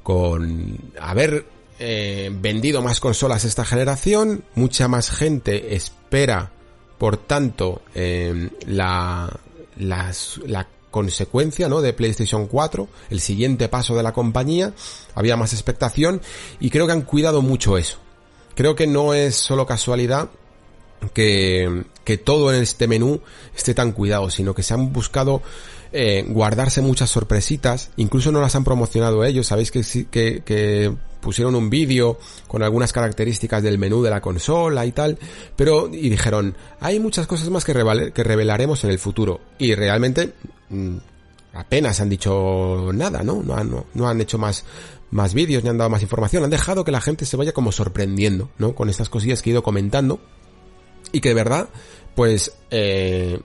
con haber eh, vendido más consolas esta generación, mucha más gente espera, por tanto, eh, la, la consecuencia ¿no? de PlayStation 4, el siguiente paso de la compañía, había más expectación y creo que han cuidado mucho eso. Creo que no es solo casualidad que, que todo en este menú esté tan cuidado, sino que se han buscado eh, guardarse muchas sorpresitas, incluso no las han promocionado ellos, sabéis que, que, que pusieron un vídeo con algunas características del menú de la consola y tal, pero y dijeron, hay muchas cosas más que, revelaremos en el futuro, y realmente mm, apenas han dicho nada, ¿no? No han, hecho más, más vídeos ni han dado más información, han dejado que la gente se vaya como sorprendiendo, ¿no? Con estas cosillas que he ido comentando y que de verdad, pues, eh,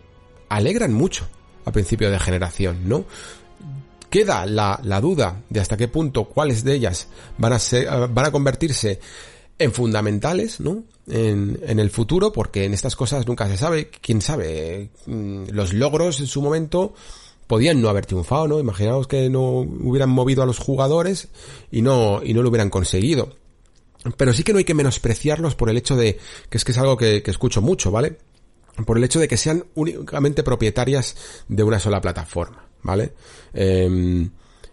alegran mucho a principio de generación, ¿no? Queda la, la duda de hasta qué punto cuáles de ellas van a ser, van a convertirse en fundamentales, ¿no? En, en, el futuro, porque en estas cosas nunca se sabe, quién sabe, mm, los logros en su momento podían no haber triunfado, ¿no? Imaginaos que no hubieran movido a los jugadores y no, y no lo hubieran conseguido. Pero sí que no hay que menospreciarlos por el hecho de, que es que es algo que, que escucho mucho, ¿vale? Por el hecho de que sean únicamente propietarias de una sola plataforma, ¿vale? Eh,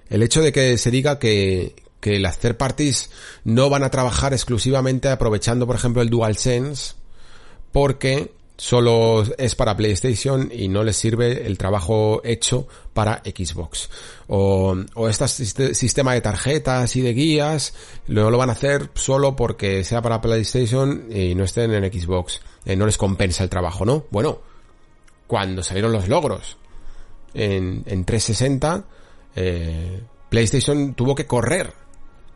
el hecho de que se diga que, que las third parties no van a trabajar exclusivamente aprovechando, por ejemplo, el DualSense, porque solo es para PlayStation y no les sirve el trabajo hecho para Xbox. O, o este sistema de tarjetas y de guías no lo van a hacer solo porque sea para PlayStation y no estén en Xbox. Eh, no les compensa el trabajo, ¿no? Bueno, cuando salieron los logros en, en 360, eh, PlayStation tuvo que correr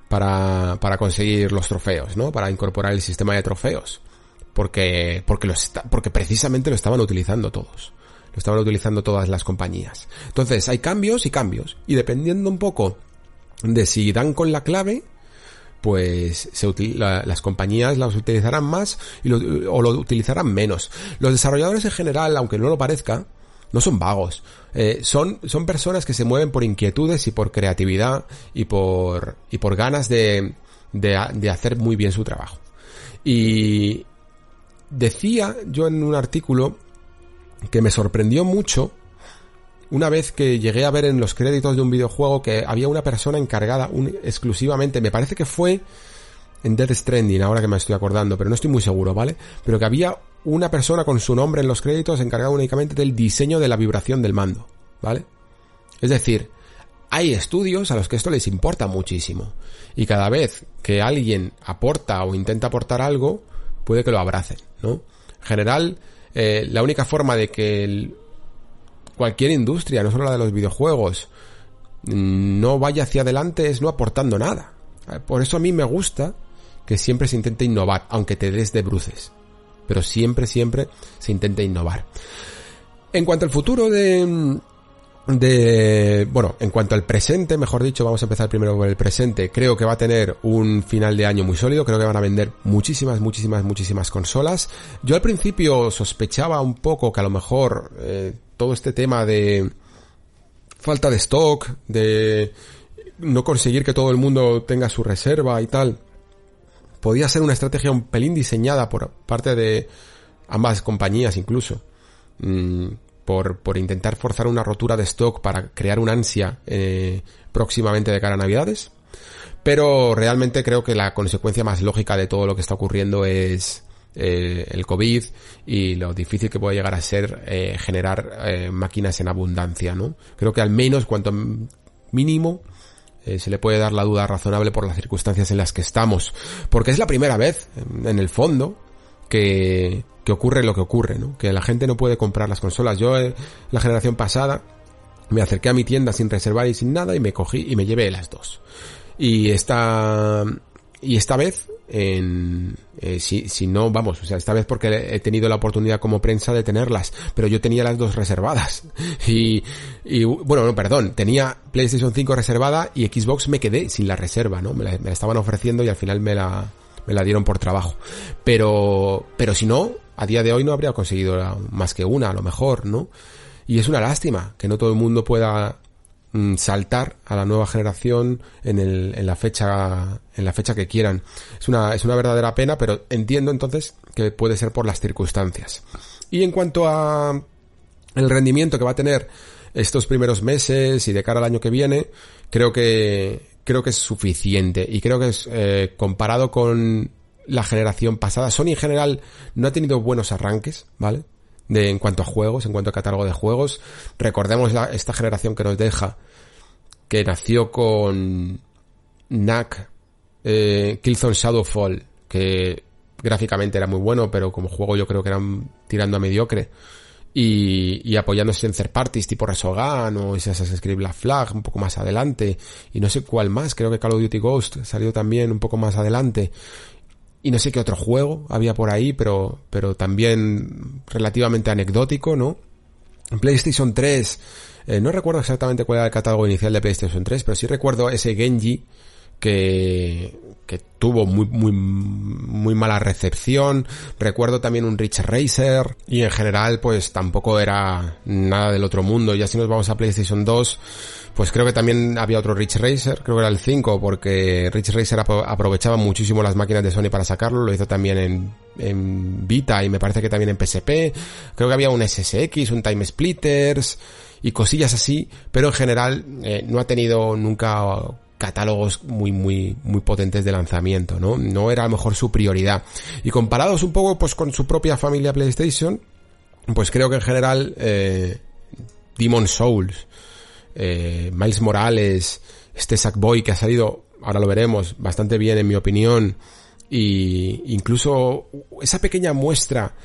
para, para conseguir los trofeos, ¿no? Para incorporar el sistema de trofeos porque, porque, lo porque precisamente lo estaban utilizando todos. Lo estaban utilizando todas las compañías. Entonces, hay cambios y cambios. Y dependiendo un poco de si dan con la clave, pues se la, las compañías las utilizarán más o lo utilizarán menos. Los desarrolladores en general, aunque no lo parezca, no son vagos. Eh, son, son personas que se mueven por inquietudes y por creatividad y por, y por ganas de, de, hacer muy bien su trabajo. Y, Decía yo en un artículo que me sorprendió mucho una vez que llegué a ver en los créditos de un videojuego que había una persona encargada exclusivamente, me parece que fue en Death Stranding, ahora que me estoy acordando, pero no estoy muy seguro, ¿vale? Pero que había una persona con su nombre en los créditos encargada únicamente del diseño de la vibración del mando, ¿vale? Es decir, hay estudios a los que esto les importa muchísimo. Y cada vez que alguien aporta o intenta aportar algo, puede que lo abracen, ¿no? En general, eh, la única forma de que cualquier industria, no solo la de los videojuegos, no vaya hacia adelante es no aportando nada. Por eso a mí me gusta que siempre se intente innovar, aunque te des de bruces. Pero siempre, siempre se intente innovar. En cuanto al futuro de, de, bueno, en cuanto al presente, mejor dicho, vamos a empezar primero con el presente. Creo que va a tener un final de año muy sólido, creo que van a vender muchísimas, muchísimas, muchísimas consolas. Yo al principio sospechaba un poco que a lo mejor eh, todo este tema de falta de stock, de no conseguir que todo el mundo tenga su reserva y tal, podía ser una estrategia un pelín diseñada por parte de ambas compañías incluso. Mm, por, por intentar forzar una rotura de stock para crear una ansia eh, próximamente de cara a Navidades. Pero realmente creo que la consecuencia más lógica de todo lo que está ocurriendo es eh, el COVID y lo difícil que puede llegar a ser eh, generar eh, máquinas en abundancia, ¿no? Creo que al menos cuanto mínimo eh, se le puede dar la duda razonable por las circunstancias en las que estamos. Porque es la primera vez, en el fondo, que, que ocurre lo que ocurre, ¿no? Que la gente no puede comprar las consolas. Yo, eh, la generación pasada, me acerqué a mi tienda sin reservar y sin nada y me cogí y me llevé las dos. Y esta, y esta vez, en, eh, si, si no, vamos, o sea, esta vez porque he tenido la oportunidad como prensa de tenerlas, pero yo tenía las dos reservadas. [LAUGHS] Y, y bueno, no, perdón, tenía PlayStation 5 reservada y Xbox me quedé sin la reserva, ¿no? Me la, me la estaban ofreciendo y al final me la, me la dieron por trabajo. Pero, pero si no, a día de hoy no habría conseguido más que una, a lo mejor, ¿no? Y es una lástima que no todo el mundo pueda saltar a la nueva generación en, el, en la fecha en la fecha que quieran es una es una verdadera pena pero entiendo entonces que puede ser por las circunstancias y en cuanto a el rendimiento que va a tener estos primeros meses y de cara al año que viene creo que creo que es suficiente y creo que es eh, comparado con la generación pasada. Sony en general no ha tenido buenos arranques, ¿vale? De, en cuanto a juegos, en cuanto a catálogo de juegos. Recordemos esta generación que nos deja, que nació con Knack, eh, Killzone Shadowfall, que gráficamente era muy bueno, pero como juego yo creo que eran tirando a mediocre. Y, y apoyándose en third parties tipo Resogan o Assassin's Creed Black Flag un poco más adelante. Y no sé cuál más, creo que Call of Duty Ghost salió también un poco más adelante. Y no sé qué otro juego había por ahí, pero, pero también relativamente anecdótico, ¿no? PlayStation 3, eh, no recuerdo exactamente cuál era el catálogo inicial de PlayStation 3, pero sí recuerdo ese Genji que, que tuvo muy, muy, muy mala recepción. Recuerdo también un Rich Racer y en general pues tampoco era nada del otro mundo. Ya si nos vamos a PlayStation 2, pues creo que también había otro Rich Racer, creo que era el 5, porque Rich Racer aprovechaba muchísimo las máquinas de Sony para sacarlo, lo hizo también en, Vita y me parece que también en PSP. Creo que había un SSX, un Time Splitters y cosillas así, pero en general eh, no ha tenido nunca catálogos muy, muy, muy potentes de lanzamiento, ¿no? No era a lo mejor su prioridad. Y comparados un poco, pues, con su propia familia PlayStation, pues creo que en general, eh, Demon Souls, eh, Miles Morales, este Sackboy que ha salido, ahora lo veremos, bastante bien en mi opinión, y incluso esa pequeña muestra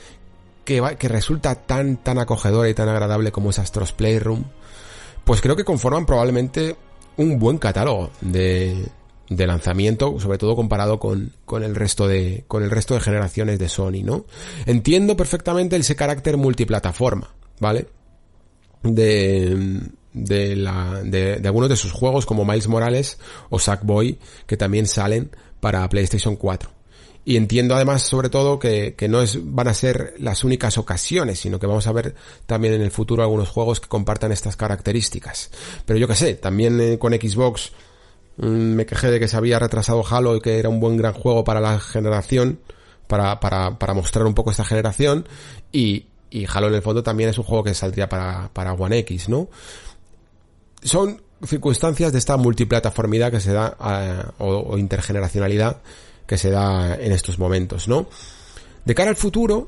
que, va, que resulta tan, tan acogedora y tan agradable como es Astros Playroom, pues creo que conforman probablemente un buen catálogo de, de lanzamiento, sobre todo comparado con, con el resto de, con el resto de generaciones de Sony, ¿no? Entiendo perfectamente ese carácter multiplataforma, ¿vale? De, de la, de, de algunos de sus juegos como Miles Morales o Sackboy, que también salen para PlayStation 4. Y entiendo además, sobre todo, que, que, no es, van a ser las únicas ocasiones, sino que vamos a ver también en el futuro algunos juegos que compartan estas características. Pero yo que sé, también eh, con Xbox mm, me quejé de que se había retrasado Halo y que era un buen gran juego para la generación, para, para, para mostrar un poco esta generación. Y, y Halo en el fondo también es un juego que saldría para, para One X, ¿no? Son circunstancias de esta multiplataformidad que se da, eh, o, intergeneracionalidad que se da en estos momentos, ¿no? De cara al futuro,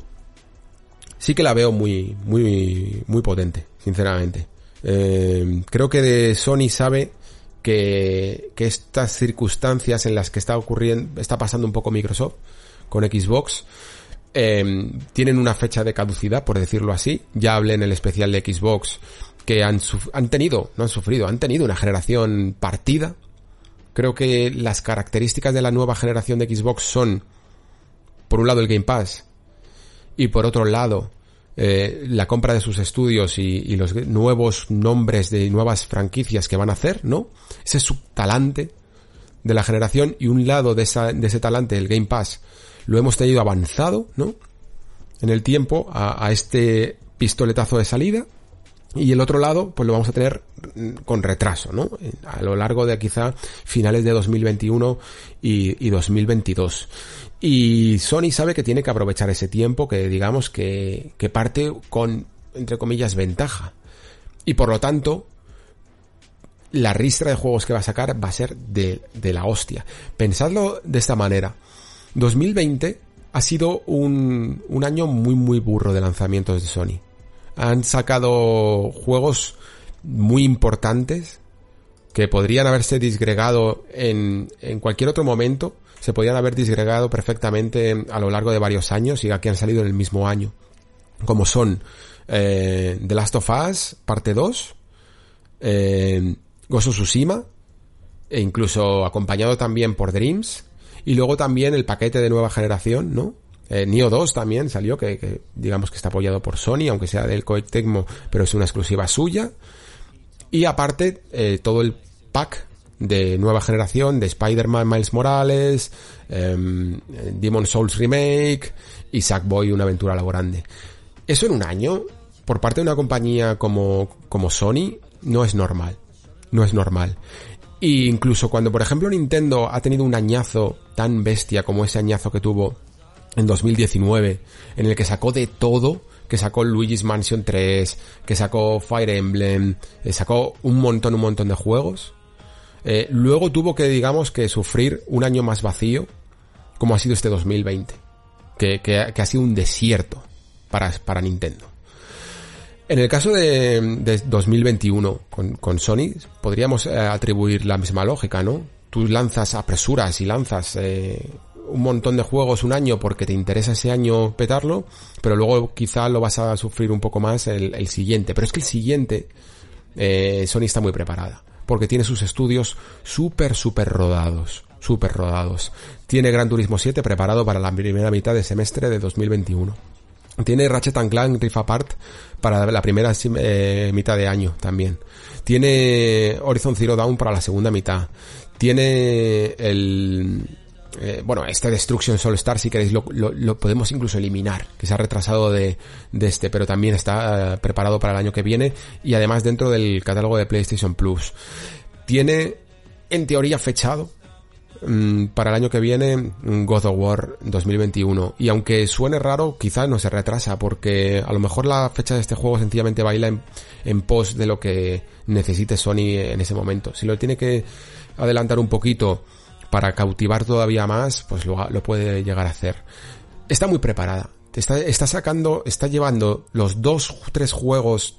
sí que la veo muy, muy, muy potente, sinceramente. Eh, creo que de Sony sabe que, que estas circunstancias en las que está ocurriendo, está pasando un poco Microsoft con Xbox, eh, tienen una fecha de caducidad, por decirlo así. Ya hablé en el especial de Xbox que han, han tenido, no han sufrido, han tenido una generación partida Creo que las características de la nueva generación de Xbox son, por un lado, el Game Pass y por otro lado, eh, la compra de sus estudios y, los nuevos nombres de nuevas franquicias que van a hacer, ¿no? Ese es su talante de la generación y un lado de, ese talante, el Game Pass, lo hemos tenido avanzado, ¿no? En el tiempo a este pistoletazo de salida y el otro lado, pues lo vamos a tener con retraso, ¿no? A lo largo de quizá finales de 2021 y, y 2022. Y Sony sabe que tiene que aprovechar ese tiempo que digamos que, parte con, entre comillas, ventaja. Y por lo tanto, la ristra de juegos que va a sacar va a ser de, la hostia. Pensadlo de esta manera. 2020 ha sido un año muy muy burro de lanzamientos de Sony han sacado juegos muy importantes que podrían haberse disgregado en, en cualquier otro momento, se podrían haber disgregado perfectamente a lo largo de varios años y aquí han salido en el mismo año, como son eh, The Last of Us, parte 2, eh, of Tsushima, e incluso acompañado también por Dreams, y luego también el paquete de nueva generación, ¿no? Eh, Neo 2 también salió, que, digamos que está apoyado por Sony, aunque sea del Koei pero es una exclusiva suya. Y aparte, eh, todo el pack de nueva generación de Spider-Man Miles Morales, eh, Demon Souls Remake y Sackboy Una aventura grande. Eso en un año, por parte de una compañía como, como Sony, no es normal. No es normal. Y incluso cuando, por ejemplo, Nintendo ha tenido un añazo tan bestia como ese añazo que tuvo en 2019, en el que sacó de todo, que sacó Luigi's Mansion 3, que sacó Fire Emblem, eh, sacó un montón, un montón de juegos. Eh, luego tuvo que, digamos, que sufrir un año más vacío, como ha sido este 2020, que, que, ha sido un desierto para, para Nintendo. En el caso de, de 2021 con, con, Sony, podríamos eh, atribuir la misma lógica, ¿no? Tú lanzas apresuras y lanzas eh, un montón de juegos un año porque te interesa ese año petarlo, pero luego quizá lo vas a sufrir un poco más el, el siguiente. Pero es que el siguiente, eh, Sony está muy preparada, porque tiene sus estudios súper, súper rodados, súper rodados. Tiene Gran Turismo 7 preparado para la primera mitad de semestre de 2021. Tiene Ratchet Clank Rift Apart para la primera eh, mitad de año también. Tiene Horizon Zero Dawn para la segunda mitad. Tiene el... Eh, bueno, este Destruction Soul Star, si queréis, lo, podemos incluso eliminar, que se ha retrasado de, este, pero también está eh, preparado para el año que viene y además dentro del catálogo de PlayStation Plus. Tiene, en teoría, fechado Mm, para el año que viene God of War 2021 y aunque suene raro quizás no se retrasa porque a lo mejor la fecha de este juego sencillamente baila en, en pos de lo que necesite Sony en ese momento si lo tiene que adelantar un poquito para cautivar todavía más pues lo, puede llegar a hacer está muy preparada está, está sacando está llevando los dos tres juegos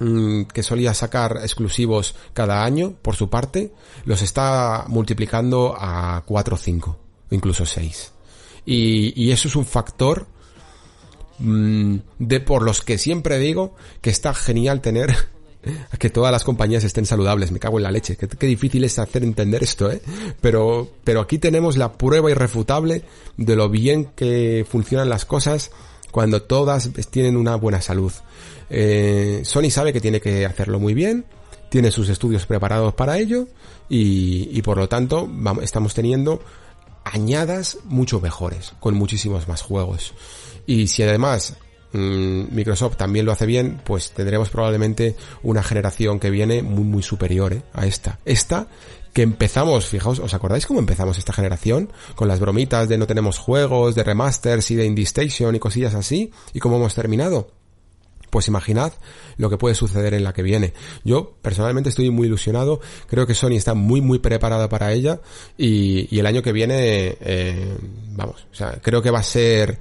Mm, que solía sacar exclusivos cada año, por su parte, los está multiplicando a 4 o 5, incluso 6. Y, y, eso es un factor mm, de por los que siempre digo que está genial tener que todas las compañías estén saludables, me cago en la leche, qué, difícil es hacer entender esto, ¿eh? Pero, pero aquí tenemos la prueba irrefutable de lo bien que funcionan las cosas cuando todas tienen una buena salud. Eh, Sony sabe que tiene que hacerlo muy bien, tiene sus estudios preparados para ello y, y por lo tanto vamos, estamos teniendo añadas mucho mejores, con muchísimos más juegos. Y si además Microsoft también lo hace bien, pues tendremos probablemente una generación que viene muy muy superior ¿eh? a esta. Esta que empezamos, fijaos, ¿os acordáis cómo empezamos esta generación? Con las bromitas de no tenemos juegos, de remasters y de Indie Station y cosillas así, y cómo hemos terminado pues imaginad lo que puede suceder en la que viene. Yo personalmente estoy muy ilusionado, creo que Sony está muy muy preparada para ella y, y el año que viene, eh, vamos, o sea, creo que va a ser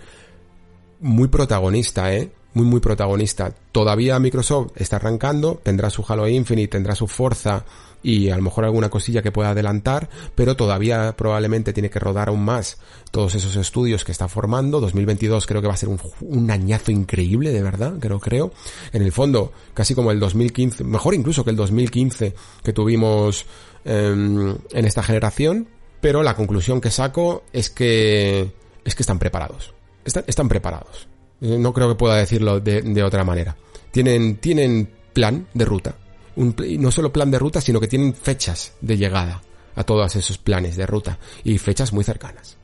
muy protagonista, ¿eh? Muy muy protagonista. Todavía Microsoft está arrancando, tendrá su Halo Infinite, tendrá su Forza y a lo mejor alguna cosilla que pueda adelantar, pero todavía probablemente tiene que rodar aún más todos esos estudios que está formando. 2022 creo que va a ser un, un añazo increíble, de verdad, creo, creo. En el fondo, casi como el 2015, mejor incluso que el 2015 que tuvimos eh, en esta generación, pero la conclusión que saco es que, es que están preparados. Están, están preparados. Eh, no creo que pueda decirlo de, de otra manera. Tienen, tienen plan de ruta no solo plan de ruta, sino que tienen fechas de llegada a todos esos planes de ruta y fechas muy cercanas.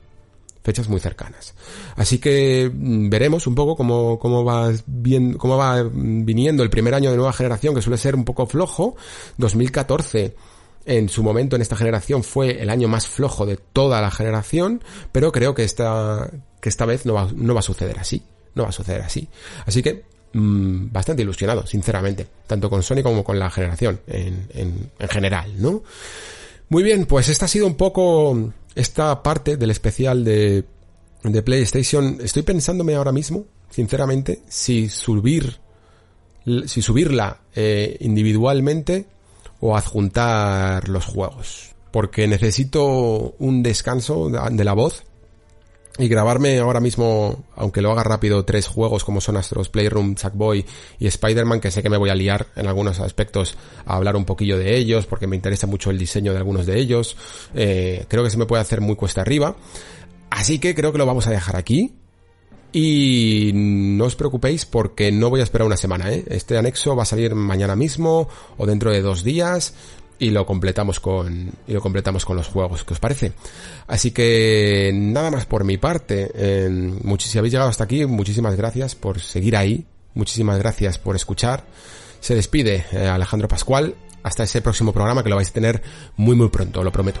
Fechas muy cercanas. Así que mm, veremos un poco cómo, cómo va bien, cómo va viniendo el primer año de nueva generación, que suele ser un poco flojo. 2014 en su momento en esta generación fue el año más flojo de toda la generación, pero creo que esta, que esta vez no va, no va a suceder así. No va a suceder así. Así que mmm, bastante ilusionado, sinceramente, tanto con Sony como con la generación en, en, en general, ¿no? Muy bien, pues esta ha sido un poco esta parte del especial de, de PlayStation. Estoy pensándome ahora mismo, sinceramente, si subir, si subirla eh, individualmente o adjuntar los juegos. Porque necesito un descanso de la voz y grabarme ahora mismo, aunque lo haga rápido, tres juegos como son Astros Playroom, Sackboy y Spider-Man, que sé que me voy a liar en algunos aspectos a hablar un poquillo de ellos, porque me interesa mucho el diseño de algunos de ellos. Eh, creo que se me puede hacer muy cuesta arriba. Así que creo que lo vamos a dejar aquí. Y no os preocupéis porque no voy a esperar una semana, ¿eh? Este anexo va a salir mañana mismo o dentro de dos días y lo completamos con y lo completamos con los juegos ¿qué os parece? así que nada más por mi parte eh, si habéis llegado hasta aquí muchísimas gracias por seguir ahí muchísimas gracias por escuchar se despide eh, Alejandro Pascual hasta ese próximo programa que lo vais a tener muy muy pronto lo prometo